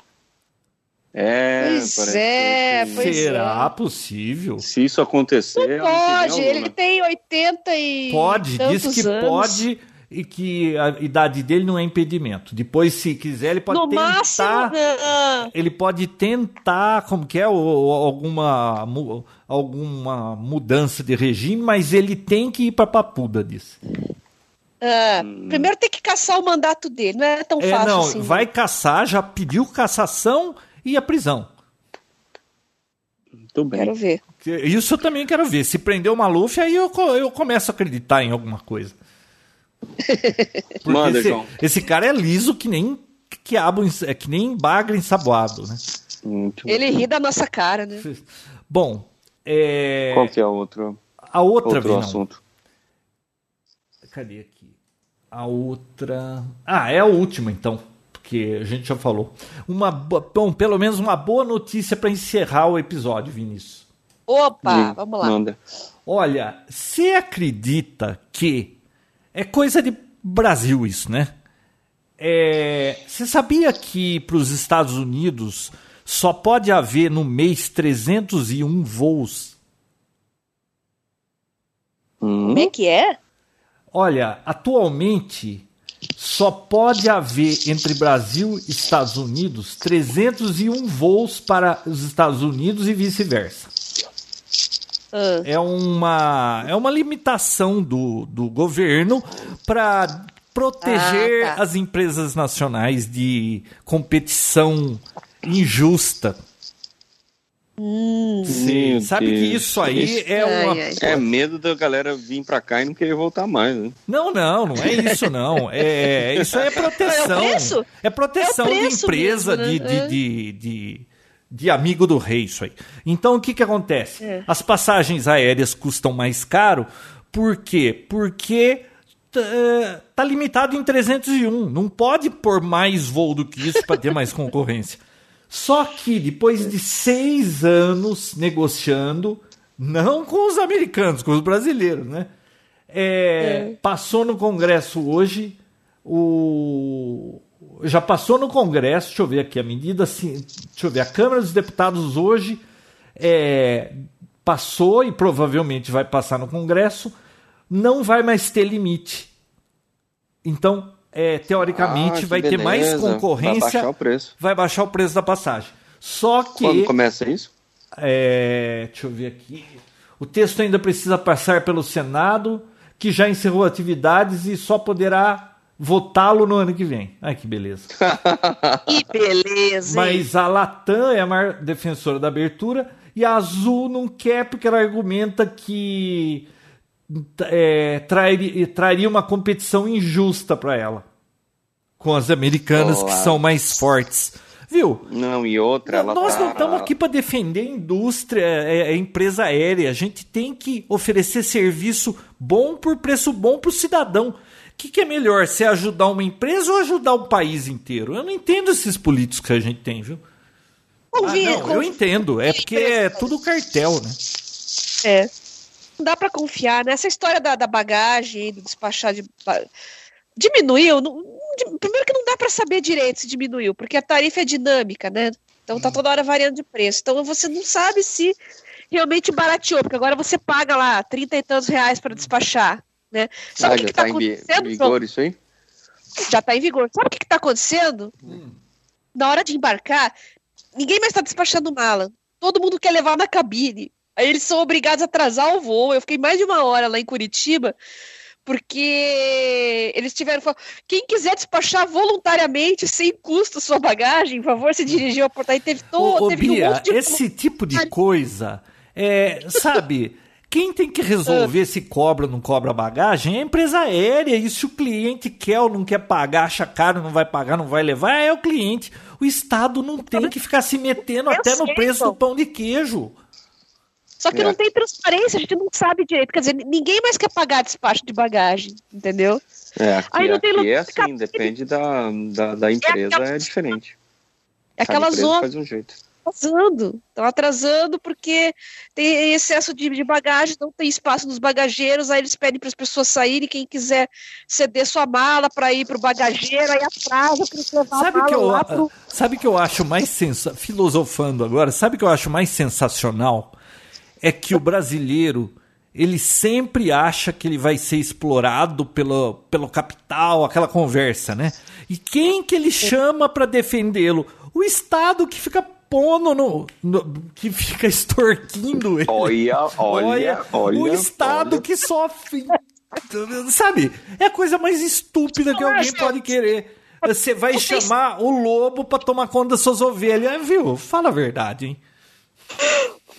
É, pois é, pois Será é. possível? Se isso acontecer. Não pode, ele tem 80 e. Pode, diz que anos. pode e que a idade dele não é impedimento. Depois, se quiser, ele pode no tentar. Máximo, ele pode tentar, como que é, ou, alguma, alguma mudança de regime, mas ele tem que ir para Papuda, disse. Hum. Primeiro tem que caçar o mandato dele, não é tão é, fácil não, assim. Vai caçar, já pediu cassação e a prisão. Muito bem. Quero ver. Isso eu também quero ver. Se prender o Maluf, aí eu, eu começo a acreditar em alguma coisa. Manda, esse, João. Esse cara é liso que nem quiabo, é que nem bagre ensaboado, né? Muito Ele ri da nossa cara, né? Bom, é... Qual que é o outro? A outra, outro assunto. Cadê aqui? A outra. Ah, é a última então, porque a gente já falou. Uma, bom, pelo menos uma boa notícia para encerrar o episódio, Vinícius. Opa, Sim, vamos lá. Manda. Olha, você acredita que é coisa de Brasil isso, né? É, você sabia que para os Estados Unidos só pode haver no mês 301 voos? Como é que é? Olha, atualmente só pode haver entre Brasil e Estados Unidos 301 voos para os Estados Unidos e vice-versa. Uh. É, uma, é uma limitação do, do governo para proteger ah, tá. as empresas nacionais de competição injusta Hum, Sim, sabe que isso aí é uma. É medo da galera vir pra cá e não querer voltar mais, né? Não, não, não é isso, não. É, isso aí é proteção. É, é proteção é de empresa, mesmo, né? de, de, é. de, de, de, amigo do rei, isso aí. Então o que, que acontece? É. As passagens aéreas custam mais caro, por quê? Porque tá limitado em 301. Não pode pôr mais voo do que isso para ter mais concorrência. Só que depois de seis anos negociando, não com os americanos, com os brasileiros, né? É, é. Passou no Congresso hoje o já passou no Congresso, deixa eu ver aqui a medida, assim, deixa eu ver, a Câmara dos Deputados hoje é, passou e provavelmente vai passar no Congresso, não vai mais ter limite. Então, é, teoricamente, ah, vai beleza. ter mais concorrência. Vai baixar o preço. Vai baixar o preço da passagem. Só que. Quando começa isso? É, deixa eu ver aqui. O texto ainda precisa passar pelo Senado, que já encerrou atividades e só poderá votá-lo no ano que vem. Ai, que beleza. que beleza. Mas a Latam é a maior defensora da abertura e a Azul não quer porque ela argumenta que é, traria, traria uma competição injusta para ela com as americanas que são mais fortes. Viu? Não, e outra. Nós tá... não estamos aqui para defender a indústria, a, é, é, a empresa aérea. A gente tem que oferecer serviço bom por preço bom para o cidadão. O que, que, é melhor, se ajudar uma empresa ou ajudar o país inteiro? Eu não entendo esses políticos que a gente tem, viu? Ah, não, eu entendo. É porque é tudo cartel, né? É não dá para confiar nessa história da, da bagagem, do despachar de. Diminuiu? Não, primeiro que não dá para saber direito se diminuiu, porque a tarifa é dinâmica, né? Então tá toda hora variando de preço. Então você não sabe se realmente barateou, porque agora você paga lá 30 e tantos reais para despachar, né? Sabe ah, o que, que tá, tá acontecendo? Em vigor isso aí? Já tá em vigor. Sabe o que, que tá acontecendo? Hum. Na hora de embarcar, ninguém mais está despachando mala. Todo mundo quer levar na cabine. Aí eles são obrigados a atrasar o voo. Eu fiquei mais de uma hora lá em Curitiba, porque eles tiveram. Quem quiser despachar voluntariamente, sem custo, sua bagagem, por favor, se dirigir ao portal. E teve todo. Ô, teve Bia, um de... esse tipo de coisa, é, sabe. Quem tem que resolver se cobra ou não cobra bagagem é a empresa aérea. E se o cliente quer ou não quer pagar, acha caro, não vai pagar, não vai levar, é o cliente. O Estado não tem que ficar se metendo Eu até sei, no preço do pão de queijo. Só que é. não tem transparência, a gente não sabe direito. Quer dizer, ninguém mais quer pagar despacho de bagagem, entendeu? É, aqui, Aí não tem aqui é assim, depende da, da, da empresa, é, aquela... é diferente. É aquela zona. Faz um jeito. Atrasando, estão atrasando porque tem excesso de, de bagagem, não tem espaço nos bagageiros, aí eles pedem para as pessoas saírem, quem quiser ceder sua mala para ir para o bagageiro, aí atrasa para levar sabe a mala que eu, lá pro... Sabe que eu acho mais sensacional, filosofando agora, sabe que eu acho mais sensacional? é que o brasileiro ele sempre acha que ele vai ser explorado pelo, pelo capital, aquela conversa, né? E quem que ele chama para defendê-lo? O Estado que fica pondo no, no, que fica extorquindo ele. Olha, olha, olha. O Estado olha. que sofre Sabe? É a coisa mais estúpida que alguém pode querer. Você vai chamar o lobo para tomar conta das suas ovelhas, viu? Fala a verdade, hein?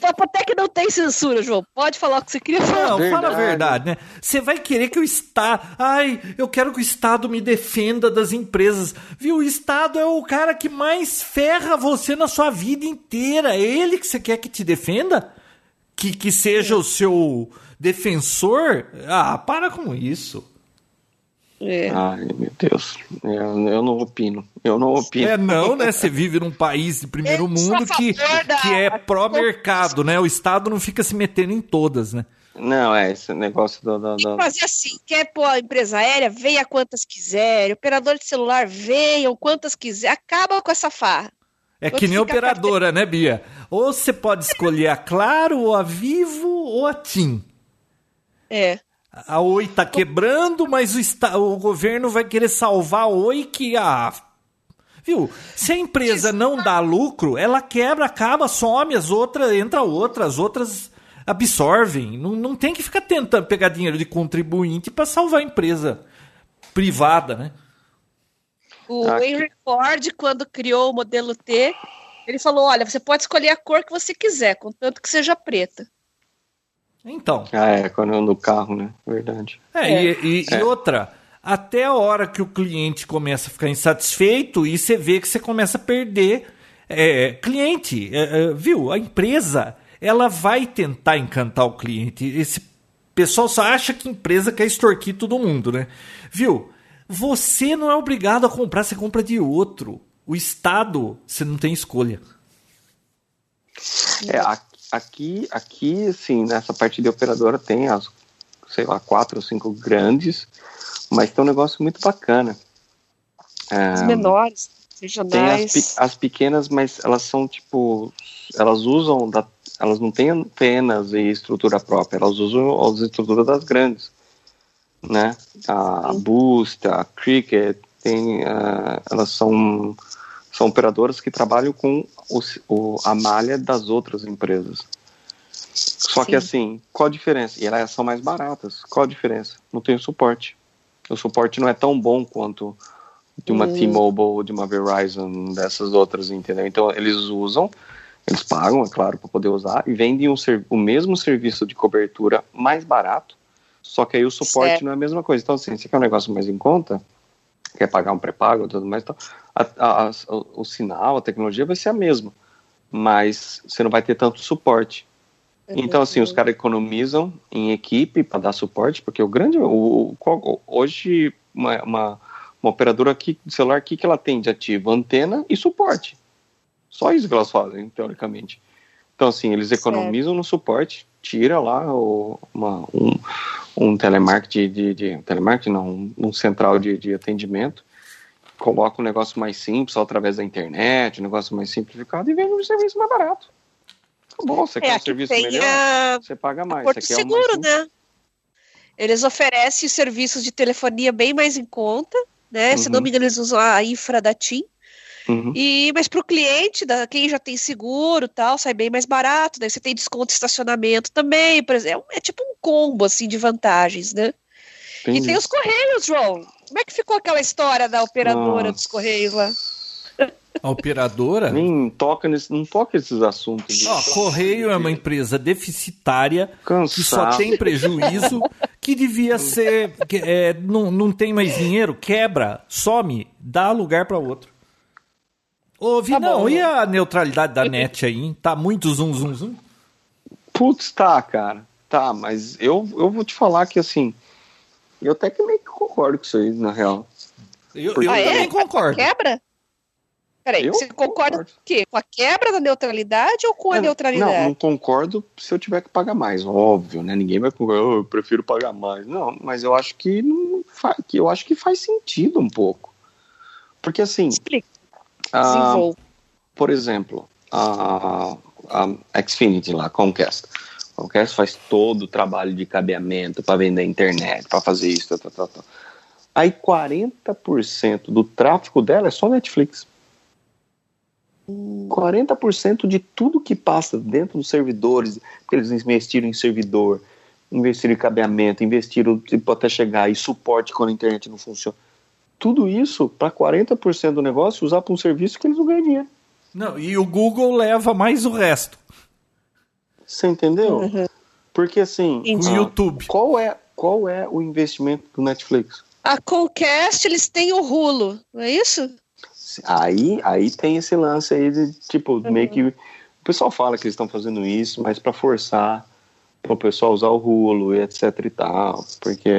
Até que não tem censura, João. Pode falar o que você queria falar. Não, verdade. fala a verdade, né? Você vai querer que o Estado. Ai, eu quero que o Estado me defenda das empresas. Viu? O Estado é o cara que mais ferra você na sua vida inteira. É ele que você quer que te defenda? Que, que seja o seu defensor? Ah, para com isso. É. Ai, meu Deus. Eu, eu, não opino. Eu não opino. É, não, né? Você vive num país de primeiro mundo que, que é pró-mercado, né? O Estado não fica se metendo em todas, né? Não, é esse negócio do. do, do... fazer assim: quer pôr a empresa aérea, venha quantas quiser. Operador de celular, venham quantas quiser. Acaba com essa farra. É que nem operadora, né, Bia? Ou você pode escolher a Claro, ou a Vivo, ou a TIM. É. A Oi tá quebrando, mas o, o governo vai querer salvar a Oi que a. Viu? Se a empresa não dá lucro, ela quebra, acaba, some, as outras, entra outras, as outras absorvem. Não, não tem que ficar tentando pegar dinheiro de contribuinte para salvar a empresa privada, né? O Henry Ford, quando criou o modelo T, ele falou: olha, você pode escolher a cor que você quiser, contanto que seja preta. Então. Ah, é, quando eu no carro, né? Verdade. É, é. E, e, é. e, outra, até a hora que o cliente começa a ficar insatisfeito e você vê que você começa a perder é, cliente. É, é, viu? A empresa, ela vai tentar encantar o cliente. Esse pessoal só acha que empresa quer extorquir todo mundo, né? Viu? Você não é obrigado a comprar, você compra de outro. O Estado, você não tem escolha. É, aqui, aqui, assim, nessa parte de operadora tem as, sei lá, quatro ou cinco grandes, mas tem um negócio muito bacana. As é, menores, regionais. Tem as, as, pequenas, mas elas são tipo, elas usam, da, elas não têm antenas e estrutura própria, elas usam as estruturas das grandes, né? A, Boost, a Cricket, tem, uh, elas são são operadoras que trabalham com o, o, a malha das outras empresas. Só Sim. que assim, qual a diferença? E elas são mais baratas. Qual a diferença? Não tem suporte. O suporte não é tão bom quanto de uma hum. T-Mobile, de uma Verizon, dessas outras, entendeu? Então eles usam, eles pagam, é claro, para poder usar e vendem um o mesmo serviço de cobertura mais barato, só que aí o suporte certo. não é a mesma coisa. Então, assim, você quer um negócio mais em conta, quer pagar um pré-pago e tudo mais, então, a, a, a, o sinal, a tecnologia vai ser a mesma, mas você não vai ter tanto suporte. Então, assim, os caras economizam em equipe para dar suporte, porque o grande. O, o hoje, uma, uma, uma, operadora aqui de celular, o que, que ela tem de ativo? Antena e suporte. Só isso que elas fazem, teoricamente. Então, assim, eles economizam certo. no suporte, tira lá o, uma, um, um telemarketing de, de, telemarketing não, um, um central de, de atendimento, coloca um negócio mais simples, só através da internet, um negócio mais simplificado e vende um serviço mais barato. Acabou, você é, quer um serviço melhor, a... você paga mais. Porto você Seguro, né? Eles oferecem serviços de telefonia bem mais em conta, né? Uhum. Se não uhum. me engano, eles usam a infra da TIM. Uhum. E, mas para o cliente, da, quem já tem seguro tal, sai bem mais barato, né? Você tem desconto de estacionamento também, por exemplo. É, é tipo um combo assim de vantagens, né? Entendi. E tem os Correios, João. Como é que ficou aquela história da operadora Nossa. dos Correios lá? A operadora? Nem toca nesse, não toca esses assuntos. Oh, Correio é uma empresa deficitária Cansado. que só tem prejuízo, que devia ser. Que, é, não, não tem mais dinheiro, quebra, some, dá lugar para outro. Ouvi, tá não, e a neutralidade da net aí? Tá muito zum, zum, zum? Putz, tá, cara. Tá, mas eu, eu vou te falar que assim. Eu até que meio que concordo com isso aí, na real. Eu, eu ah, também é? concordo. Quebra? Peraí, eu você concorda concordo. com o quê? Com a quebra da neutralidade ou com a é, neutralidade? Não, não concordo se eu tiver que pagar mais, óbvio, né? Ninguém vai concordar, oh, eu prefiro pagar mais. Não, mas eu acho que não faz, eu acho que faz sentido um pouco. Porque assim. Explica. Ah, por exemplo, a, a Xfinity lá, Comcast. Comcast faz todo o trabalho de cabeamento para vender internet, para fazer isso, tal, tal, tal. Aí 40% do tráfego dela é só Netflix. 40% de tudo que passa dentro dos servidores, porque eles investiram em servidor, investiram em cabeamento, investiram tipo, até chegar e suporte quando a internet não funciona. Tudo isso para 40% do negócio usar para um serviço que eles não ganham dinheiro. Não, e o Google leva mais o resto. Você entendeu? Uhum. Porque assim, o YouTube. Qual é, qual é o investimento do Netflix? A Comcast, eles têm o Rulo, não é isso? Aí, aí tem esse lance aí de, tipo, uhum. meio que... O pessoal fala que eles estão fazendo isso, mas para forçar o pessoal usar o Hulu e etc e tal, porque,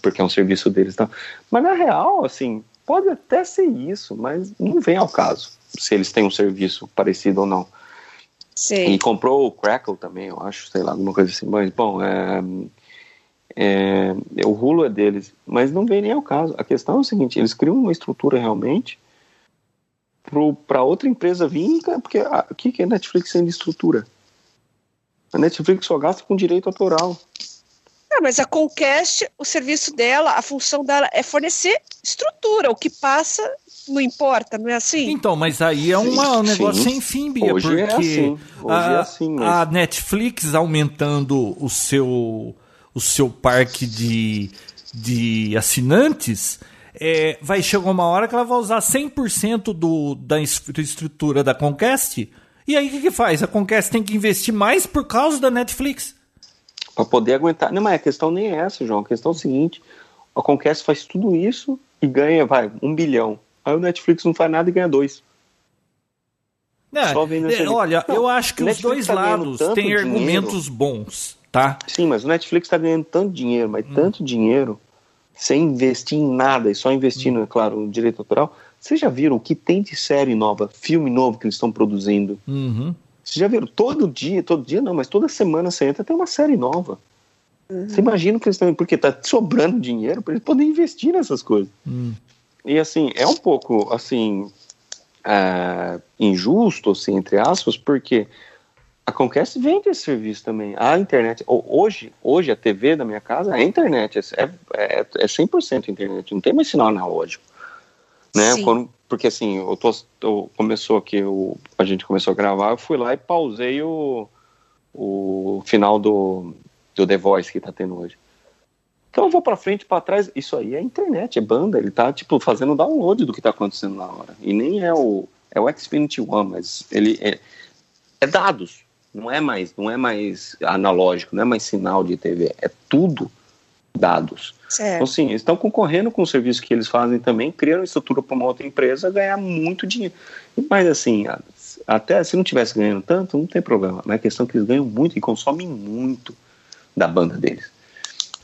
porque é um serviço deles. Tá? Mas na real, assim, pode até ser isso, mas não vem ao caso se eles têm um serviço parecido ou não. Sim. E comprou o Crackle também, eu acho, sei lá, alguma coisa assim. Mas, bom, é, é, o Hulu é deles, mas não vem nem ao caso. A questão é o seguinte: eles criam uma estrutura realmente para outra empresa vir, porque o que, que é Netflix sem estrutura? A Netflix só gasta com direito autoral. Ah, mas a Comcast, o serviço dela, a função dela é fornecer estrutura. O que passa não importa, não é assim? Então, mas aí é uma, um negócio sim. sem fim, Bia, Hoje porque é assim. Hoje a, é assim mesmo. a Netflix aumentando o seu, o seu parque de, de assinantes, é, vai chegar uma hora que ela vai usar 100% do, da estrutura da Comcast e aí o que, que faz? A Conquest tem que investir mais por causa da Netflix. Para poder aguentar. Não, mas a questão nem é essa, João. A questão é o seguinte: a Conquest faz tudo isso e ganha, vai, um bilhão. Aí o Netflix não faz nada e ganha dois. É, olha, não, eu acho que os dois tá lados têm argumentos bons, tá? Sim, mas o Netflix está ganhando tanto dinheiro, mas hum. tanto dinheiro, sem investir em nada e só investindo, hum. é claro, no direito autoral, vocês já viram o que tem de série nova, filme novo que eles estão produzindo? Uhum. Vocês já viram? Todo dia, todo dia não, mas toda semana você entra tem uma série nova. Uhum. Você imagina que eles estão. Porque tá sobrando dinheiro para eles poderem investir nessas coisas. Uhum. E assim, é um pouco assim. É, injusto, assim, entre aspas, porque a Comcast vende esse serviço também. A internet, hoje, hoje a TV da minha casa é internet, é, é, é 100% internet, não tem mais sinal analógico né? Quando, porque assim, eu tô, eu, começou aqui, eu, a gente começou a gravar, eu fui lá e pausei o, o final do, do The Voice que tá tendo hoje. Então eu vou para frente, para trás, isso aí é internet, é banda, ele tá tipo fazendo download do que tá acontecendo na hora. E nem é o é o Xfinity One, mas ele é, é dados, não é mais, não é mais analógico, não é mais sinal de TV, é tudo dados. Certo. Então, sim, eles estão concorrendo com o serviço que eles fazem também, criando estrutura para uma outra empresa ganhar muito dinheiro. Mas, assim, até se não tivesse ganhando tanto, não tem problema. Mas a questão é que eles ganham muito e consomem muito da banda deles.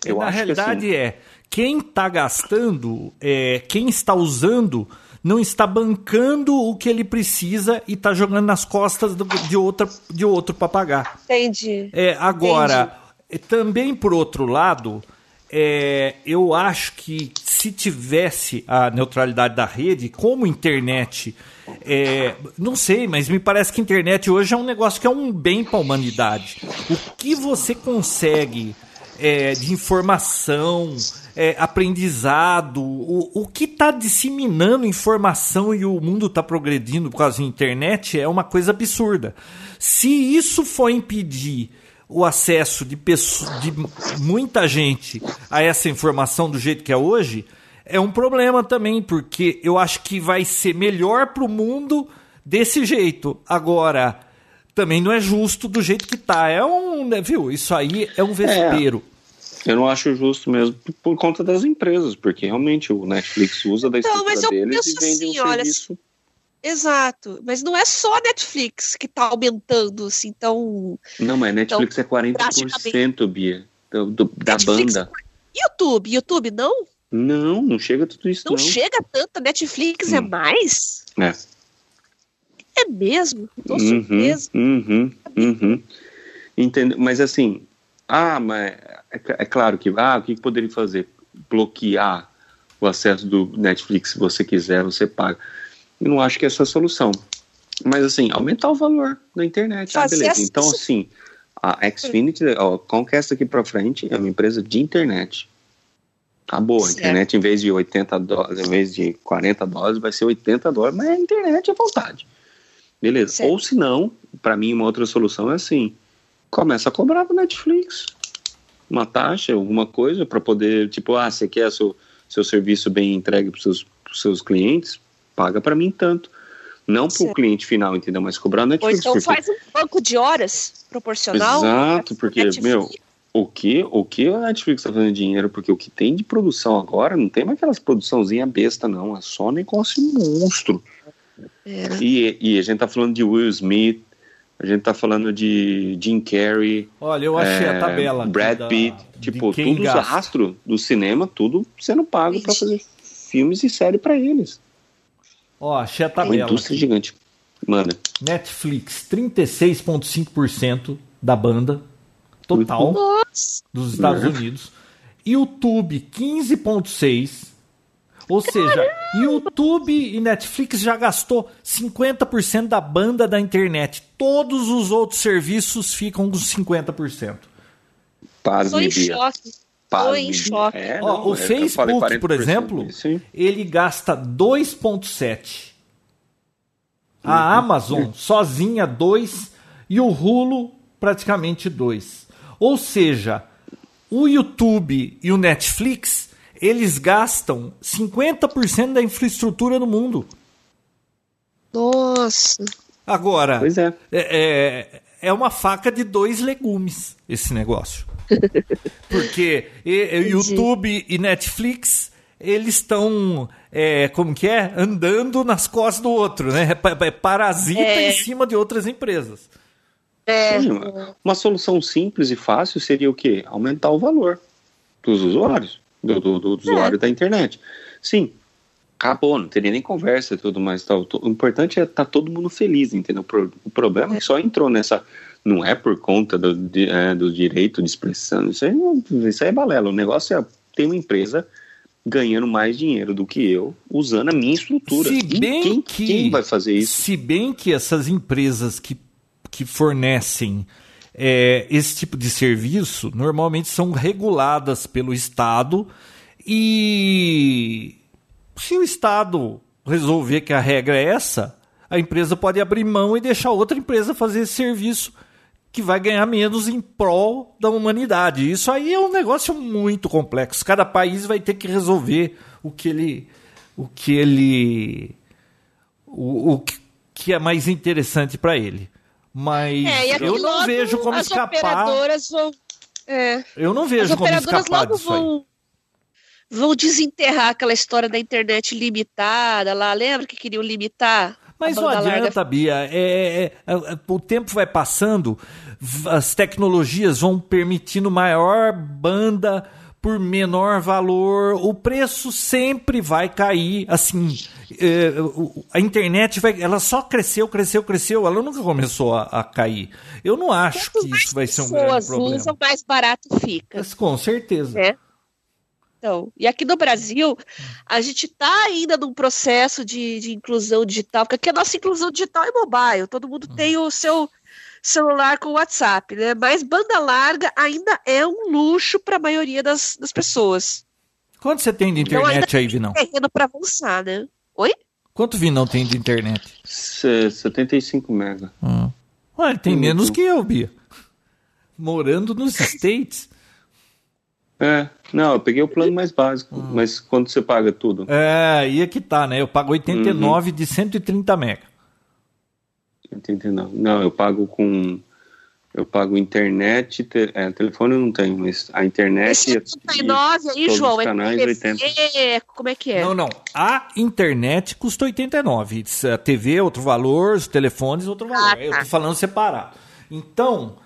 Eu Na realidade que, assim, é, quem está gastando, é, quem está usando, não está bancando o que ele precisa e está jogando nas costas do, de, outra, de outro para pagar. Entendi. É, agora, Entendi. também por outro lado é, eu acho que se tivesse a neutralidade da rede, como internet, é, não sei, mas me parece que internet hoje é um negócio que é um bem para a humanidade. O que você consegue é, de informação, é, aprendizado, o, o que está disseminando informação e o mundo está progredindo por causa da internet é uma coisa absurda. Se isso for impedir o acesso de, pessoas, de muita gente a essa informação do jeito que é hoje, é um problema também, porque eu acho que vai ser melhor para o mundo desse jeito. Agora, também não é justo do jeito que tá. É um, né, viu? Isso aí é um vespeiro. É, eu não acho justo mesmo por conta das empresas, porque realmente o Netflix usa da estrutura então, deles e vende assim, um olha, serviço Exato, mas não é só a Netflix que está aumentando, assim, tão... Não, mas Netflix é 40%, Bia, do, do, da Netflix, banda. YouTube, YouTube não? Não, não chega tudo isso, não. Não chega tanto, a Netflix hum. é mais? É. É mesmo? Tô uhum, surpresa. Uhum, uhum. Entendo, mas assim, ah, mas é, é claro que, ah, o que poderia fazer? Bloquear o acesso do Netflix, se você quiser, você paga eu não acho que essa é a solução. Mas, assim, aumentar o valor da internet. Ah, beleza. Então, assim, a Xfinity, ó, Conquest aqui para frente é uma empresa de internet. Acabou. A internet, em vez de 80 dólares, em vez de 40 dólares, vai ser 80 dólares, mas a internet é vontade. Beleza. Certo. Ou se não, para mim, uma outra solução é assim: começa a cobrar do Netflix. uma taxa, alguma coisa para poder, tipo, ah, você quer seu, seu serviço bem entregue para seus, seus clientes, paga para mim tanto. Não para o cliente final, entendeu? Mas cobrar Netflix. Ou então faz um banco de horas proporcional. Exato, porque, Netflix. meu, o que, o que a Netflix está fazendo dinheiro? Porque o que tem de produção agora não tem mais aquelas produçãozinha besta, não. É só negócio monstro. É. E, e a gente tá falando de Will Smith, a gente tá falando de Jim Carrey. Olha, eu achei é, a tabela. Brad Pitt. tipo, tudo os rastros do cinema, tudo sendo pago para fazer filmes e série para eles. Ó, achei a tabela. Uma indústria gigante. Manda. Netflix, 36,5% da banda total Nossa. dos Estados Unidos. YouTube, 15,6%. Ou seja, YouTube e Netflix já gastou 50% da banda da internet. Todos os outros serviços ficam com 50%. Pasme, em choque. Estou em choque. É, não, Ó, o é, Facebook, por exemplo, ele gasta 2,7%. A uhum. Amazon sozinha 2 e o Hulu praticamente 2. Ou seja, o YouTube e o Netflix eles gastam 50% da infraestrutura no mundo. Nossa. Agora, pois é. É, é, é uma faca de dois legumes esse negócio. Porque e, YouTube e Netflix eles estão, é, como que é? Andando nas costas do outro, né? Parasita é. em cima de outras empresas. É. Uma solução simples e fácil seria o quê? Aumentar o valor dos usuários do, do, do usuário é. da internet. Sim, acabou, não teria nem conversa e tudo mais. Tal. O importante é estar tá todo mundo feliz, entendeu? O problema é que só entrou nessa. Não é por conta do, de, é, do direito de expressão. Isso aí, isso aí é balela. O negócio é ter uma empresa ganhando mais dinheiro do que eu, usando a minha estrutura. Se bem quem, que, quem vai fazer isso? Se bem que essas empresas que, que fornecem é, esse tipo de serviço normalmente são reguladas pelo Estado e se o Estado resolver que a regra é essa, a empresa pode abrir mão e deixar outra empresa fazer esse serviço que vai ganhar menos em prol da humanidade. Isso aí é um negócio muito complexo. Cada país vai ter que resolver o que ele o que ele o, o que é mais interessante para ele. Mas é, eu não vejo como as escapar. Operadoras vão, é, eu não vejo como escapar disso vão, aí. Vão desenterrar aquela história da internet limitada lá. Lembra que queriam limitar? Mas não adianta, larga... Bia. É, é, é, é, o tempo vai passando, as tecnologias vão permitindo maior banda por menor valor, o preço sempre vai cair. Assim, é, a internet vai, ela só cresceu, cresceu, cresceu. Ela nunca começou a, a cair. Eu não acho Quanto que isso vai ser um grande problema. usam, mais barato fica. Mas, com certeza. É. Então, e aqui no Brasil, a gente está ainda num processo de, de, inclusão digital, porque aqui a nossa inclusão digital é mobile, todo mundo hum. tem o seu celular com WhatsApp, né? Mas banda larga ainda é um luxo para a maioria das, das pessoas. Quanto você tem de então, internet então, aí, Vinão? Terreno para avançar, né? Oi? Quanto Vinão tem de internet? 75 mega. Hum. Ué, tem menos que eu, Bia. Morando nos States. É, não, eu peguei o plano mais básico, hum. mas quando você paga tudo? É, aí é que tá, né? Eu pago 89 uhum. de 130 mega. 89. Não, eu pago com. Eu pago internet, te, é, telefone eu não tenho, mas a internet. Esse 79 aí, João, é canais, 80. como é que é? Não, não. A internet custa 89. A TV é outro valor, os telefones outro valor. Ah, tá. Eu tô falando separado. Então,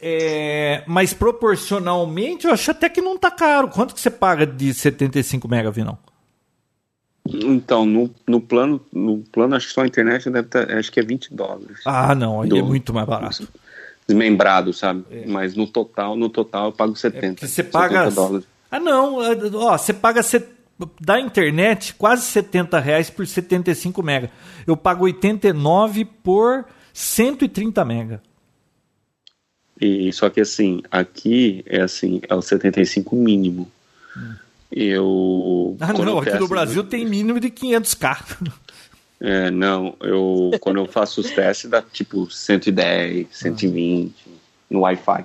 é, mas proporcionalmente eu acho até que não tá caro. Quanto que você paga de 75 mega, Vinão? Então, no, no plano, no plano, acho que só a internet deve ter, acho que é 20 dólares. Ah, não, aí é do, é muito mais barato. Desmembrado, sabe? É. Mas no total, no total eu pago 70. É você paga. dólares. Ah, não, é, ó, você paga set... da internet quase 70 reais por 75 mega. Eu pago 89 por 130 mega. E só que assim, aqui é assim, é o 75 mínimo. Hum. Eu. Ah, não, aqui no Brasil tem mínimo de 500k. É, não, eu quando eu faço os testes dá tipo 110, 120 no Wi-Fi.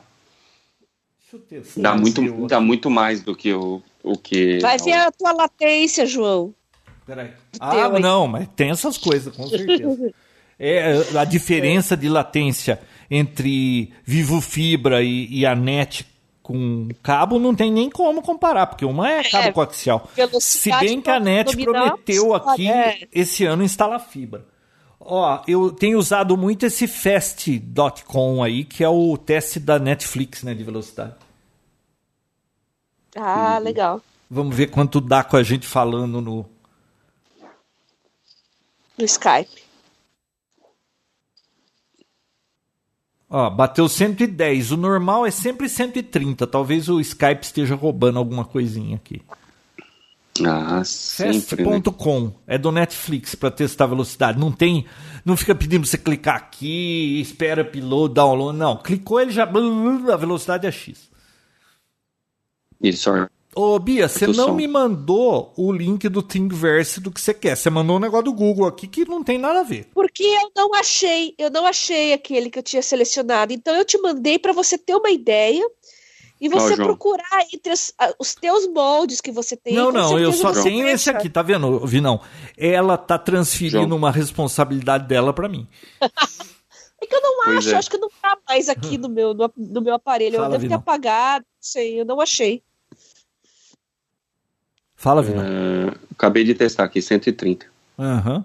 Dá muito, dá muito mais do que o, o que. Vai ver a tua latência, João. Peraí. Ah, não, mas tem essas coisas, com certeza. é a diferença de latência entre Vivo Fibra e, e a NET com cabo não tem nem como comparar, porque uma é cabo é, coaxial. Se bem que a NET prometeu aqui é. esse ano instalar fibra. Ó, eu tenho usado muito esse fast.com aí, que é o teste da Netflix, né, de velocidade. Ah, uhum. legal. Vamos ver quanto dá com a gente falando no no Skype. Ó, bateu 110. O normal é sempre 130. Talvez o Skype esteja roubando alguma coisinha aqui. Ah, Fast.com né? é do Netflix para testar a velocidade. Não tem, não fica pedindo você clicar aqui, espera upload, download. Não, clicou ele já a velocidade é X. Isso. Ô, Bia, você não som. me mandou o link do Thingiverse do que você quer. Você mandou um negócio do Google aqui que não tem nada a ver. Porque eu não achei, eu não achei aquele que eu tinha selecionado. Então eu te mandei para você ter uma ideia e você oh, procurar entre os, os, teus moldes que você tem. Não, não, eu só tenho esse aqui, tá vendo, Vinão? Ela tá transferindo João. uma responsabilidade dela para mim. é que eu não pois acho, é. acho que não tá mais aqui no meu, no, no meu aparelho. Fala, eu devo Vinão. ter apagado, não sei, eu não achei. Fala, Vinão. Uh, acabei de testar aqui, 130. Aham. Uhum.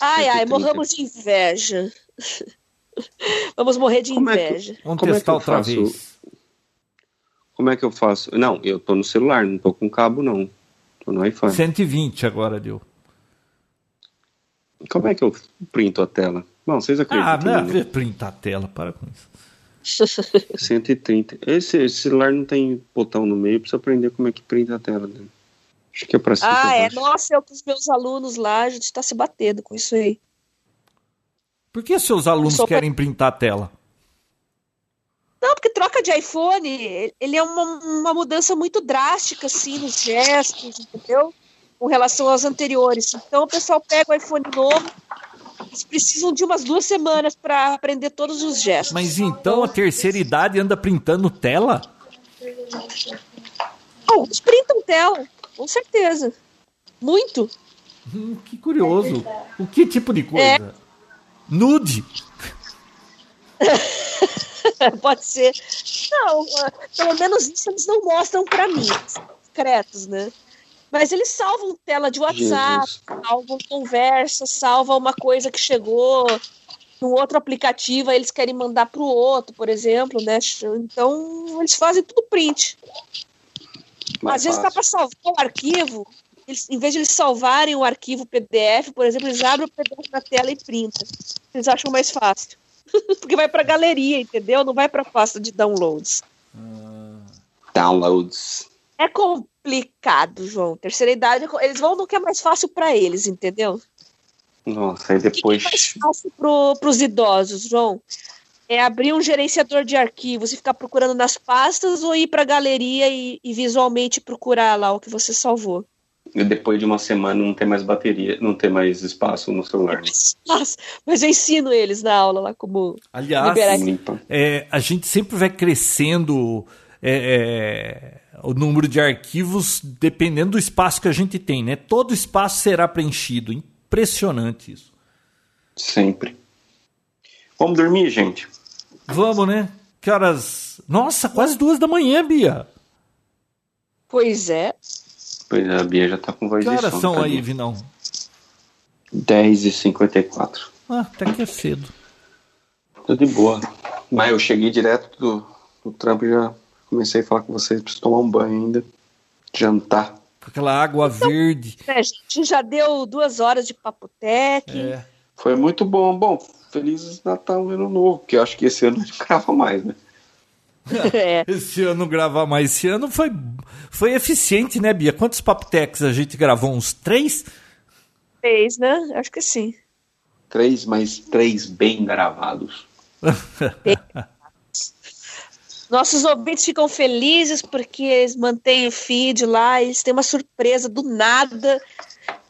Ai, ai, morramos de inveja. Vamos morrer de inveja. É que, Vamos como testar é outra faço? vez. Como é que eu faço? Não, eu tô no celular, não tô com cabo, não. Tô no iPhone. 120 agora deu. Como é que eu printo a tela? Bom, vocês acreditam? Ah, não é printar a tela, para com isso. 130. Esse, esse, celular não tem botão no meio, precisa aprender como é que printa a tela dele. Acho que é pra cima. Ah, é. Nossa, eu com os meus alunos lá, a gente tá se batendo com isso aí. Por que seus alunos querem pra... printar a tela? Não, porque troca de iPhone, ele é uma, uma mudança muito drástica, assim, nos gestos, entendeu? Com relação aos anteriores. Então o pessoal pega o iPhone novo, eles precisam de umas duas semanas para aprender todos os gestos. Mas então a terceira idade anda printando tela? Oh, eles printam tela, com certeza. Muito. Hum, que curioso. O que tipo de coisa? É. Nude? Pode ser. Não, pelo menos isso eles não mostram para mim. Secretos, né? Mas eles salvam tela de WhatsApp, Jesus. salvam conversa, salvam uma coisa que chegou no outro aplicativo, aí eles querem mandar para o outro, por exemplo, né? Então eles fazem tudo print. Mais Às vezes dá para salvar o arquivo, eles, em vez de eles salvarem o arquivo PDF, por exemplo, eles abrem o PDF na tela e printam. Eles acham mais fácil. Porque vai para galeria, entendeu? Não vai para pasta de downloads. Downloads. É complicado, João. Terceira idade, eles vão no que é mais fácil para eles, entendeu? Nossa, aí depois. O que é mais fácil para os idosos, João? É abrir um gerenciador de arquivos e ficar procurando nas pastas ou ir para a galeria e, e, visualmente procurar lá o que você salvou? E depois de uma semana não tem mais bateria, não tem mais espaço no celular. Né? Mas eu ensino eles na aula lá como Aliás, é, a gente sempre vai crescendo. É, é o número de arquivos dependendo do espaço que a gente tem, né? Todo espaço será preenchido. Impressionante isso. Sempre. Vamos dormir, gente? Vamos, né? Que horas? Nossa, quase duas da manhã, Bia. Pois é. Pois é, a Bia já tá com voz que de. Que horas são tá aí, Vinão? 10h54. Ah, até que é cedo. Tudo de boa. Mas eu cheguei direto do, do trampo e já comecei a falar com vocês, preciso tomar um banho ainda, jantar. Com aquela água então, verde. É, a gente já deu duas horas de papotec. É. Foi muito bom. Bom, Feliz Natal Ano Novo, porque eu acho que esse ano a gente grava mais, né? É. Esse ano gravar mais. Esse ano foi, foi eficiente, né, Bia? Quantos papotecs a gente gravou? Uns três? Três, né? Acho que sim. Três, mas três bem gravados. Nossos ouvintes ficam felizes porque eles mantêm o feed lá, eles têm uma surpresa do nada.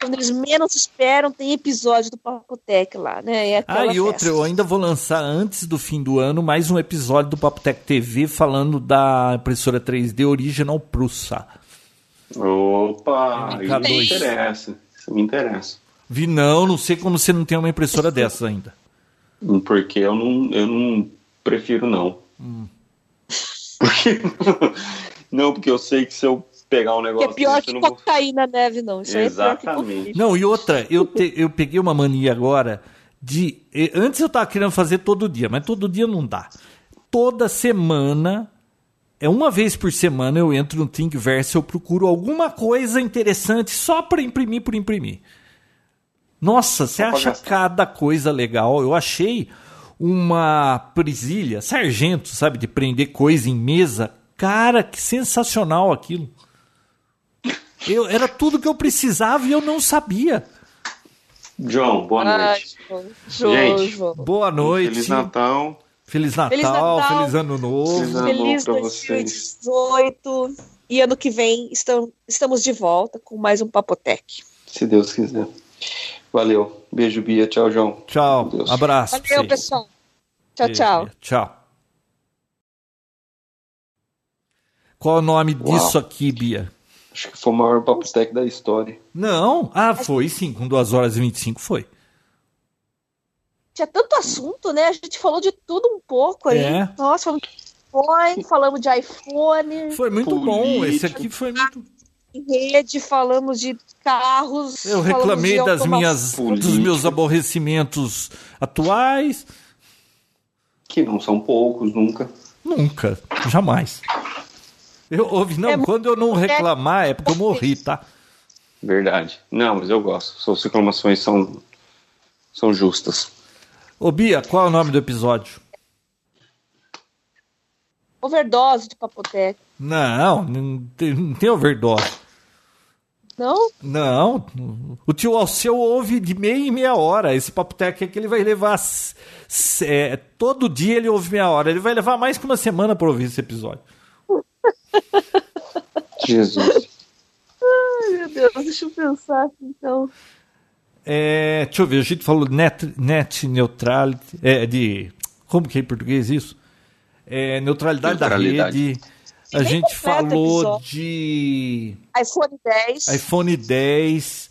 quando eles menos esperam, tem episódio do Papotec lá, né? É Ah, e aquela outra, festa. eu ainda vou lançar antes do fim do ano mais um episódio do Papotec TV falando da impressora 3D Original Prussa. Opa, isso MK2. me interessa. Isso me interessa. Vi não, não sei como você não tem uma impressora dessas ainda. Porque eu não, eu não prefiro não. Porque, não, porque eu sei que se eu pegar um Que negócio é pior desse, que não vou... cocaína neve, não. Isso é que Exatamente. cocaína. Não, e outra, eu, te- eu peguei uma mania agora de. Antes eu tava querendo fazer todo dia, mas todo dia não dá. Toda semana, é uma vez por semana, eu entro no Thingiverse, eu procuro alguma coisa interessante só para imprimir por imprimir. Nossa, você acha cada coisa legal. Eu achei uma presilha, sargento, sabe, de prender coisa em mesa. Cara, que sensacional aquilo. Eu, era tudo que eu precisava e eu não sabia. John, boa Ai, noite. João, João, Gente, João. Boa noite. Feliz Natal. Feliz Natal, Feliz Natal. feliz Ano Novo. Feliz Ano Feliz novo pra vocês. 2018. E ano que vem estam- estamos de volta com mais um Papotec. Se Deus quiser. Valeu. Beijo, Bia. Tchau, João. Tchau, Deus. abraço. Valeu, pessoal. Tchau, tchau. Tchau. Qual é o nome Uau. disso aqui, Bia? Acho que foi o maior papo tech da história. Não. Ah, foi sim, com 2 horas e 25 foi. Tinha tanto assunto, né? A gente falou de tudo um pouco aí. É. Nossa, falamos de iPhone, falamos de iPhone, Foi muito bom. Política. Esse aqui foi muito. em rede, falamos de carros. Eu reclamei das automação. minhas, Política. dos meus aborrecimentos atuais. Que não são poucos, nunca. Nunca, jamais. Eu ouvi, não, É quando eu não reclamar é porque eu morri, tá? Verdade. Não, mas eu gosto. Suas reclamações são, são justas. Ô Bia, qual é o nome do episódio? Overdose de Papotec. Não, não tem, não tem overdose. Não? Não, o tio Alceu ouve de meia em meia hora. Esse papo tech é que ele vai levar. é, todo dia ele ouve meia hora. Ele vai levar mais que uma semana para ouvir esse episódio. Jesus. Ai, meu Deus, deixa eu pensar aqui, então. É, deixa eu ver, a gente falou net, net neutrality. É, de. Como que é em português isso? É, neutralidade, Neutralidade. da rede. A gente falou episódio. de iPhone 10, iPhone 10,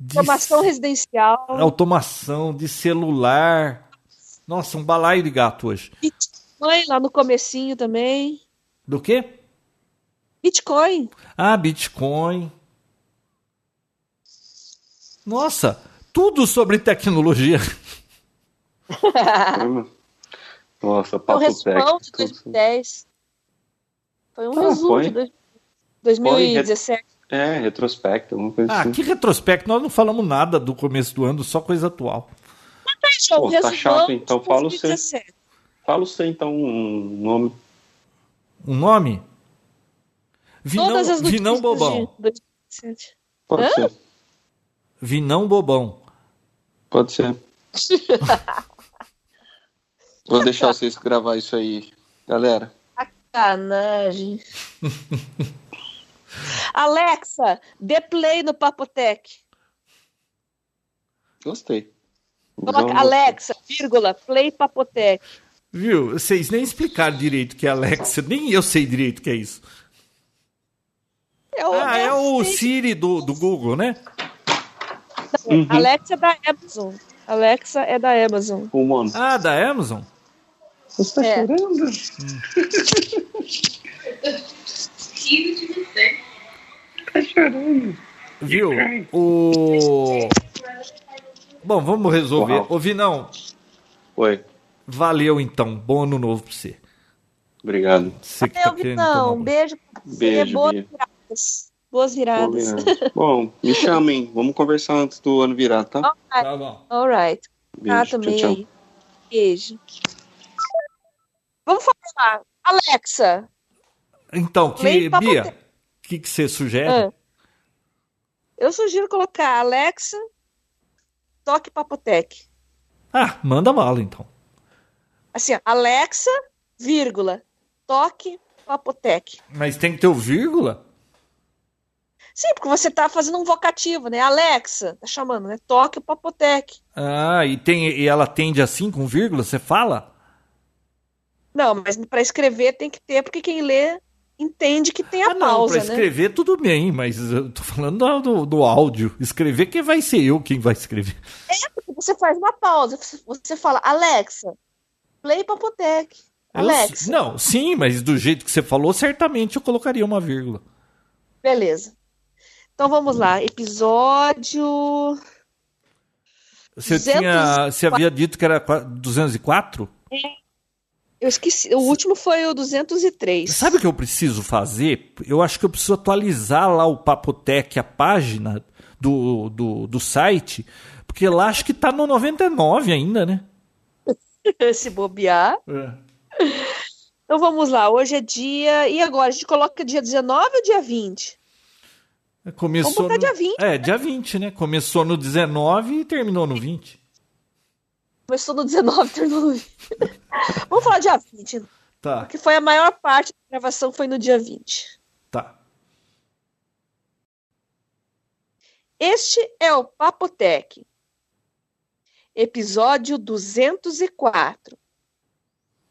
de formação residencial, automação, de celular. Nossa, um balaio de gato hoje. Bitcoin lá no comecinho também. Do quê? Bitcoin. Ah, Bitcoin. Nossa, tudo sobre tecnologia. Nossa, papo de tech. 2010. Foi um Ah, resumo foi? de dois- 2017. É, retrospecto, alguma coisa Ah, assim. que retrospecto, nós não falamos nada do começo do ano, só coisa atual. João, Pô, tá chato, então fala o seu. 2017. Fala você então um nome. Um nome? Vinão, Todas as Vinão Bobão. de 2017. Pode Hã? ser. Vinão Bobão. Pode ser. Vou deixar vocês gravar isso aí, galera. Sacanagem. Alexa, dê play no Papotec. Gostei. Coloca Alexa, vírgula, play Papotec. Viu? Vocês nem explicaram direito o que é Alexa, nem eu sei direito o que é isso. É o, Ah, é o. Siri do, do Google, né? Uhum. Alexa é da Amazon. Alexa é da Amazon. Humano. Ah, da Amazon? Você tá É. chorando? Tá chorando. Viu? O. Bom, vamos resolver. Uau. Ô, Vinão, Oi. valeu então. Bom ano novo pra você. Obrigado. Você que tá querendo tomar Vitão, banho. beijo pra você. Beijo, Boas Bia. viradas. Boas Boa viradas. virada. Bom, me chamem. Vamos conversar antes do ano virar, tá? Tá bom. Alright. Beijo. Ah, tchau, também tchau. aí. Beijo. Vamos falar. Alexa. Então, que, Bia, o que, que você sugere? ah, eu sugiro colocar Alexa, toque Papotec. Ah, manda bala então. Assim, Alexa, vírgula, toque Papotec. Mas tem que ter o vírgula? Sim, porque você tá fazendo um vocativo, né? Alexa, tá chamando, né? Toque o Papotec. Ah, e, tem, e ela atende assim com vírgula, você fala? Não, mas para escrever tem que ter, porque quem lê entende que tem a ah, não, pausa, pra escrever né? tudo bem, mas eu tô falando do, do áudio. Escrever quem vai ser eu quem vai escrever. É, porque você faz uma pausa, você fala, Alexa, play Papotec. Alexa. Eu, não, sim, mas do jeito que você falou, certamente eu colocaria uma vírgula. Beleza. Então vamos lá, episódio. Você, tinha, você havia dito que era 204? É. Eu esqueci. O último foi o 203. Sabe o que eu preciso fazer? Eu acho que eu preciso atualizar lá o Papotec, a página do, do, do site, porque lá acho que tá no 99 ainda, né? Se bobear. É. Então vamos lá, hoje é dia. E agora? A gente coloca dia 19 ou dia 20? Começou Vamos botar no... dia 20. É, dia 20, né? Começou no 19 e terminou no 20. Começou no 19 e terminou no 20. Vamos falar dia 20. Tá. Porque foi a maior parte da gravação foi no dia 20. Tá. Este é o Papotec. Episódio 204.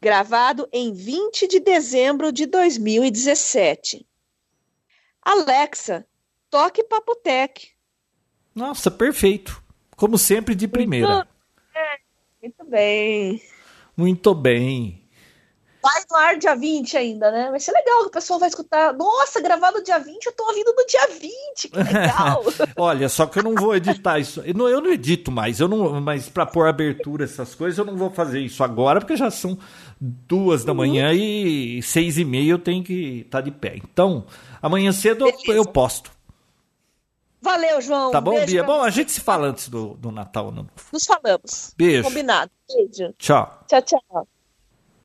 Gravado em 20 de dezembro de 2017. Alexa, toque Papotec. Nossa, perfeito. Como sempre, de primeira. Muito bem. Muito bem. Vai no ar dia 20 ainda, né? Vai ser legal que o pessoal vai escutar. Nossa, gravado dia 20, eu tô ouvindo no dia 20. Que legal. Olha, só que eu não vou editar isso. Eu não, eu não edito mais. Eu não, mas para pôr abertura, essas coisas, eu não vou fazer isso agora, porque já são duas da manhã uhum. e seis e meia eu tenho que estar tá de pé. Então, amanhã cedo eu, eu posto. Valeu, João. Tá bom, Beijo Bia? Bom, a gente se fala antes do, do Natal. Não? Nos falamos. Beijo. Combinado. Beijo. Tchau. Tchau, tchau.